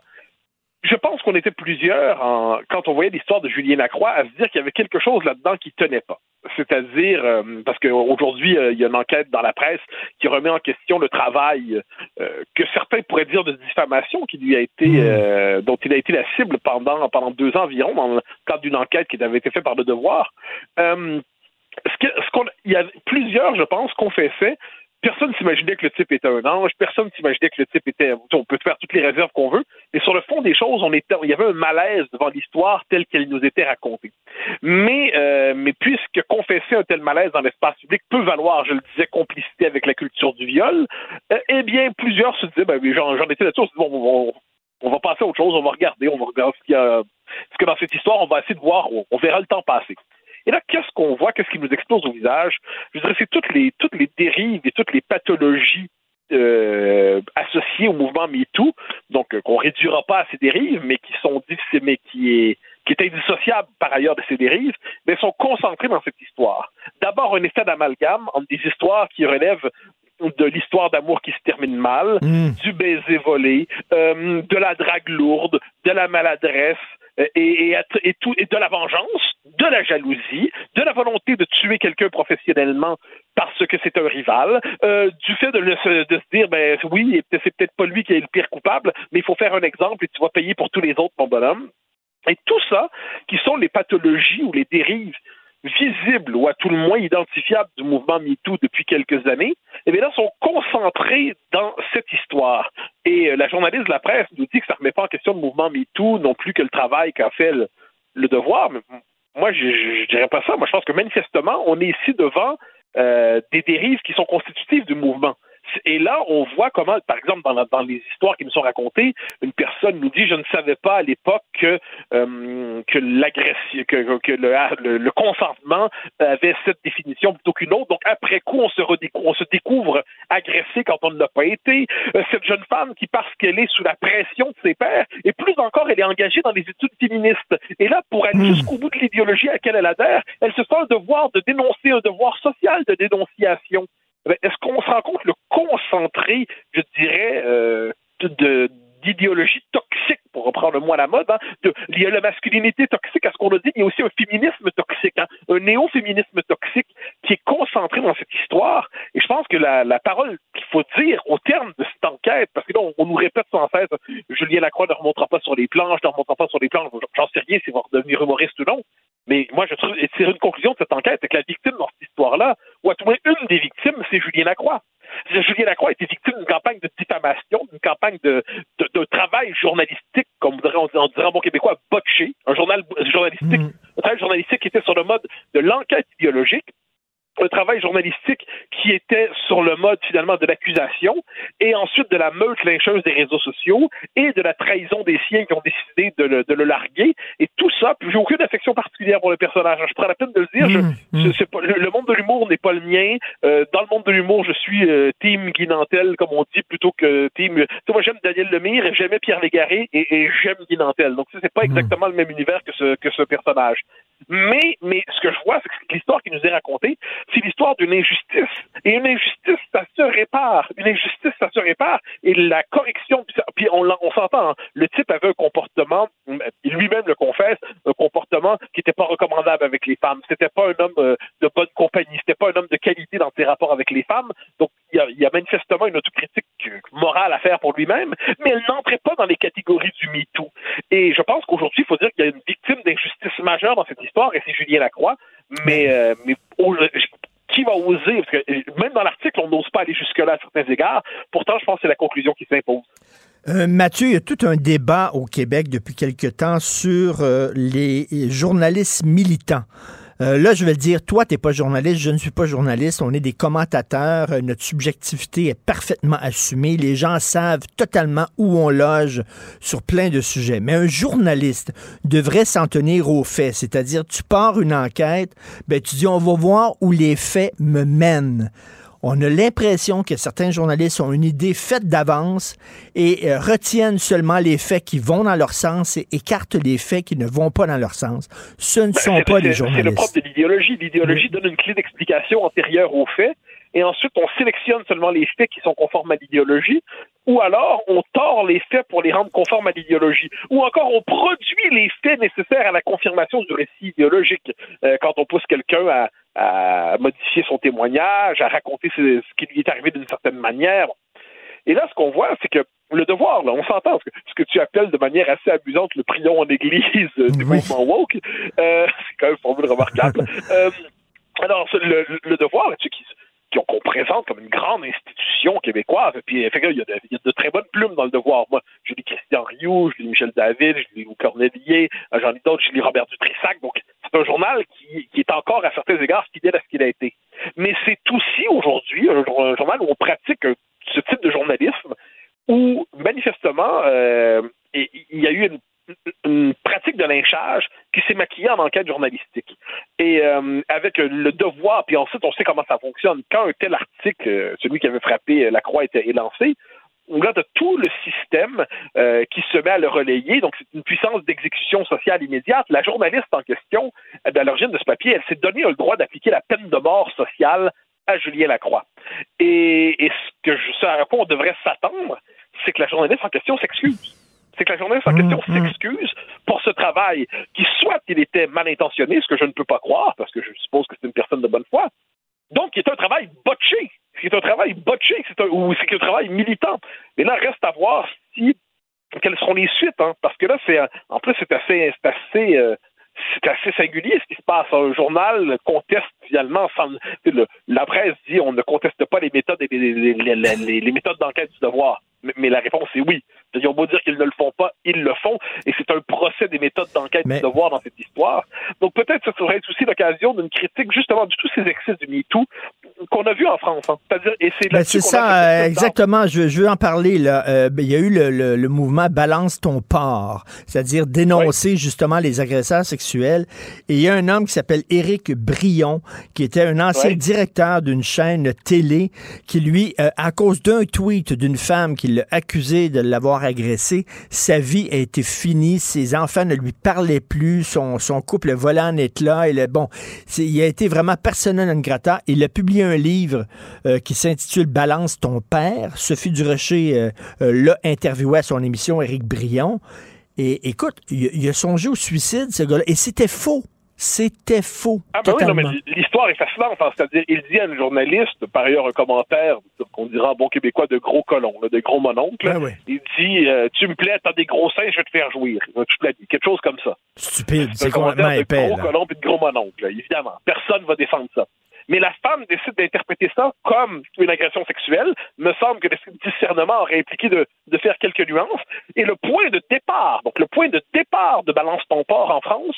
Je pense qu'on était plusieurs, en, quand on voyait l'histoire de Julien Lacroix, à se dire qu'il y avait quelque chose là-dedans qui tenait pas. C'est-à-dire, euh, parce qu'aujourd'hui, euh, il y a une enquête dans la presse qui remet en question le travail euh, que certains pourraient dire de diffamation qui lui a été, mmh. dont il a été la cible pendant, pendant deux ans environ, dans le cadre d'une enquête qui avait été faite par Le Devoir. ce que, ce qu'on, il y a plusieurs, je pense, confessaient Personne s'imaginait que le type était un ange, personne s'imaginait que le type était. On peut faire toutes les réserves qu'on veut, mais sur le fond des choses, on était, il y avait un malaise devant l'histoire telle qu'elle nous était racontée. Mais, euh, mais puisque confesser un tel malaise dans l'espace public peut valoir, je le disais, complicité avec la culture du viol, euh, eh bien, plusieurs se disaient, ben, j'en, étais là-dessus, bon, on, on, va passer à autre chose, on va regarder, on va regarder ce qu'il y a, ce que dans cette histoire, on va essayer de voir, on verra le temps passer. Et là, qu'est-ce qu'on voit, qu'est-ce qui nous explose au visage? Je dirais, c'est toutes les, toutes les dérives et toutes les pathologies euh, associées au mouvement MeToo, donc euh, qu'on réduira pas à ces dérives, mais qui sont mais qui est qui est indissociable par ailleurs de ces dérives, mais sont concentrées dans cette histoire. D'abord, un effet d'amalgame entre des histoires qui relèvent de l'histoire d'amour qui se termine mal, mmh. du baiser volé, euh, de la drague lourde, de la maladresse, euh, et, et, et, tout, et de la vengeance, de la jalousie, de la volonté de tuer quelqu'un professionnellement parce que c'est un rival, euh, du fait de, de, se dire, ben oui, c'est peut-être pas lui qui est le pire coupable, mais il faut faire un exemple et tu vas payer pour tous les autres, mon bonhomme. Et tout ça, qui sont les pathologies ou les dérives visibles ou à tout le moins identifiables du mouvement MeToo depuis quelques années, eh bien là, sont concentrés dans cette histoire. Et euh, la journaliste de la presse nous dit que ça ne remet pas en question le mouvement MeToo, non plus que le travail qu'a fait le, devoir. Mais moi, je ne dirais pas ça. Moi, je pense que manifestement, on est ici devant euh, des dérives qui sont constitutives du mouvement. Et là, on voit comment, par exemple, dans, dans, les histoires qui nous sont racontées, une personne nous dit Je ne savais pas à l'époque que, euh, que l'agression, que, que le, le, consentement avait cette définition plutôt qu'une autre. Donc, après coup, on se, on se découvre agressé quand on ne l'a pas été. Euh, cette jeune femme qui, parce qu'elle est sous la pression de ses pères, et plus encore, elle est engagée dans les études féministes. Et là, pour aller hmm. jusqu'au bout de l'idéologie à laquelle elle adhère, elle se sent un devoir de dénoncer, un devoir social de dénonciation. Ben, est-ce qu'on se rend compte le concentré, je dirais, euh, d'idéologie toxique, pour reprendre le mot à la mode. Hein, de, il y a la masculinité toxique, à ce qu'on a dit, il y a aussi un féminisme toxique, hein, un néo-féminisme toxique qui est concentré dans cette histoire. Et je pense que la, la parole qu'il faut dire au terme de cette enquête, parce que là, on, nous répète sans cesse, Julien Lacroix ne remontera pas sur les planches, ne remontera pas sur les planches, j'en sais rien s'il va redevenir humoriste ou non, mais moi, je trouve, c'est une conclusion de cette enquête, c'est que la victime dans cette histoire-là, ou à tout moins une des victimes, c'est Julien Lacroix. Julien Lacroix a été victime d'une campagne de diffamation, d'une campagne de, de, de, travail journalistique, comme on dirait, on dirait en bon québécois, botché, un journal journalistique, mmh. un travail journalistique qui était sur le mode de l'enquête idéologique, un travail journalistique qui était sur le mode finalement de l'accusation et ensuite de la meute lyncheuse des réseaux sociaux et de la trahison des siens qui ont décidé de le, de le larguer et tout ça, puis j'ai aucune affection particulière pour le personnage. Je prends la peine de le dire, je, mmh, mmh. pas, le, monde de l'humour n'est pas le mien. Euh, dans le monde de l'humour, je suis euh, team Guinantel, comme on dit, plutôt que team... Tu sais, moi, j'aime Daniel Lemire, j'aimais Pierre Légaré et, et j'aime Guinantel. Donc, c'est pas mmh. exactement le même univers que ce, que ce personnage. Mais, mais ce que je vois, c'est que l'histoire qui nous est racontée, c'est l'histoire d'une injustice. Et une injustice, ça se répare. Une injustice, ça se répare. Et la correction, puis on, s'entend, hein, le type avait un comportement, lui-même le confesse, un comportement qui n'était pas recommandable avec les femmes. C'était pas un homme euh, de bonne compagnie. C'était pas un homme de qualité dans ses rapports avec les femmes. Donc, il y a, manifestement une autocritique morale à faire pour lui-même, mais elle n'entrait pas dans les catégories du MeToo. Et je pense qu'aujourd'hui, il faut dire qu'il y a une victime d'injustice majeure dans cette histoire, et c'est Julien Lacroix. Mais, euh, mais qui va oser, parce que même dans l'article, on n'ose pas aller jusque-là à certains égards. Pourtant, je pense que c'est la conclusion qui s'impose.
Euh, Mathieu, il y a tout un débat au Québec depuis quelque temps sur euh, les journalistes militants. Euh, là, je vais le dire, toi, tu n'es pas journaliste, je ne suis pas journaliste, on est des commentateurs, euh, notre subjectivité est parfaitement assumée, les gens savent totalement où on loge sur plein de sujets. Mais un journaliste devrait s'en tenir aux faits, c'est-à-dire tu pars une enquête, ben, tu dis on va voir où les faits me mènent on a l'impression que certains journalistes ont une idée faite d'avance et euh, retiennent seulement les faits qui vont dans leur sens et écartent les faits qui ne vont pas dans leur sens. Ce ne ben, sont pas des journalistes.
C'est le propre de l'idéologie. L'idéologie donne une clé d'explication antérieure aux faits et ensuite on sélectionne seulement les faits qui sont conformes à l'idéologie, ou alors on tord les faits pour les rendre conformes à l'idéologie, ou encore on produit les faits nécessaires à la confirmation du récit idéologique. Euh, quand on pousse quelqu'un à, à modifier son témoignage, à raconter ce, qui lui est arrivé d'une certaine manière. Et là, ce qu'on voit, c'est que le devoir, là, on s'entend, ce que tu appelles de manière assez amusante le prion en église du mouvement woke, euh, c'est quand même une formule remarquable. euh, alors, le, le devoir, tu qui, qu'on présente comme une grande institution québécoise. Et puis, il y, a de, il y, a de, très bonnes plumes dans le devoir. Moi, je lis Christian Rioux, je lis Michel David, je lis Cornelier, j'en lis d'autres, je lis Robert Dutrissac. Donc, c'est un journal qui, est encore, à certains égards, fidèle à ce qu'il a été. Mais c'est aussi aujourd'hui un, journal où on pratique ce type de journalisme où, manifestement, euh, il y a eu une pratique de lynchage qui s'est maquillée en enquête journalistique. Et euh, avec le devoir, puis ensuite on sait comment ça fonctionne. Quand un tel article, euh, celui qui avait frappé la croix, était lancé, on a tout le système euh, qui se met à le relayer. Donc, c'est une puissance d'exécution sociale immédiate. La journaliste en question, à l'origine de ce papier, elle s'est donné le droit d'appliquer la peine de mort sociale à Julien Lacroix. Et, et ce, que je, ce à quoi on devrait s'attendre, c'est que la journaliste en question s'excuse c'est que la journaliste en question mmh, mmh. s'excuse pour ce travail qui, soit il était mal intentionné, ce que je ne peux pas croire, parce que je suppose que c'est une personne de bonne foi, donc qui est un travail botché, c'est un travail botché, c'est un, ou c'est un travail militant. Mais là, reste à voir si quelles seront les suites, hein, parce que là, c'est en plus c'est assez, c'est assez euh, c'est assez singulier ce qui se passe. Un journal conteste finalement, sans, la presse dit on ne conteste pas les méthodes, les, les méthodes d'enquête du devoir. Mais, la réponse est oui. Ils ont beau dire qu'ils ne le font pas, ils le font, et c'est un procès des méthodes d'enquête du devoir dans cette histoire. Donc peut-être que ça serait aussi l'occasion d'une critique justement de tous ces excès du MeToo qu'on a vu en France. Hein. C'est-à-dire, et c'est
ben, C'est ça, euh, exactement. Je, veux en parler. Là. Euh, ben, il y a eu le, mouvement Balance ton port, c'est-à-dire dénoncer justement les agresseurs sexuels. Et il y a un homme qui s'appelle Éric Brion, qui était un ancien directeur d'une chaîne télé, qui lui, euh, à cause d'un tweet d'une femme qui l'a accusé de l'avoir agressé, sa vie a été finie, ses enfants ne lui parlaient plus, son, couple volait en éclats. Et bon, il a été vraiment personnel non grata. Il a publié un livre euh, qui s'intitule Balance ton père. Sophie Durocher euh, euh, l'a interviewé à son émission Éric Brion. Et écoute, il, il a songé au suicide, ce gars-là. Et c'était faux. C'était faux.
Ah ben oui, non, mais l'histoire est fascinante. Hein. C'est-à-dire, il dit à une journaliste, par ailleurs un commentaire qu'on dira en bon québécois de gros colons, de gros mononcles.
Ben
il dit euh, Tu me plais, t'as des gros seins, je vais te faire jouir. Tu quelque chose comme ça.
Stupide, c'est complètement épais.
De gros colons et de gros mononcles, évidemment. Personne va défendre ça mais la femme décide d'interpréter ça comme une agression sexuelle. Me semble que le discernement aurait impliqué de, de, faire quelques nuances. Et le point de départ, donc le point de départ de Balance ton port en France,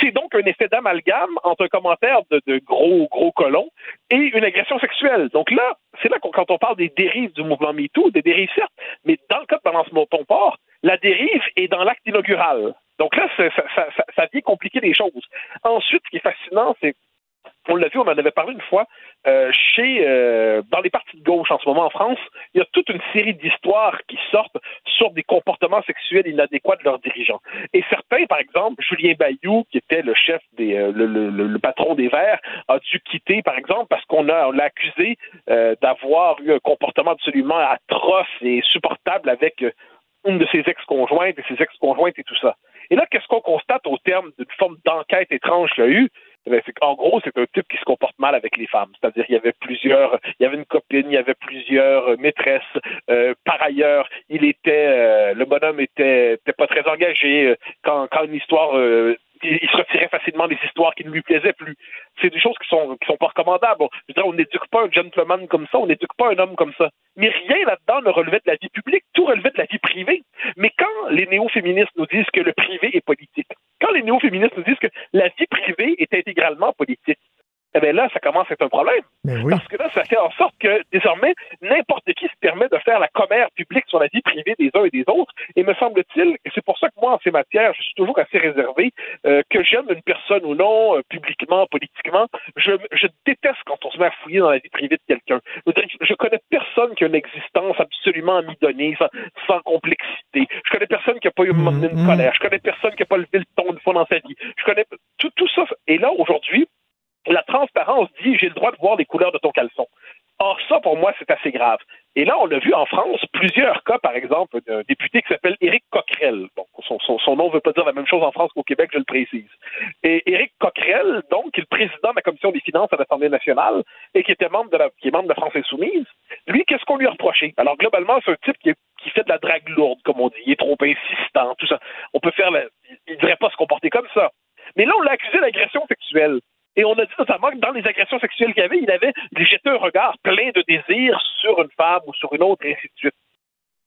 c'est donc un effet d'amalgame entre un commentaire de, de, gros, gros colons et une agression sexuelle. Donc là, c'est là quand on parle des dérives du mouvement MeToo, des dérives certes, mais dans le cas de Balance ton port, la dérive est dans l'acte inaugural. Donc là, ça, ça, ça, ça vient compliquer les choses. Ensuite, ce qui est fascinant, c'est on l'a vu, on en avait parlé une fois, euh, chez euh, dans les partis de gauche en ce moment en France, il y a toute une série d'histoires qui sortent sur des comportements sexuels inadéquats de leurs dirigeants. Et certains, par exemple, Julien Bayou, qui était le chef des, euh, le, patron des Verts, a dû quitter, par exemple, parce qu'on a, l'a accusé euh, d'avoir eu un comportement absolument atroce et insupportable avec une de ses ex-conjointes et ses ex-conjointes et tout ça? Et là, qu'est-ce qu'on constate au terme d'une forme d'enquête étrange qu'il y a eu? Eh qu'en gros, c'est un type qui se comporte mal avec les femmes. C'est-à-dire, il y avait plusieurs, il y avait une copine, il y avait plusieurs euh, maîtresses. Euh, par ailleurs, euh, le bonhomme était, était pas très engagé. Quand, une histoire, il, se retirait facilement des histoires qui ne lui plaisaient plus. C'est des choses qui sont, sont pas recommandables. Je veux dire, on n'éduque pas un gentleman comme ça, on n'éduque pas un homme comme ça. Mais rien là-dedans ne relevait de la vie publique, tout relevait de la vie privée. Mais quand les néo-féministes nous disent que le privé est politique, néo-féministes nous disent que la vie privée est intégralement politique, eh bien là, ça commence à être un problème. Parce que là, ça fait en sorte que désormais, n'importe qui se permet de faire la commère publique sur la vie privée des uns et des autres. Et me semble-t-il, et c'est pour ça que moi, en ces matières, je suis toujours assez réservé, euh, que j'aime une personne ou non, euh, publiquement, politiquement, je, je déteste quand on se met à fouiller dans la vie privée de quelqu'un. Je, connais personne qui a une existence absolument amidonnée, sans, sans complexité. Je connais personne qui n'a pas eu donné une colère. Je connais personne qui n'a pas levé le ton une fois dans sa vie. Je connais tout, tout ça. Et là, aujourd'hui, la transparence dit j'ai le droit de voir les couleurs de ton caleçon. Or, ça, pour moi, c'est assez grave. Et là, on l'a vu en France, plusieurs cas, par exemple, d'un député qui s'appelle Éric Coquerel. Son, nom ne veut pas dire la même chose en France qu'au Québec, je le précise. Et Éric Coquerel, donc, qui est le président de la Commission des finances à l'Assemblée nationale et qui était membre de la, qui est membre de la France Insoumise, lui, qu'est-ce qu'on lui a reproché? Alors, globalement, c'est un type qui, qui fait de la drague lourde, comme on dit. Il est trop insistant, tout ça. On peut faire la, il ne devrait pas se comporter comme ça. Mais là, on l'a accusé d'agression sexuelle. Et on a dit notamment que dans les agressions sexuelles qu'il y avait, il avait jeté un regard plein de désir sur une femme ou sur une autre, et ainsi de suite.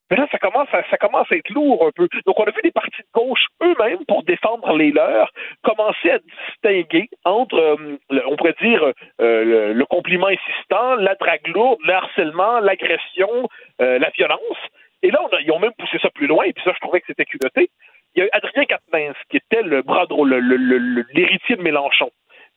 Mais là, ça commence, à, ça commence à être lourd un peu. Donc, on a vu des partis de gauche eux-mêmes, pour défendre les leurs, commencer à distinguer entre, euh, on pourrait dire, euh, le, compliment insistant, la drague lourde, le harcèlement, l'agression, euh, la violence. Et là, ils ont même poussé ça plus loin, et puis ça, je trouvais que c'était culotté. Il y a eu Adrien Quatennens, qui était le bras l'héritier de Mélenchon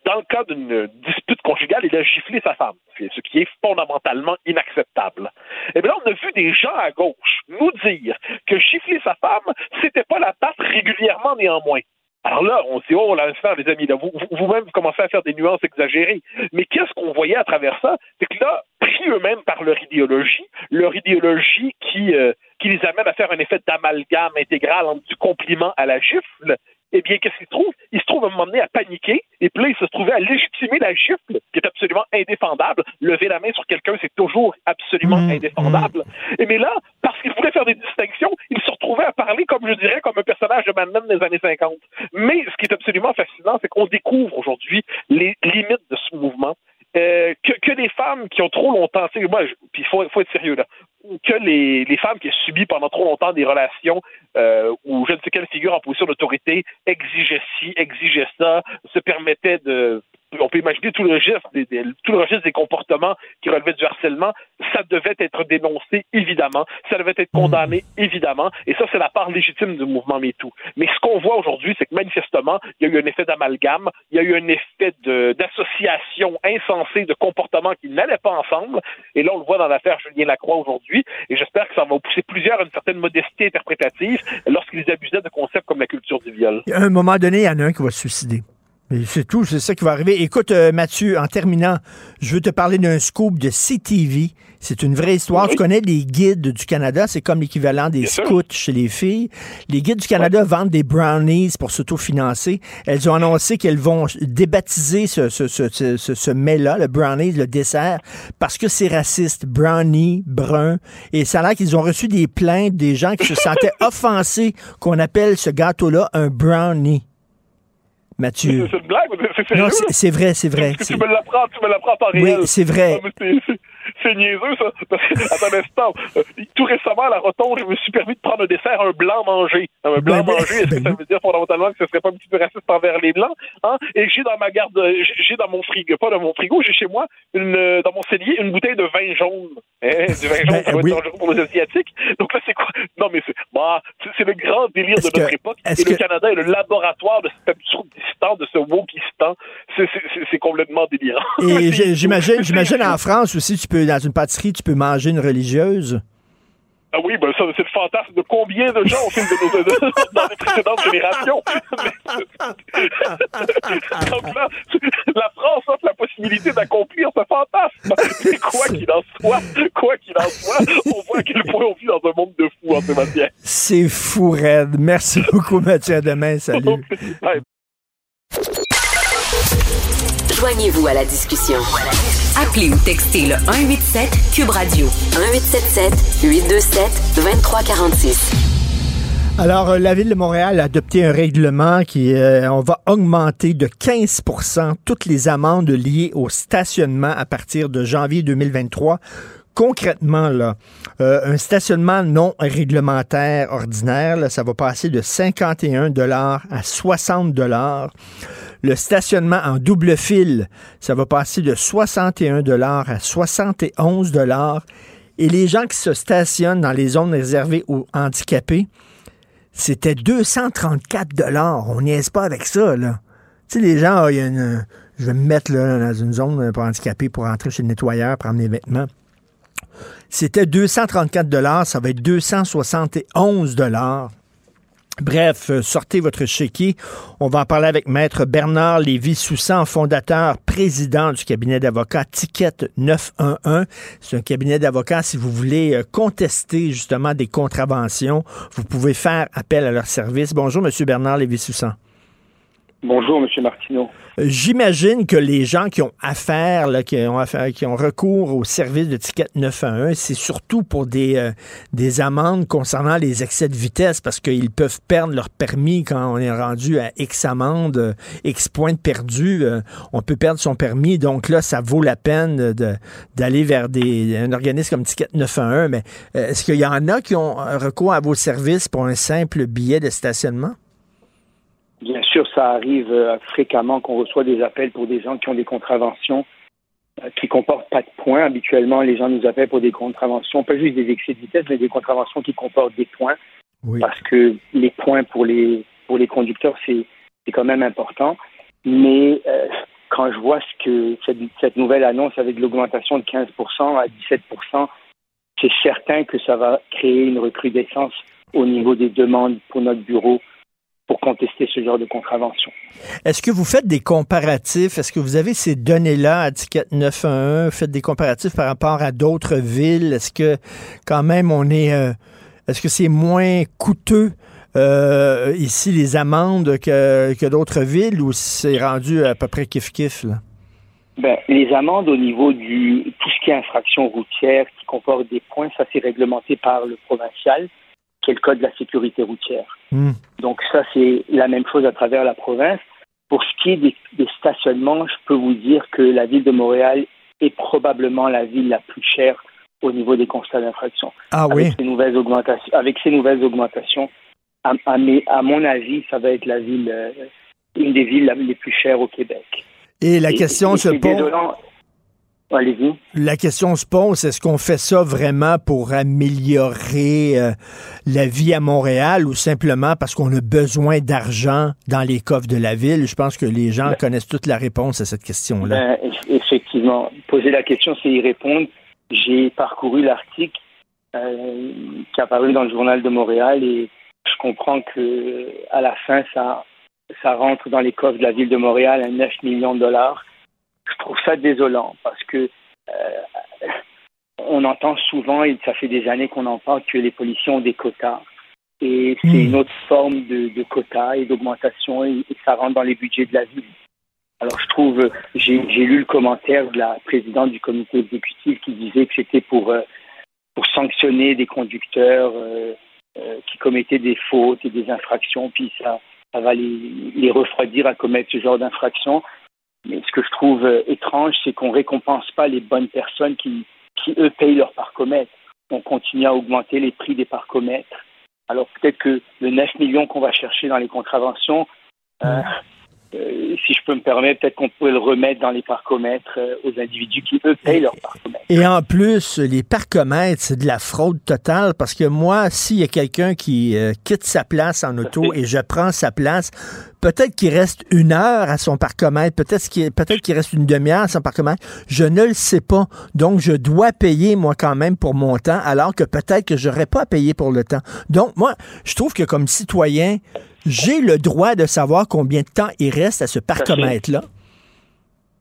dans le cas d'une dispute conjugale, il a giflé sa femme, ce qui est fondamentalement inacceptable. Et bien là, on a vu des gens à gauche nous dire que gifler sa femme, c'était pas la battre régulièrement néanmoins. Alors là, on se dit, oh, faire, les amis, là, vous- vous-même, vous commencez à faire des nuances exagérées. Mais qu'est-ce qu'on voyait à travers ça? C'est que là, pris eux-mêmes par leur idéologie, leur idéologie qui, euh, qui les amène à faire un effet d'amalgame intégral entre du compliment à la gifle, eh bien, qu'est-ce qu'ils se trouvent? Ils se trouvent à un moment donné à paniquer, et puis là, ils se trouvaient à légitimer la gifle, qui est absolument indéfendable. Lever la main sur quelqu'un, c'est toujours absolument indéfendable. Et mais là, parce qu'ils voulaient faire des distinctions, ils se retrouvaient à parler, comme je dirais, comme un personnage de Mad Men des années 50. Mais ce qui est absolument fascinant, c'est qu'on découvre aujourd'hui les limites de ce mouvement. Euh, que, que les femmes qui ont trop longtemps, tu sais, moi, puis il faut, faut être sérieux là, que les, les femmes qui ont subi pendant trop longtemps des relations euh, où je ne sais quelle figure en position d'autorité exigeait ci, exigeait ça, se permettait de on peut imaginer tout le registre des, des- tout le registre des comportements qui relevaient du harcèlement, ça devait être dénoncé évidemment, ça devait être condamné évidemment, et ça c'est la part légitime du mouvement MeToo. Mais ce qu'on voit aujourd'hui, c'est que manifestement, il y a eu un effet d'amalgame, il y a eu un effet d'association insensée de comportements qui n'allaient pas ensemble, et là on le voit dans l'affaire Julien Lacroix aujourd'hui, et j'espère que ça va pousser plusieurs à une certaine modestie interprétative lorsqu'ils abusaient de concepts comme la culture du viol.
À un moment donné, il y en a un qui va se suicider. C'est tout, c'est ça qui va arriver. Écoute, euh, Mathieu, en terminant, je veux te parler d'un scoop de CTV. C'est une vraie histoire. Tu connais les guides du Canada, c'est comme l'équivalent des scouts chez les filles. Les guides du Canada vendent des brownies pour s'autofinancer. Elles ont annoncé qu'elles vont débaptiser ce, ce, ce, ce, ce- ce mets-là, le brownies, le dessert, parce que c'est raciste. Brownie, brun. Et ça a l'air qu'ils ont reçu des plaintes des gens qui se sentaient offensés qu'on appelle ce gâteau-là un brownie. Mathieu.
C'est une blague, c'est?
Non, c'est vrai, c'est vrai.
Tu me l'apprends, tu me l'apprends pas
Oui, c'est vrai.
C'est- niaiseux, ça. Parce que, attends un instant. Euh, Tout récemment, à la rotonde, je me suis permis de prendre un dessert, un blanc mangé. Un blanc
Ben, ben,
mangé, est-ce que ça veut dire fondamentalement que ce serait pas un petit peu raciste envers les blancs? Hein? Et j'ai dans ma garde, j'ai dans mon frigo, pas dans mon frigo, j'ai chez moi, une, euh, dans mon cellier, une bouteille de vin jaune. Hein, du vin jaune, ça va
Ben, oui.
être dangereux pour les Asiatiques. Donc là, c'est quoi? Non, mais c'est, bah, c'est- le grand délire de notre
que-
époque. Et le Canada est le laboratoire de cet absurdistan, de ce wokistan. C'est, complètement délirant.
Et j'imagine, j'imagine en France aussi, tu peux, dans une pâtisserie, tu peux manger une religieuse?
Ah oui, ben ça, c'est le fantasme de combien de gens au fil de nos de- dans les précédentes générations. Donc là, la France offre la possibilité d'accomplir ce fantasme. Mais quoi qu'il en soit, quoi qu'il en soit, on voit à quel point on vit dans un monde de fous en ces matières.
C'est fou, Red. Merci beaucoup, Mathieu. À demain. Salut.
Joignez-vous à la discussion. Appelez ou textez le 187 Cube Radio 1877 827 2346.
Alors, euh, la Ville de Montréal a adopté un règlement qui, euh, on va augmenter de 15% toutes les amendes liées au stationnement à partir de janvier 2023. Concrètement, là, euh, un stationnement non réglementaire ordinaire, là, ça va passer de 51 dollars à 60 dollars. Le stationnement en double fil, ça va passer de 61 dollars à 71 dollars. Et les gens qui se stationnent dans les zones réservées aux handicapés, c'était 234 dollars. On niaise pas avec ça, là. Tu sais, les gens, ah, il y a une, je vais me mettre dans une zone pour handicapés pour rentrer chez le nettoyeur, prendre mes vêtements. C'était 234 dollars, ça va être 271 dollars. Bref, euh, sortez votre chéquier. On va en parler avec Maître Bernard Lévy-Soussan, fondateur, président du cabinet d'avocats Ticket 911. C'est un cabinet d'avocats, si vous voulez euh, contester justement des contraventions, vous pouvez faire appel à leur service. Bonjour, Monsieur Bernard Lévy-Soussan.
Bonjour, M. Martineau.
J'imagine que les gens qui ont affaire, là, qui, ont affaire qui ont recours au service de ticket 911, c'est surtout pour des, euh, des amendes concernant les excès de vitesse parce qu'ils peuvent perdre leur permis quand on est rendu à X amende, euh, X points de perdu. euh, on peut perdre son permis. Donc là, ça vaut la peine d'aller vers des, un organisme comme Ticket 911. Mais euh, est-ce qu'il y en a qui ont recours à vos services pour un simple billet de stationnement?
Bien sûr, ça arrive euh, fréquemment qu'on reçoit des appels pour des gens qui ont des contraventions euh, qui comportent pas de points. Habituellement, les gens nous appellent pour des contraventions, pas juste des excès de vitesse, mais des contraventions qui comportent des points. Parce que les points pour les pour les conducteurs, c'est c'est quand même important. Mais euh, quand je vois ce que cette, cette nouvelle annonce avec l'augmentation de 15 à 17 c'est certain que ça va créer une recrudescence au niveau des demandes pour notre bureau pour contester ce genre de contravention.
Est-ce que vous faites des comparatifs? Est-ce que vous avez ces données-là à Ticket 911? Faites des comparatifs par rapport à d'autres villes? Est-ce que quand même on est... euh, est-ce que c'est moins coûteux euh, ici les amendes que, que d'autres villes ou c'est rendu à peu près kiff-kiff? là?
Ben, les amendes au niveau du tout ce qui est infraction routière qui comporte des points, ça c'est réglementé par le provincial, qui est le code de la sécurité routière.
Hmm.
Donc ça c'est la même chose à travers la province. Pour ce qui est des, des stationnements, je peux vous dire que la ville de Montréal est probablement la ville la plus chère au niveau des constats d'infraction.
Ah
avec
oui?
Ces nouvelles augmentations, avec ces nouvelles augmentations, à, à mes- à mon avis, ça va être la ville, euh, une des villes les plus chères au Québec.
Et la
Et-
question
et
se
c'est
pose...
Allez-y.
La question se pose, est-ce qu'on fait ça vraiment pour améliorer euh, la vie à Montréal ou simplement parce qu'on a besoin d'argent dans les coffres de la ville? Je pense que les gens connaissent toute la réponse à cette question-là.
Ben, eff- effectivement, poser la question, c'est y répondre. J'ai parcouru l'article euh, qui est apparu dans le journal de Montréal et je comprends que à la fin, ça, ça rentre dans les coffres de la ville de Montréal à 9 millions de dollars. Je trouve ça désolant parce que euh, on entend souvent, et ça fait des années qu'on en parle, que les policiers ont des quotas. Et c'est une autre forme de, de quotas et d'augmentation et, et ça rentre dans les budgets de la ville. Alors je trouve, j'ai j'ai lu le commentaire de la présidente du comité exécutif qui disait que c'était pour, euh, pour sanctionner des conducteurs euh, qui commettaient des fautes et des infractions, puis ça, ça va les, les refroidir à commettre ce genre d'infractions. Mais ce que je trouve euh, étrange, c'est qu'on récompense pas les bonnes personnes qui, qui eux payent leur parcomètre. On continue à augmenter les prix des parcomètres. Alors peut-être que le 9 millions qu'on va chercher dans les contraventions, euh, euh, si je peux me permettre, peut-être qu'on pourrait le remettre dans les parcomètres euh, aux individus qui, eux, payent leur parcomètre.
Et en plus, les parcomètres, c'est de la fraude totale parce que moi, s'il y a quelqu'un qui euh, quitte sa place en auto et je prends sa place, peut-être qu'il reste une heure à son parcomètre, peut-être qu'il peut qu'il reste une demi-heure à son parcomètre, je ne le sais pas. Donc, je dois payer, moi, quand même, pour mon temps, alors que peut-être que j'aurais pas à payer pour le temps. Donc, moi, je trouve que comme citoyen, j'ai le droit de savoir combien de temps il reste à ce parcomètre-là.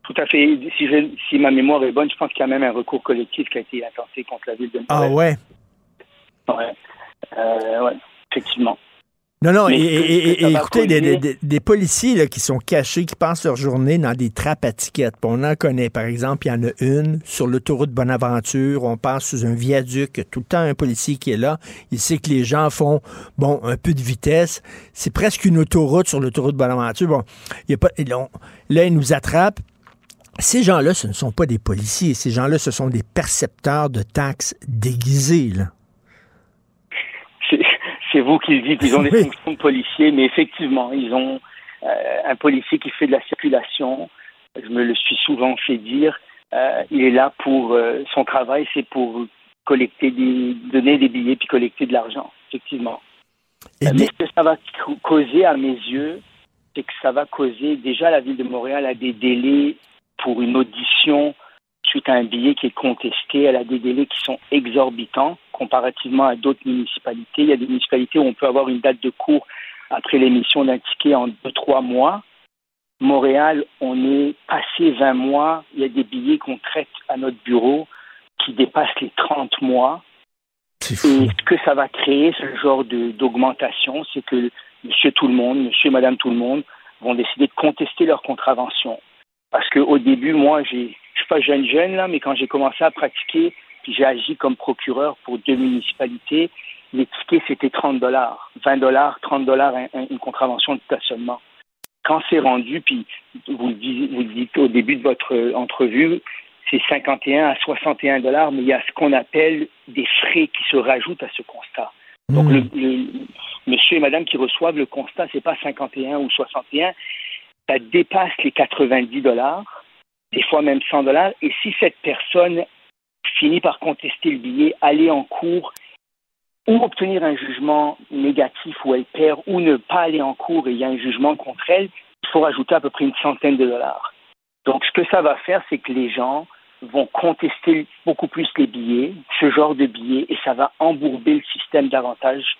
Tout à fait. Si, je- si ma mémoire est bonne, je pense qu'il y a même un recours collectif qui a été intenté contre la ville de
Ah
Montréal.
ouais.
Ouais. Euh, ouais, effectivement.
Non, non, et, et- écoutez, des,
causer-
des- des policiers là, qui sont cachés, qui passent leur journée dans des trappes à tickets. On en connaît, par exemple, il y en a une sur l'autoroute Bonaventure. On passe sous un viaduc, tout le temps un policier qui est là. Il sait que les gens font, bon, un peu de vitesse. C'est presque une autoroute sur l'autoroute Bonaventure. Bon, il y a pas, là, on- là, ils nous attrapent. Ces gens-là, ce ne sont pas des policiers. Ces gens-là, ce sont des percepteurs de taxes déguisés, là.
C'est- vous qui le dites, ils ont des fonctions de policiers, mais effectivement, ils ont euh, un policier qui fait de la circulation. Je me le suis souvent fait dire. Euh, il est là pour euh, son travail, c'est pour collecter des, donner des billets puis collecter de l'argent, effectivement. Mais ce que ça va ca- causer à mes yeux, c'est que ça va causer déjà la ville de Montréal a des délais pour une audition suite à un billet qui est contesté. Elle a des délais qui sont exorbitants comparativement à d'autres municipalités. Il y a des municipalités où on peut avoir une date de cours après l'émission d'un ticket en deux, trois mois. Montréal, on est passé 20 mois. Il y a des billets qu'on traite à notre bureau qui dépassent les 30 mois. Et ce que ça va créer, ce genre d'augmentation, c'est que monsieur tout le monde, monsieur et madame tout le monde vont décider de contester leur contravention. Parce qu'au début, moi, j'ai, je suis pas jeune jeune là, mais quand j'ai commencé à pratiquer, puis j'ai agi comme procureur pour deux municipalités, les tickets c'était 30 dollars, 20 dollars, 30 dollars une contravention de stationnement. Quand c'est rendu, puis vous le dites, vous le dites au début de votre euh, entrevue, c'est 51 à 61 dollars, mais il y a ce qu'on appelle des frais qui se rajoutent à ce constat. Donc, le, le- monsieur et madame qui reçoivent le constat, c'est pas 51 ou 61, ça dépasse les 90 dollars, des fois même 100 dollars. Et si cette personne finit par contester le billet, aller en cours ou obtenir un jugement négatif où elle perd ou ne pas aller en cours et il y a un jugement contre elle, il faut rajouter à peu près une centaine de dollars. Donc, ce que ça va faire, c'est que les gens vont contester beaucoup plus les billets, ce genre de billets, et ça va embourber le système davantage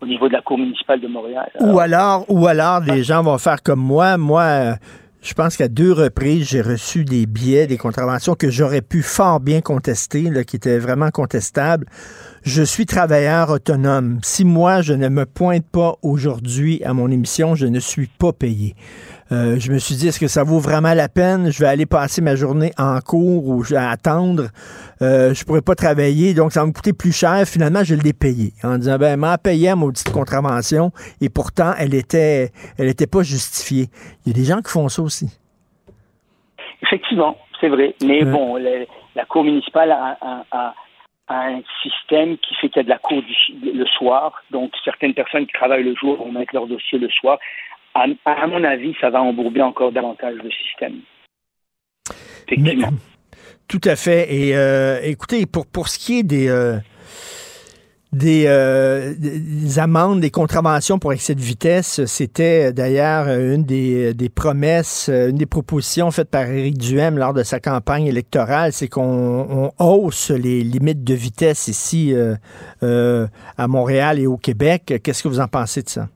au niveau de la Cour municipale de Montréal.
Ou alors, ou alors, les gens vont faire comme moi. Moi, euh, je pense qu'à deux reprises, j'ai reçu des billets, des contraventions que j'aurais pu fort bien contester, là, qui étaient vraiment contestables. Je suis travailleur autonome. Si moi, je ne me pointe pas aujourd'hui à mon émission, je ne suis pas payé. Euh, je me suis dit, est-ce que ça vaut vraiment la peine? Je vais aller passer ma journée en cours ou je vais attendre. Euh, je pourrais pas travailler, donc ça va me coûter plus cher. Finalement, je l'ai payé en disant, ben, m'a payé à maudite contravention et pourtant, elle était, elle était pas justifiée. Il y a des gens qui font ça aussi.
Effectivement, c'est vrai. Mais bon, la, la Cour municipale a, a- a- a un système qui fait qu'il y a de la cour du- le soir. Donc, certaines personnes qui travaillent le jour vont mettre leur dossier le soir. À, mon avis, ça va embourber encore davantage le système. Effectivement.
Tout à fait. Et euh, écoutez, pour, pour ce qui est des, euh, euh, des amendes, des contraventions pour excès de vitesse, c'était d'ailleurs une des, promesses, une des propositions faites par Éric Duhem lors de sa campagne électorale, c'est qu'on on hausse les limites de vitesse ici à Montréal et au Québec. Qu'est-ce que vous en pensez de ça?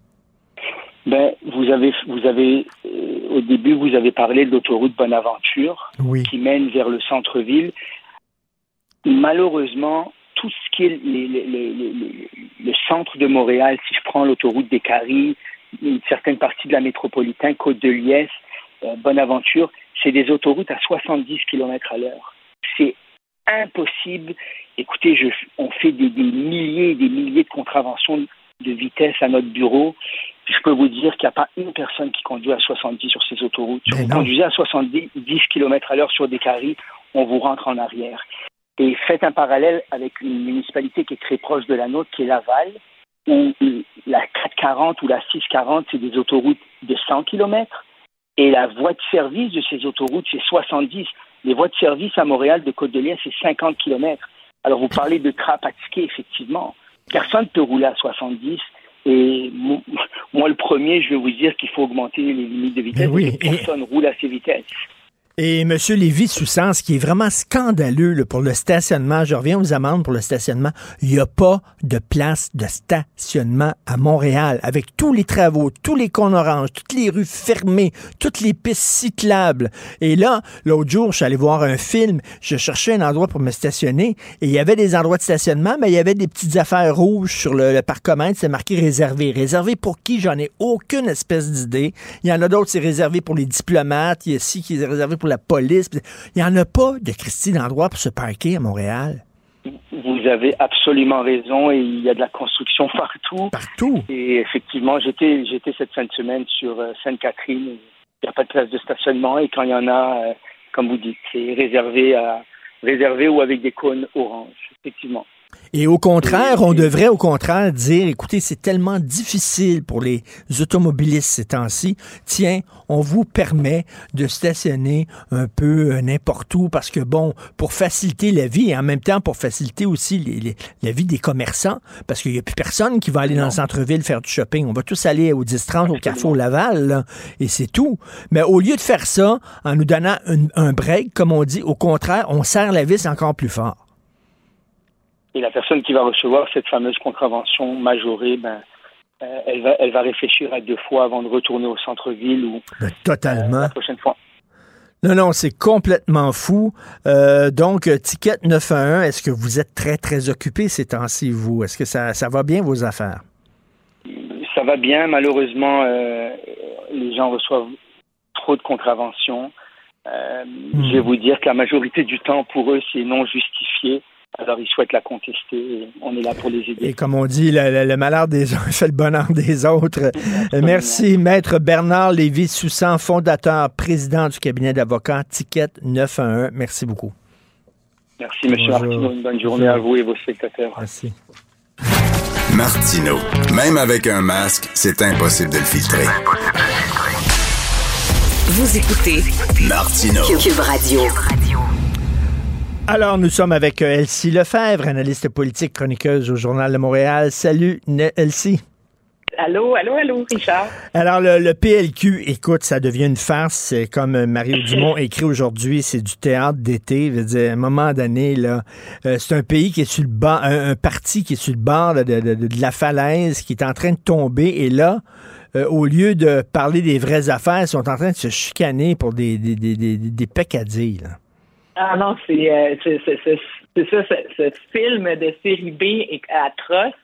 Ben, vous avez, vous avez, euh, au début, vous avez parlé de l'autoroute Bonaventure
Oui.
qui mène vers le centre-ville. Malheureusement, tout ce qui est les- les- les- les- les- le centre de Montréal, si je prends l'autoroute des Caries, une certaine partie de la métropolitain, Côte de Liesse, euh, Bonaventure, c'est des autoroutes à 70 km à l'heure. C'est impossible. Écoutez, je, on fait des, des milliers et des milliers de contraventions de vitesse à notre bureau. Je peux vous dire qu'il n'y a pas une personne qui conduit à 70 sur ces autoroutes. Si vous conduisez à 70 10 km à l'heure sur des caries, on vous rentre en arrière. Et faites un parallèle avec une municipalité qui est très proche de la nôtre, qui est Laval, où la 440 ou la 640, c'est des autoroutes de 100 km. Et la voie de service de ces autoroutes, c'est 70. Les voies de service à Montréal de Côte-de-Liesse, c'est 50 km. Alors, vous parlez de trappe à ticket, effectivement. Personne ne peut rouler à 70. Et mo- moi, le premier, je vais vous dire qu'il faut augmenter les limites de vitesse.
Oui,
que Personne roule à ces vitesses.
Et M. Lévy Soussan, ce qui est vraiment scandaleux là, pour le stationnement, je reviens aux amendes pour le stationnement, il n'y a pas de place de stationnement à Montréal. Avec tous les travaux, tous les cônes oranges, toutes les rues fermées, toutes les pistes cyclables. Et là, l'autre jour, je suis allé voir un film, je cherchais un endroit pour me stationner et il y avait des endroits de stationnement, mais il y avait des petites affaires rouges sur le, le parcomètre, c'est marqué réservé. Réservé pour qui? J'en ai aucune espèce d'idée. Il y en a d'autres, c'est réservé pour les diplomates, il y a ici qui est réservé pour la police. Il n'y en a pas de Christie d'endroit pour se parquer à Montréal.
Vous avez absolument raison et il y a de la construction partout.
Partout.
Et effectivement, j'étais j'étais cette fin de semaine sur euh, Sainte-Catherine. Il n'y a pas de place de stationnement et quand il y en a, euh, comme vous dites, c'est réservé à réservé ou avec des cônes orange, effectivement.
Et au contraire, on devrait au contraire dire, écoutez, c'est tellement difficile pour les automobilistes ces temps-ci. Tiens, on vous permet de stationner un peu euh, n'importe où parce que, bon, pour faciliter la vie et en même temps pour faciliter aussi les- les- la vie des commerçants parce qu'il n'y a plus personne qui va aller dans le centre-ville faire du shopping. On va tous aller au 10-30 au Carrefour Laval là, et c'est tout. Mais au lieu de faire ça en nous donnant une- un break, comme on dit, au contraire, on serre la vis encore plus fort.
Et la personne qui va recevoir cette fameuse contravention majorée, ben, euh, elle, va, elle va réfléchir à deux fois avant de retourner au centre-ville ou
Ben, totalement.
la prochaine fois.
Non, non, c'est complètement fou. Euh, donc, euh, Ticket 911, est-ce que vous êtes très, très occupé ces temps-ci, vous? Est-ce que ça, ça va bien, vos affaires?
Ça va bien. Malheureusement, euh, les gens reçoivent trop de contraventions. Euh, Je vais vous dire que la majorité du temps, pour eux, c'est non justifié. Alors, ils souhaitent la contester on est là pour les aider.
Et comme on dit, le, le- le malheur des uns fait le bonheur des autres. Merci, Maître Bernard Lévy-Soussan, fondateur, président du cabinet d'avocats Ticket 911. Merci beaucoup.
Merci, M. Martineau. Une bonne journée à vous et vos spectateurs.
Merci.
Martino. Même avec un masque, c'est impossible de le filtrer.
Vous écoutez
Martino.
Cube Radio.
Alors, nous sommes avec euh, Elsie Lefebvre, analyste politique, chroniqueuse au Journal de Montréal. Salut, Elsie.
Allô, allô, allô, Richard.
Alors, le, le PLQ, écoute, ça devient une farce. C'est comme euh, Mario Dumont écrit aujourd'hui, c'est du théâtre d'été. Dire, à un moment donné, là, euh, c'est un pays qui est sur le bas, un, un parti qui est sur le bord de, de- de- de la falaise, qui est en train de tomber. Et là, euh, au lieu de parler des vraies affaires, ils sont en train de se chicaner pour des, des, des, des, des peccadilles, là.
Ah non, c'est euh, ça, ce, ce film de série B est atroce.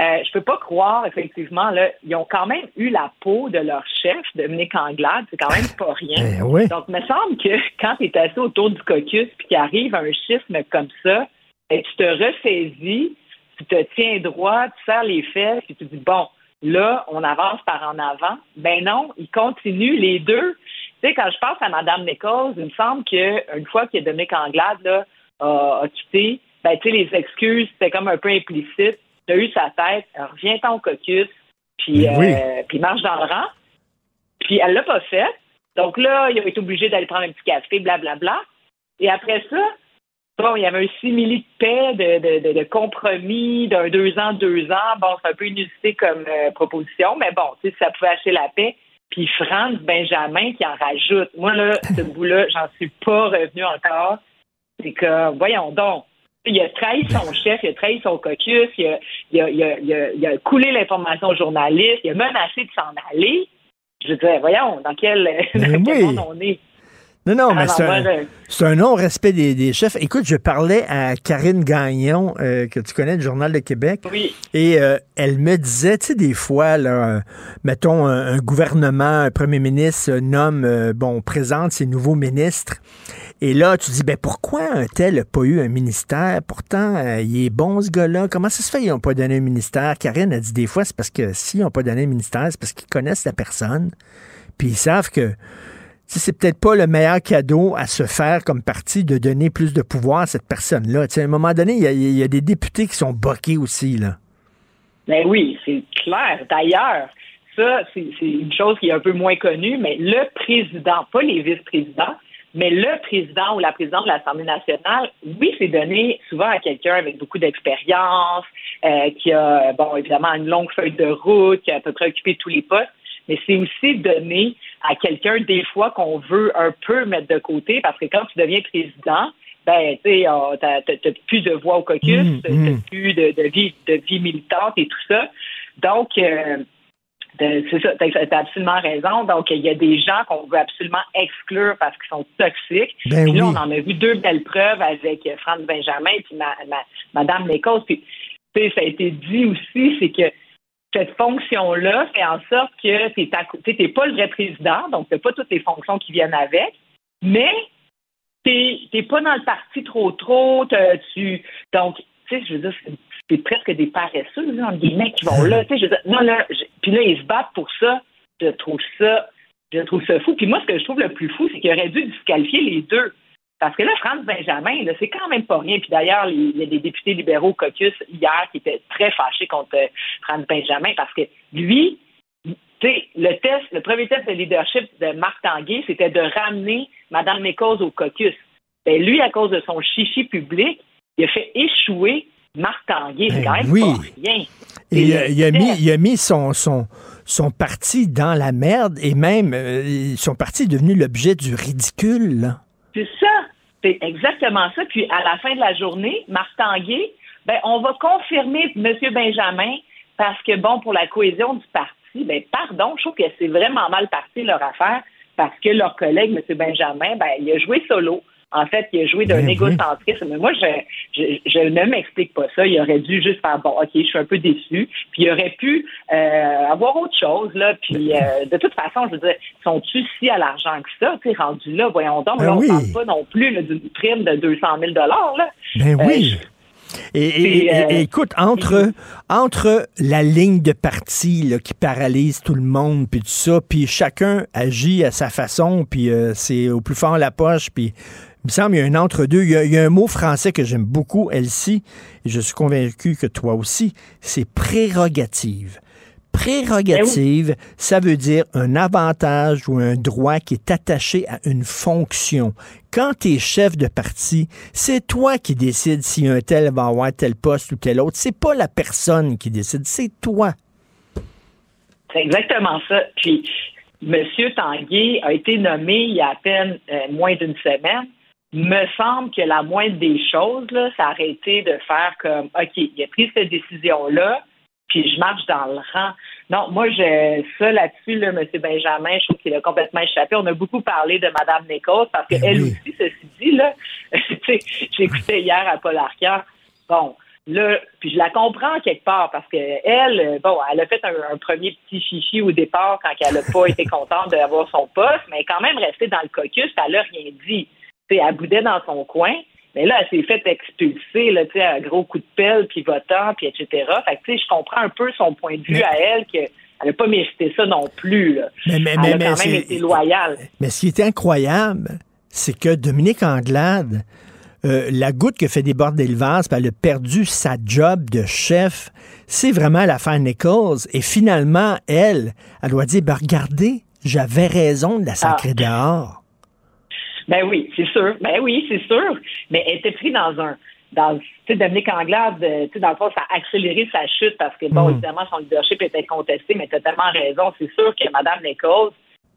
Euh, je peux pas croire, effectivement, là, ils ont quand même eu la peau de leur chef, Dominique Anglade, c'est quand même pas rien.
Eh oui.
Donc, il me semble que quand tu es assis autour du caucus puis qu'il arrive un schisme comme ça, et tu te ressaisis, tu te tiens droit, tu serres les fesses, puis tu dis, bon, là, on avance par en avant. Ben non, ils continuent les deux. Tu sais, quand je pense à Mme Nichols, il me semble qu'une fois que Dominique Anglade là, a, a quitté, ben, tu sais, les excuses, c'était comme un peu implicite. Tu as eu sa tête, reviens-t'en au caucus, puis,
oui.
euh, puis marche dans le rang. Puis elle l'a pas fait. Donc là, il a été obligé d'aller prendre un petit café, blablabla. Et après ça, bon, il y avait un simili de paix, de, de, de, de compromis, d'un deux ans, deux ans. Bon, c'est un peu inusité comme euh, proposition, mais bon, tu sais, ça pouvait acheter la paix. Puis Franz Benjamin qui en rajoute. Moi, là, ce bout-là, j'en suis pas revenu encore. C'est que, voyons donc, il a trahi son chef, il a trahi son caucus, il a, il a, il a, il a, il a coulé l'information aux journalistes, il a menacé de s'en aller. Je disais, voyons, dans quel, dans quel
oui.
monde on est?
Non, non,
Ah
mais c'est
moi,
un,
je-
c'est un non-respect des, des chefs. Écoute, je parlais à Karine Gagnon, euh, que tu connais, du Journal de Québec.
Oui.
Et euh, elle me disait, tu sais, des fois, là, euh, mettons, un, un gouvernement, un premier ministre euh, nomme, bon, présente ses nouveaux ministres. Et là, tu dis, ben pourquoi un tel n'a pas eu un ministère? Pourtant, il est bon, ce gars-là. Comment ça se fait qu'ils n'ont pas donné un ministère? Karine a dit des fois, c'est parce que s'ils n'ont pas donné un ministère, c'est parce qu'ils connaissent la personne. Puis ils savent que c'est peut-être pas le meilleur cadeau à se faire comme parti de donner plus de pouvoir à cette personne-là. À un moment donné, il y, a- des députés qui sont boqués aussi, là.
Ben oui, c'est clair. D'ailleurs, ça, c'est c'est une chose qui est un peu moins connue, mais le président, pas les vice-présidents, mais le président ou la présidente de l'Assemblée nationale, oui, c'est donné souvent à quelqu'un avec beaucoup d'expérience, euh, qui a, bon, évidemment, une longue feuille de route, qui a à peu près occupé tous les postes, mais c'est aussi donné à quelqu'un, des fois, qu'on veut un peu mettre de côté, parce que quand tu deviens président, ben, tu sais, euh, t'as plus de voix au caucus,
Mm,
t'as
mm.
plus de, de vie, de vie militante et tout ça. Donc, euh, c'est ça, t'as absolument raison. Donc, il y a des gens qu'on veut absolument exclure parce qu'ils sont toxiques.
Ben
puis là,
oui.
on en a vu deux belles preuves avec Franz Benjamin et puis ma, ma- Madame Nichols. Puis, tu sais, ça a été dit aussi, c'est que cette fonction-là fait en sorte que tu n'es pas le vrai président, donc tu n'as pas toutes les fonctions qui viennent avec, mais tu n'es pas dans le parti trop trop. Tu, donc, tu sais, je veux dire, c'est- presque des paresseux, là, entre guillemets, qui vont là. Tu sais, je veux dire, non, là, puis là, ils se battent pour ça. Je trouve ça, je trouve ça fou. Puis moi, ce que je trouve le plus fou, c'est qu'il aurait dû disqualifier les deux. Parce que là, France Benjamin, c'est quand même pas rien. Puis d'ailleurs, il y a des députés libéraux au caucus hier qui étaient très fâchés contre euh, France Benjamin parce que lui, tu sais, le test, le premier test de leadership de Marc Tanguay, c'était de ramener Mme Nichols au caucus. Ben, lui, à cause de son chichi public, il a fait échouer Marc Tanguay. C'est quand même
oui.
pas rien.
Et il a, il mis,
test-
il a mis son, son, son parti dans la merde et même euh, son parti est devenu l'objet du ridicule. là.
C'est ça. C'est exactement ça. Puis à la fin de la journée, Marc Tanguay, ben, on va confirmer M. Benjamin parce que, bon, pour la cohésion du parti, ben, pardon, je trouve que c'est vraiment mal parti leur affaire parce que leur collègue, M. Benjamin, ben, il a joué solo. En fait, il a joué d'un
Ben oui.
égocentrisme. Mais moi, je, je, je ne m'explique pas ça. Il aurait dû juste faire bon, OK, je suis un peu déçu. Puis il aurait pu euh, avoir autre chose, là. Puis euh, de toute façon, je veux dire, sont-tu si à l'argent que ça? Tu rendu là, voyons donc,
Ben
là, on
oui.
parle pas non plus d'une prime de 200 000 là.
Ben
Euh,
oui. Et, et-
c'est, euh,
et- et écoute, entre, entre la ligne de parti là, qui paralyse tout le monde, puis tout ça, puis chacun agit à sa façon, puis euh, c'est au plus fort la poche, puis il me semble qu'il y a un entre-deux. Il, y a- il y a un mot français que j'aime beaucoup, Elsie, et je suis convaincu que toi aussi, c'est prérogative. Prérogative, ça veut dire un avantage ou un droit qui est attaché à une fonction. Quand tu es chef de parti, c'est toi qui décides si un tel va avoir tel poste ou tel autre. C'est pas la personne qui décide, c'est toi.
C'est exactement ça. Puis, M. Tanguay a été nommé il y a à peine euh, moins d'une semaine. Me semble que la moindre des choses, là, ça aurait été de faire comme, OK, il a pris cette décision-là, puis je marche dans le rang. Non, moi, je, ça là-dessus, là, M. Benjamin, je trouve qu'il a complètement échappé. On a beaucoup parlé de Mme Nichols parce qu'elle aussi, ceci dit, là, j'écoutais hier à Paul Arcand. Bon, là, puis je la comprends quelque part parce que elle, bon, elle a fait un, un premier petit chichi au départ quand elle n'a pas été contente d'avoir son poste, mais elle est quand même restée dans le caucus, elle n'a rien dit. Sais, elle boudait dans son coin. Mais là, elle s'est fait expulser, là, tu sais, à gros coup de pelle, puis votant, puis etc. Fait que, tu sais, je comprends un peu son point de vue à elle, qu'elle n'a pas mérité ça non plus, là.
Mais- mais-
elle
mais-
a quand même été loyale.
Mais ce qui est incroyable, c'est que Dominique Anglade, euh, la goutte que fait déborder le vase, elle a perdu sa job de chef, c'est vraiment l'affaire Nichols. Et finalement, elle, elle doit dire, ben regardez, j'avais raison de la sacrer dehors.
Ben oui, c'est sûr. Ben oui, c'est sûr. Mais elle était prise dans un. Dans, tu sais, Dominique Anglade, euh, dans le fond, ça a accéléré sa chute parce que, bon,
Mm.
évidemment, son leadership était contesté, mais tu as tellement raison. C'est sûr que Mme Nichols,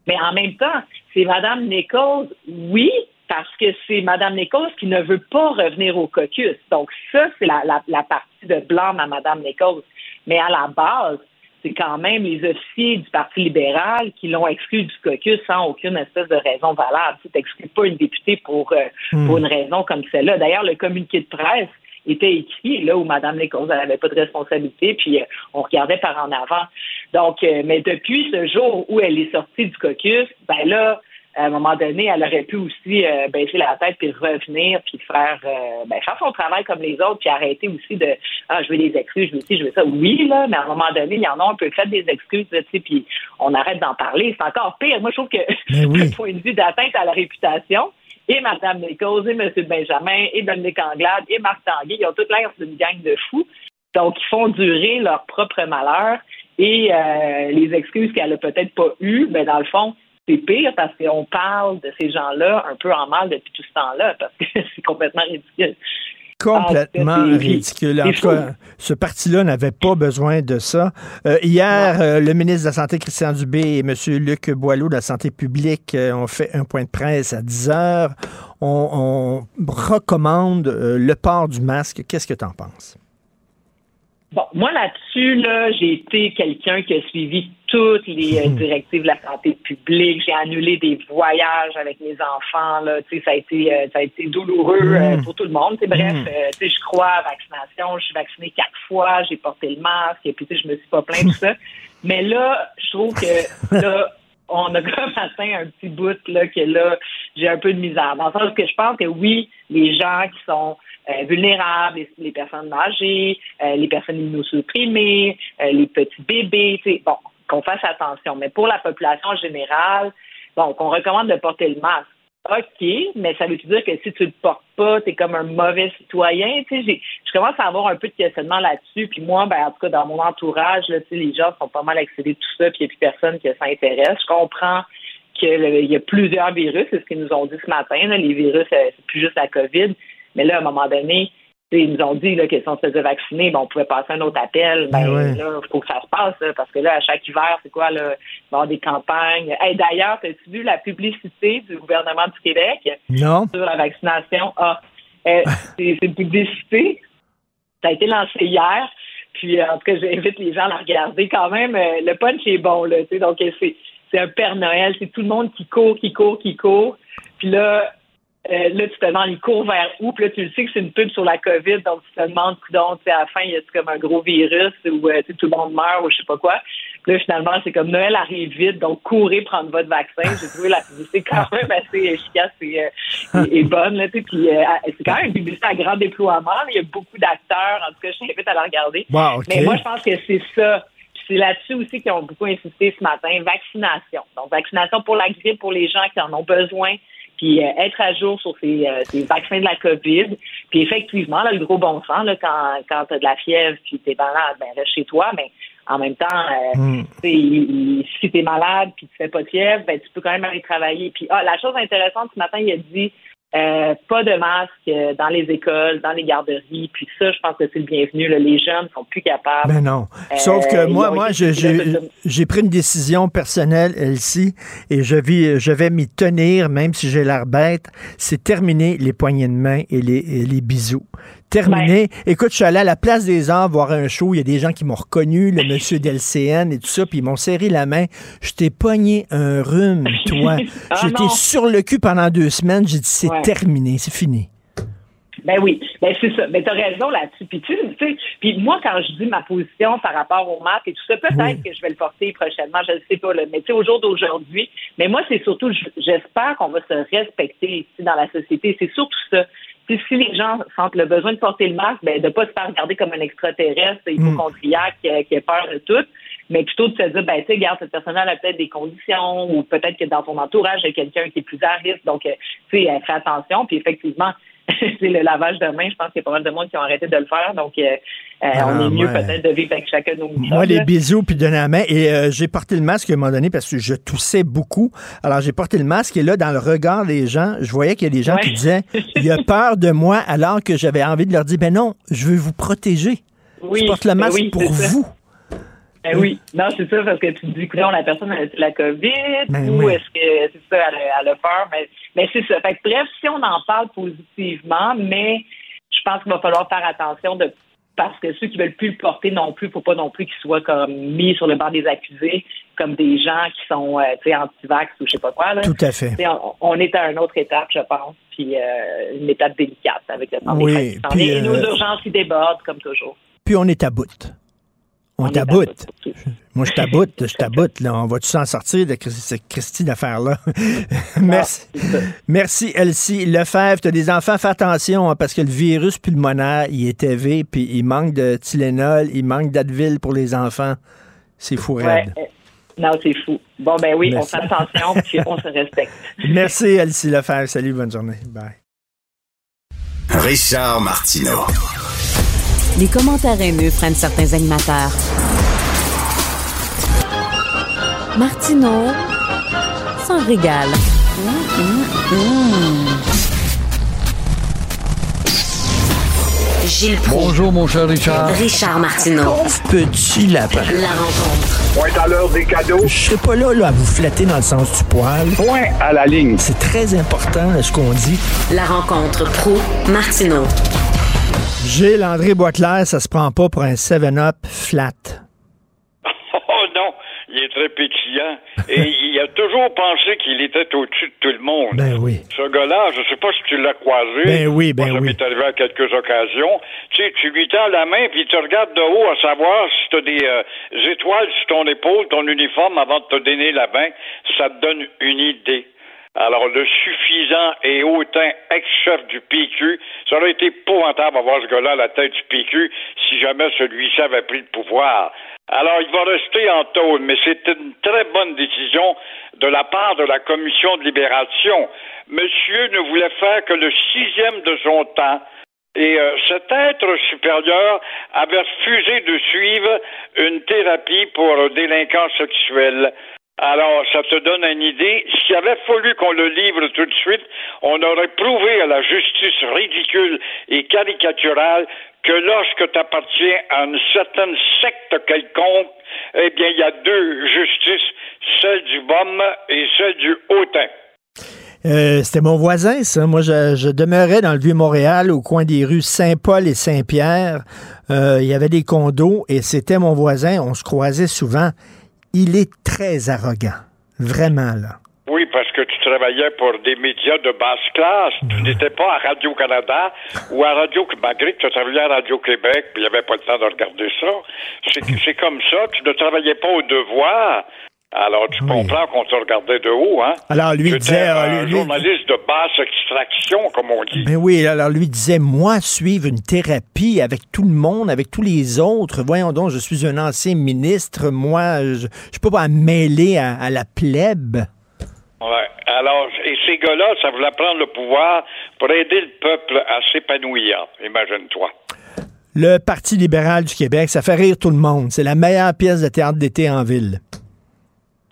mais en même temps, c'est Mme Nichols, oui, parce que c'est Mme Nichols qui ne veut pas revenir au caucus. Donc, ça, c'est la, la, la partie de blâme à Mme Nichols. Mais à la base, c'est quand même les officiers du Parti libéral qui l'ont exclu du caucus sans aucune espèce de raison valable. Tu n'exclus pas une députée pour, euh,
Hmm.
pour une raison comme celle-là. D'ailleurs, le communiqué de presse était écrit là où Mme Nichols n'avait pas de responsabilité, puis euh, on regardait par en avant. Donc, euh, mais depuis ce jour où elle est sortie du caucus, ben là, à un moment donné, elle aurait pu aussi euh, baisser la tête puis revenir puis faire euh, ben, faire son travail comme les autres puis arrêter aussi de ah je veux des excuses, je veux ci, je veux ça. Oui là, mais à un moment donné, il y en a un peu fait des excuses, tu sais, puis on arrête d'en parler. C'est encore pire. Moi, je trouve que d'un point de vue d'atteinte à la réputation, et Mme Nichols, et M. Benjamin, et Dominique Anglade, et Marc Tanguay, ils ont toute l'air d'une gang de fous. Donc, ils font durer leur propre malheur. Et euh, les excuses qu'elle a peut-être pas eues, ben dans le fond, c'est pire parce qu'on parle de ces gens-là un peu en mal depuis tout ce temps-là, parce que c'est complètement ridicule.
Complètement
Ah,
ridicule. En tout cas, ce parti-là n'avait pas besoin de ça. Euh, hier, euh, le ministre de la Santé, Christian Dubé, et M. Luc Boileau de la Santé publique euh, ont fait un point de presse à 10 heures. On, on recommande le port du masque. Qu'est-ce que tu en penses?
Bon, moi là-dessus, là, j'ai été quelqu'un qui a suivi toutes les euh, directives de la santé publique. J'ai annulé des voyages avec mes enfants. Là, tu sais, ça a été, euh, ça a été douloureux euh,
Mm.
pour tout le monde. Tu sais, bref,
Mm.
euh, tu sais, je crois à la vaccination. Je suis vaccinée quatre fois. J'ai porté le masque. Et puis, tu sais, je me suis pas plaint tout ça. Mais là, je trouve que là, on a comme atteint un petit bout là que là, j'ai un peu de misère. Dans le sens que je pense que oui, les gens qui sont euh, vulnérables, les, personnes âgées, euh, les personnes immunosupprimées, euh, les petits bébés, bon, qu'on fasse attention. Mais pour la population en général, bon, qu'on recommande de porter le masque. OK, mais ça veut dire que si tu le portes pas, tu es comme un mauvais citoyen? Tu sais, je commence à avoir un peu de questionnement là-dessus. Puis moi, ben, en tout cas, dans mon entourage, là, les gens sont pas mal excédés de tout ça, puis il n'y a plus personne qui s'intéresse. Je comprends qu'il y a plusieurs virus, c'est ce qu'ils nous ont dit ce matin. là. Les virus, euh, c'est plus juste la COVID. Mais là, à un moment donné, ils nous ont dit là, que si on se faisait vacciner, ben, on pouvait passer un autre appel. Ben,
ouais.
là, il faut que ça se passe, là, parce que là, à chaque hiver, c'est quoi, là, il va y avoir des campagnes. Hey, D'ailleurs, as-tu vu la publicité du gouvernement du Québec?
Non.
sur la vaccination? Ah, euh, c'est une publicité. Ça a été lancé hier. Puis, euh, en tout cas, j'invite les gens à la regarder quand même. Euh, le punch est bon, là. tu sais. Donc, c'est c'est un Père Noël. C'est tout le monde qui court, qui court, qui court. Puis là, euh, là, tu te demandes, il court vers où? Puis là, tu le sais que c'est une pub sur la COVID, donc tu te demandes, donc, à la fin, il y a comme un gros virus où euh, tout le monde meurt ou je sais pas quoi. Puis là, finalement, c'est comme Noël arrive vite, donc courez prendre votre vaccin. J'ai trouvé la publicité quand même assez efficace et, euh, et, et bonne. Là, tu sais. puis euh, c'est quand même une publicité à grand déploiement. Il y a beaucoup d'acteurs. En tout cas, je t'invite à la regarder.
Wow, OK.
Mais moi, je pense que c'est ça. C'est là-dessus aussi qu'ils ont beaucoup insisté ce matin. Vaccination. Donc, vaccination pour la grippe, pour les gens qui en ont besoin. Puis euh, être à jour sur ces, euh, ces vaccins de la COVID. Puis effectivement, là, le gros bon sens, là, quand, quand tu as de la fièvre puis tu es malade, ben reste chez toi. Mais en même temps, euh, tu sais, il- il- si tu es malade puis tu fais pas de fièvre, ben, tu peux quand même aller travailler. Puis ah, la chose intéressante, ce matin, il a dit euh, pas de masque euh, dans les écoles, dans les garderies. Puis ça, je pense que c'est le bienvenu. là. Les jeunes sont plus capables.
Ben non.
Euh,
Sauf que
ils
moi, moi, j'ai pris une décision personnelle, Elsie, et je, vis, je vais m'y tenir, même si j'ai l'air bête. C'est terminé les poignées de main et les, et les bisous. Terminé. Écoute, je suis allé à la Place des Arts voir un show. Il y a des gens qui m'ont reconnu, le monsieur d'LCN et tout ça, puis ils m'ont serré la main. Je t'ai pogné un rhume, toi.
Ah
J'étais sur le cul pendant deux semaines. J'ai dit, c'est
Ouais.
terminé, c'est fini.
Ben oui, ben c'est ça. Mais t'as raison là-dessus. Puis tu sais- puis moi quand je dis ma position par rapport au masque et tout ça, peut-être que je vais le porter prochainement, je ne sais pas. Là. Mais tu sais, au jour d'aujourd'hui, mais moi c'est surtout, j'espère qu'on va se respecter ici dans la société. C'est surtout ça. Puis si les gens sentent le besoin de porter le masque, ben de pas se faire regarder comme un extraterrestre, hypochondriaque a- qui a peur de tout, mais plutôt de se dire, ben tu sais, regarde, cette personne-là a peut-être des conditions ou peut-être que dans ton entourage, il y a quelqu'un qui est plus à risque. Donc, euh, tu sais, fais attention. Puis effectivement, c'est le lavage de mains. Je pense qu'il y a pas mal de monde qui ont arrêté de le faire. Donc, euh, euh,
Ah,
on est mieux
ouais.
peut-être de vivre avec chacun de nos.
Moi, les bisous puis donner la main. Et euh, j'ai porté le masque à un moment donné parce que je toussais beaucoup. Alors, j'ai porté le masque et là, dans le regard des gens, je voyais qu'il y a des gens qui disaient il a peur de moi alors que j'avais envie de leur dire ben non, je veux vous protéger.
Oui,
je porte le
ben
masque
oui,
pour
ça.
vous.
Ben oui, non, c'est ça, parce que tu te dis, écoute, la personne a la COVID
Ben
ou
oui.
est-ce que c'est ça, elle a, elle a peur? Mais, mais c'est ça. Fait que, bref, si on en parle positivement, mais je pense qu'il va falloir faire attention de parce que ceux qui veulent plus le porter non plus, faut pas non plus qu'ils soient comme mis sur le banc des accusés, comme des gens qui sont euh, anti-vax ou je sais pas quoi. Là.
Tout à fait.
On, on est à une autre étape, je pense, puis euh, une étape délicate avec le temps des
Oui,
qui s'en
puis.
Et nos
euh,
urgences y débordent, comme toujours.
Puis on est à bout. On, bout. Moi, je t'aboute, je t'aboute. Là. On va-tu s'en sortir de cette Christy d'affaires-là? Merci. Merci, Elsie Lefebvre. Tu as des enfants, fais attention, hein, parce que le virus pulmonaire, il est élevé, puis il manque de Tylenol, il manque d'Advil pour les enfants. C'est fou,
Ouais,
raide.
euh, non, c'est fou. Bon, ben oui,
Merci.
on fait attention, puis on se respecte.
Merci, Elsie Lefebvre. Salut, bonne journée. Bye.
Richard Martineau.
Les commentaires haineux freinent certains animateurs. Martineau s'en régale.
Gilles Proulx.
Bonjour, mon cher Richard.
Richard Martineau.
Petit lapin.
La rencontre.
Point à l'heure des cadeaux. Je serai pas là, là à vous flatter dans le sens du poil. Point à la ligne. C'est très important là, ce qu'on dit.
La rencontre pro martineau
Gilles André Boisclair, ça se prend pas pour un 7-up flat.
Oh non, il est très pétillant. Et il a toujours pensé qu'il était au-dessus de tout le monde.
Ben oui.
Ce gars-là, je sais pas si tu l'as croisé.
Ben oui, ben
Moi, ça
oui.
m'est arrivé à quelques occasions. Tu sais, tu lui tends la main, puis il te regarde de haut à savoir si tu as des euh, étoiles sur ton épaule, ton uniforme, avant de te donner la main. Ça te donne une idée. Alors, le suffisant et hautain ex-chef du PQ, ça aurait été épouvantable d'avoir ce gars-là à la tête du PQ si jamais celui-ci avait pris le pouvoir. Alors, il va rester en tôle, mais c'est une très bonne décision de la part de la commission de libération. Monsieur ne voulait faire que le sixième de son temps. Et euh, cet être supérieur avait refusé de suivre une thérapie pour délinquants sexuels. Alors, ça te donne une idée. S'il avait fallu qu'on le livre tout de suite, on aurait prouvé à la justice ridicule et caricaturale que lorsque tu appartiens à une certaine secte quelconque, eh bien, il y a deux justices, celle du BOM et celle du hautain.
Euh, C'était mon voisin, ça. Moi, je, demeurais dans le Vieux-Montréal, au coin des rues Saint-Paul et Saint-Pierre. Euh, il y avait des condos et c'était mon voisin. On se croisait souvent. Il est très arrogant. Vraiment, là.
Oui, parce que tu travaillais pour des médias de basse classe. Tu n'étais pas à Radio-Canada ou à Radio... Malgré que tu travaillais à Radio-Québec, puis il n'y avait pas le temps de regarder ça. C'est c'est comme ça. Tu ne travaillais pas au devoir. Alors, tu comprends qu'on te regardait de haut, hein?
Alors, lui disait, euh,
un journaliste de basse extraction, comme on dit.
Ben oui, alors lui disait, moi, suivre une thérapie avec tout le monde, avec tous les autres. Voyons donc, je suis un ancien ministre. Moi, je ne peux pas mêler à, à la plèbe.
Ouais. Alors, et ces gars-là, ça voulait prendre le pouvoir pour aider le peuple à s'épanouir, imagine-toi.
Le Parti libéral du Québec, ça fait rire tout le monde. C'est la meilleure pièce de théâtre d'été en ville.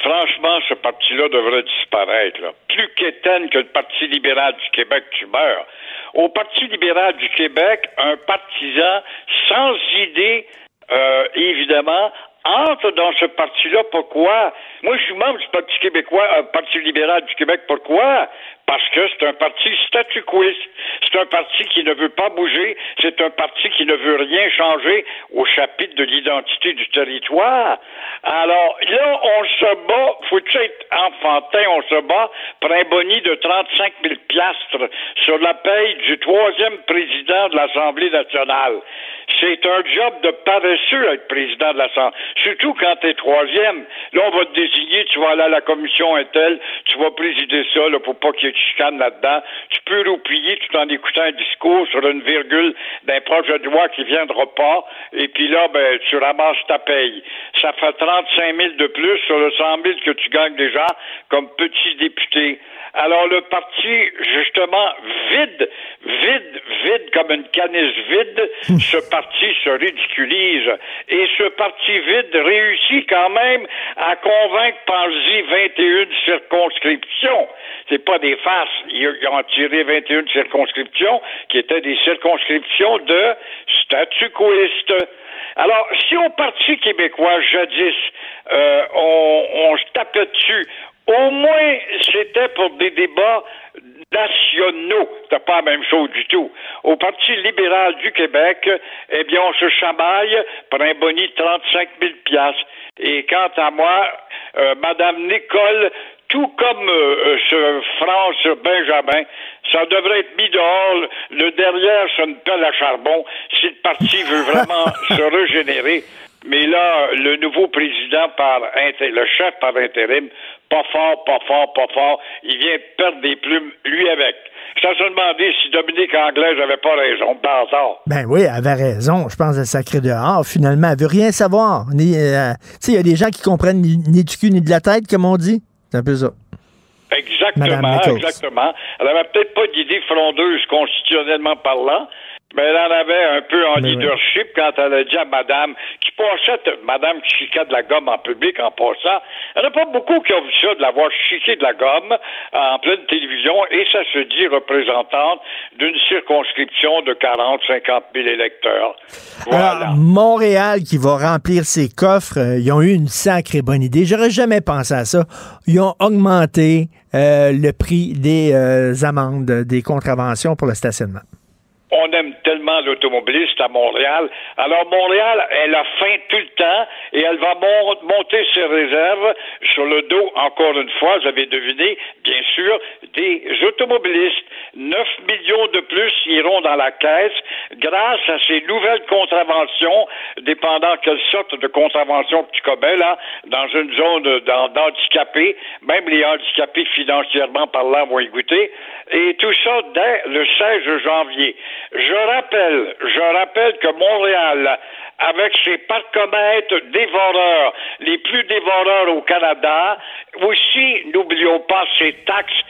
Franchement, ce parti-là devrait disparaître. Plus qu'éteindre que le Parti libéral du Québec, tu meurs. Au Parti libéral du Québec, un partisan sans idée, euh, évidemment, entre dans ce parti-là. Pourquoi? Moi, je suis membre du Parti québécois, euh, Parti libéral du Québec. Pourquoi? Parce que c'est un parti statu quoiste. C'est un parti qui ne veut pas bouger. C'est un parti qui ne veut rien changer au chapitre de l'identité du territoire. Alors, là, on se bat, faut-tu être enfantin, on se bat pour un boni de 35 000 piastres sur la paye du troisième président de l'Assemblée nationale. C'est un job de paresseux être président de l'Assemblée. Surtout quand tu es troisième. Là, on va te tu vas aller à la commission Intel, tu vas présider ça, là, pour pas qu'il y ait de chicane là-dedans. Tu peux roupiller tout en écoutant un discours sur une virgule d'un projet de loi qui viendra pas, et puis là, ben, tu ramasses ta paye. Ça fait 35 000 de plus sur le 100 000 que tu gagnes déjà comme petit député. Alors le parti, justement, vide, vide, vide comme une canisse vide, ce parti se ridiculise. Et ce parti vide réussit quand même à convaincre, pense-y, 21 circonscriptions. C'est pas des farces. Ils ont tiré 21 circonscriptions qui étaient des circonscriptions de statu quoiste. Alors, si au Parti québécois, jadis, euh, on, on se tapait dessus, au moins, c'était pour des débats nationaux. C'était pas la même chose du tout. Au Parti libéral du Québec, eh bien, on se chamaille pour un boni de 35 000 piastres. Et quant à moi, euh, Madame Nicole, tout comme euh, euh, ce France Benjamin, ça devrait être mis dehors, le derrière sur une pelle à charbon, si le parti veut vraiment se régénérer. Mais là, le nouveau président par le chef par intérim, pas fort, pas fort, pas fort, il vient perdre des plumes, lui avec. Je se demandé si Dominique Anglais n'avait pas raison, par hasard.
Ben oui, elle avait raison. Je pense qu'elle sacrée dehors. Finalement, elle veut rien savoir. Euh, tu sais, il y a des gens qui comprennent ni, ni du cul ni de la tête, comme on dit. C'est un peu ça.
Exactement, exactement. Elle avait peut-être pas d'idée frondeuse constitutionnellement parlant, Mais elle en avait un peu en
Mais
leadership quand elle a dit à madame qui passait, madame qui chiquait de la gomme en public en passant. Il n'y en a pas beaucoup qui ont vu ça, de l'avoir chiqué de la gomme en pleine télévision et ça se dit représentante d'une circonscription de 40, 50 000 électeurs. Voilà.
Alors, Montréal qui va remplir ses coffres, euh, ils ont eu une sacrée bonne idée. J'aurais jamais pensé à ça. Ils ont augmenté euh, le prix des euh, amendes, des contraventions pour le stationnement.
On aime tellement l'automobiliste à Montréal. Alors Montréal, elle a faim tout le temps et elle va mon- monter ses réserves sur le dos, encore une fois, vous avez deviné, bien sûr, des automobilistes. 9 millions de plus iront dans la caisse grâce à ces nouvelles contraventions, dépendant quelle sorte de contravention que tu commets, là, dans une zone d'han- d'handicapés. Même les handicapés financièrement parlant vont y goûter. Et tout ça dès le 16 janvier. Je je rappelle que Montréal, avec ses parcomètres dévoreurs, les plus dévoreurs au Canada, aussi, n'oublions pas ses taxes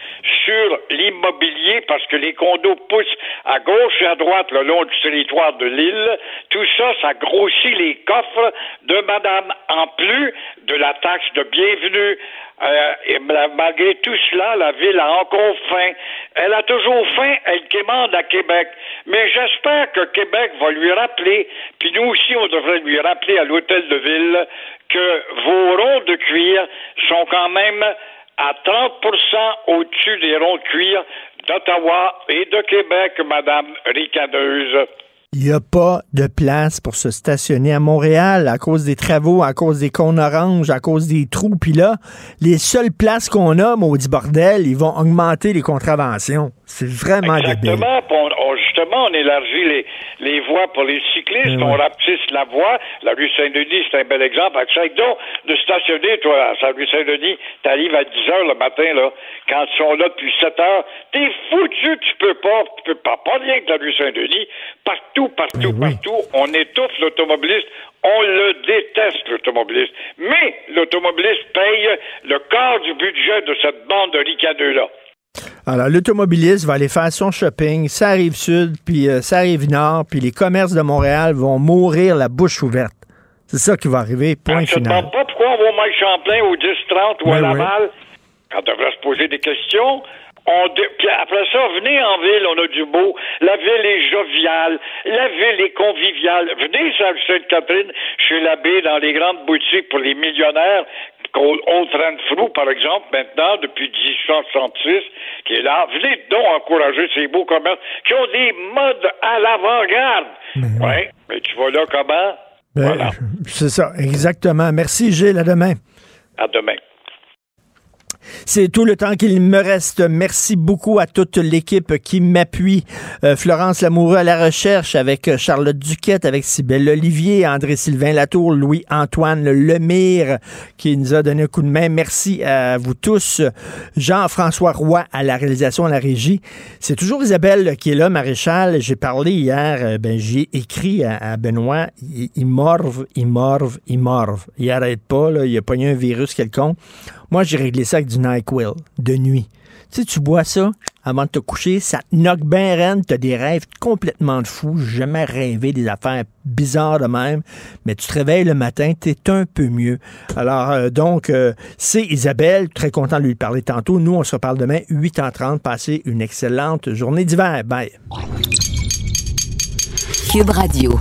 sur l'immobilier, parce que les condos poussent à gauche et à droite le long du territoire de l'île. Tout ça, ça grossit les coffres de madame, en plus de la taxe de bienvenue. Euh, et ma- malgré tout cela, la ville a encore faim. Elle a toujours faim, elle quémande à Québec. Mais j'espère que Québec va lui rappeler, puis nous aussi, devrait lui rappeler à l'hôtel de ville que vos ronds de cuir sont quand même à 30% au-dessus des ronds de cuir d'Ottawa et de Québec, Madame Ricadeuse.
Il n'y a pas de place pour se stationner à Montréal à cause des travaux, à cause des cônes oranges, à cause des trous. Puis là, les seules places qu'on a, maudit bordel, ils vont augmenter les contraventions. C'est vraiment.
Exactement. On- on- justement, on élargit les, les voies pour les cyclistes,
Eh
on rapetisse la voie. La rue Saint-Denis, c'est un bel exemple. Essaye donc de stationner, toi, à la rue Saint-Denis. T'arrives à 10 heures le matin, là, quand ils sont là depuis 7 heures. T'es foutu, tu peux pas, tu peux pas, pas rien que la rue Saint-Denis. Partout, partout, partout, on étouffe l'automobiliste. On le déteste, l'automobiliste. Mais l'automobiliste paye le quart du budget de cette bande de ricadeux-là.
Alors, l'automobiliste va aller faire son shopping, ça arrive sud, puis euh, ça arrive nord, puis les commerces de Montréal vont mourir la bouche ouverte. C'est ça qui va arriver, point
Je ne
final.
demande pas pourquoi on va au Mike Champlain au 10-30 ou à
Ben oui.
Laval? Quand on devrait se poser des questions. On de- Puis après ça, venez en ville, on a du beau. La ville est joviale. La ville est conviviale. Venez Sainte-Catherine, chez l'abbé, dans les grandes boutiques pour les millionnaires. Old Renfrew, par exemple, maintenant, depuis 1866, qui est là. Venez donc encourager ces beaux commerces qui ont des modes à l'avant-garde. Ouais, mais tu vois là comment?
Ben,
Voilà.
C'est ça, exactement. Merci, Gilles. À demain.
À demain.
C'est tout le temps qu'il me reste. Merci beaucoup à toute l'équipe qui m'appuie. Euh, Florence Lamoureux à la recherche avec euh, Charlotte Duquette, avec Sybelle Olivier, André-Sylvain Latour, Louis-Antoine Lemire qui nous a donné un coup de main. Merci à vous tous. Jean-François Roy à la réalisation, à la régie. C'est toujours Isabelle qui est là, maréchal. J'ai parlé hier, euh, ben, j'ai écrit à, Benoît, il, il morve, il morve, il morve. Il arrête pas, là, il a pogné un virus quelconque. Moi, j'ai réglé ça avec du NyQuil de nuit. Tu sais, tu bois ça avant de te coucher, ça te knock bien reine, t'as des rêves complètement de fou. Jamais rêvé des affaires bizarres de même, mais tu te réveilles le matin, t'es un peu mieux. Alors, euh, donc, euh, c'est Isabelle, très content de lui parler tantôt. Nous, on se reparle demain, 8h30. Passez une excellente journée d'hiver. Bye.
Cube Radio.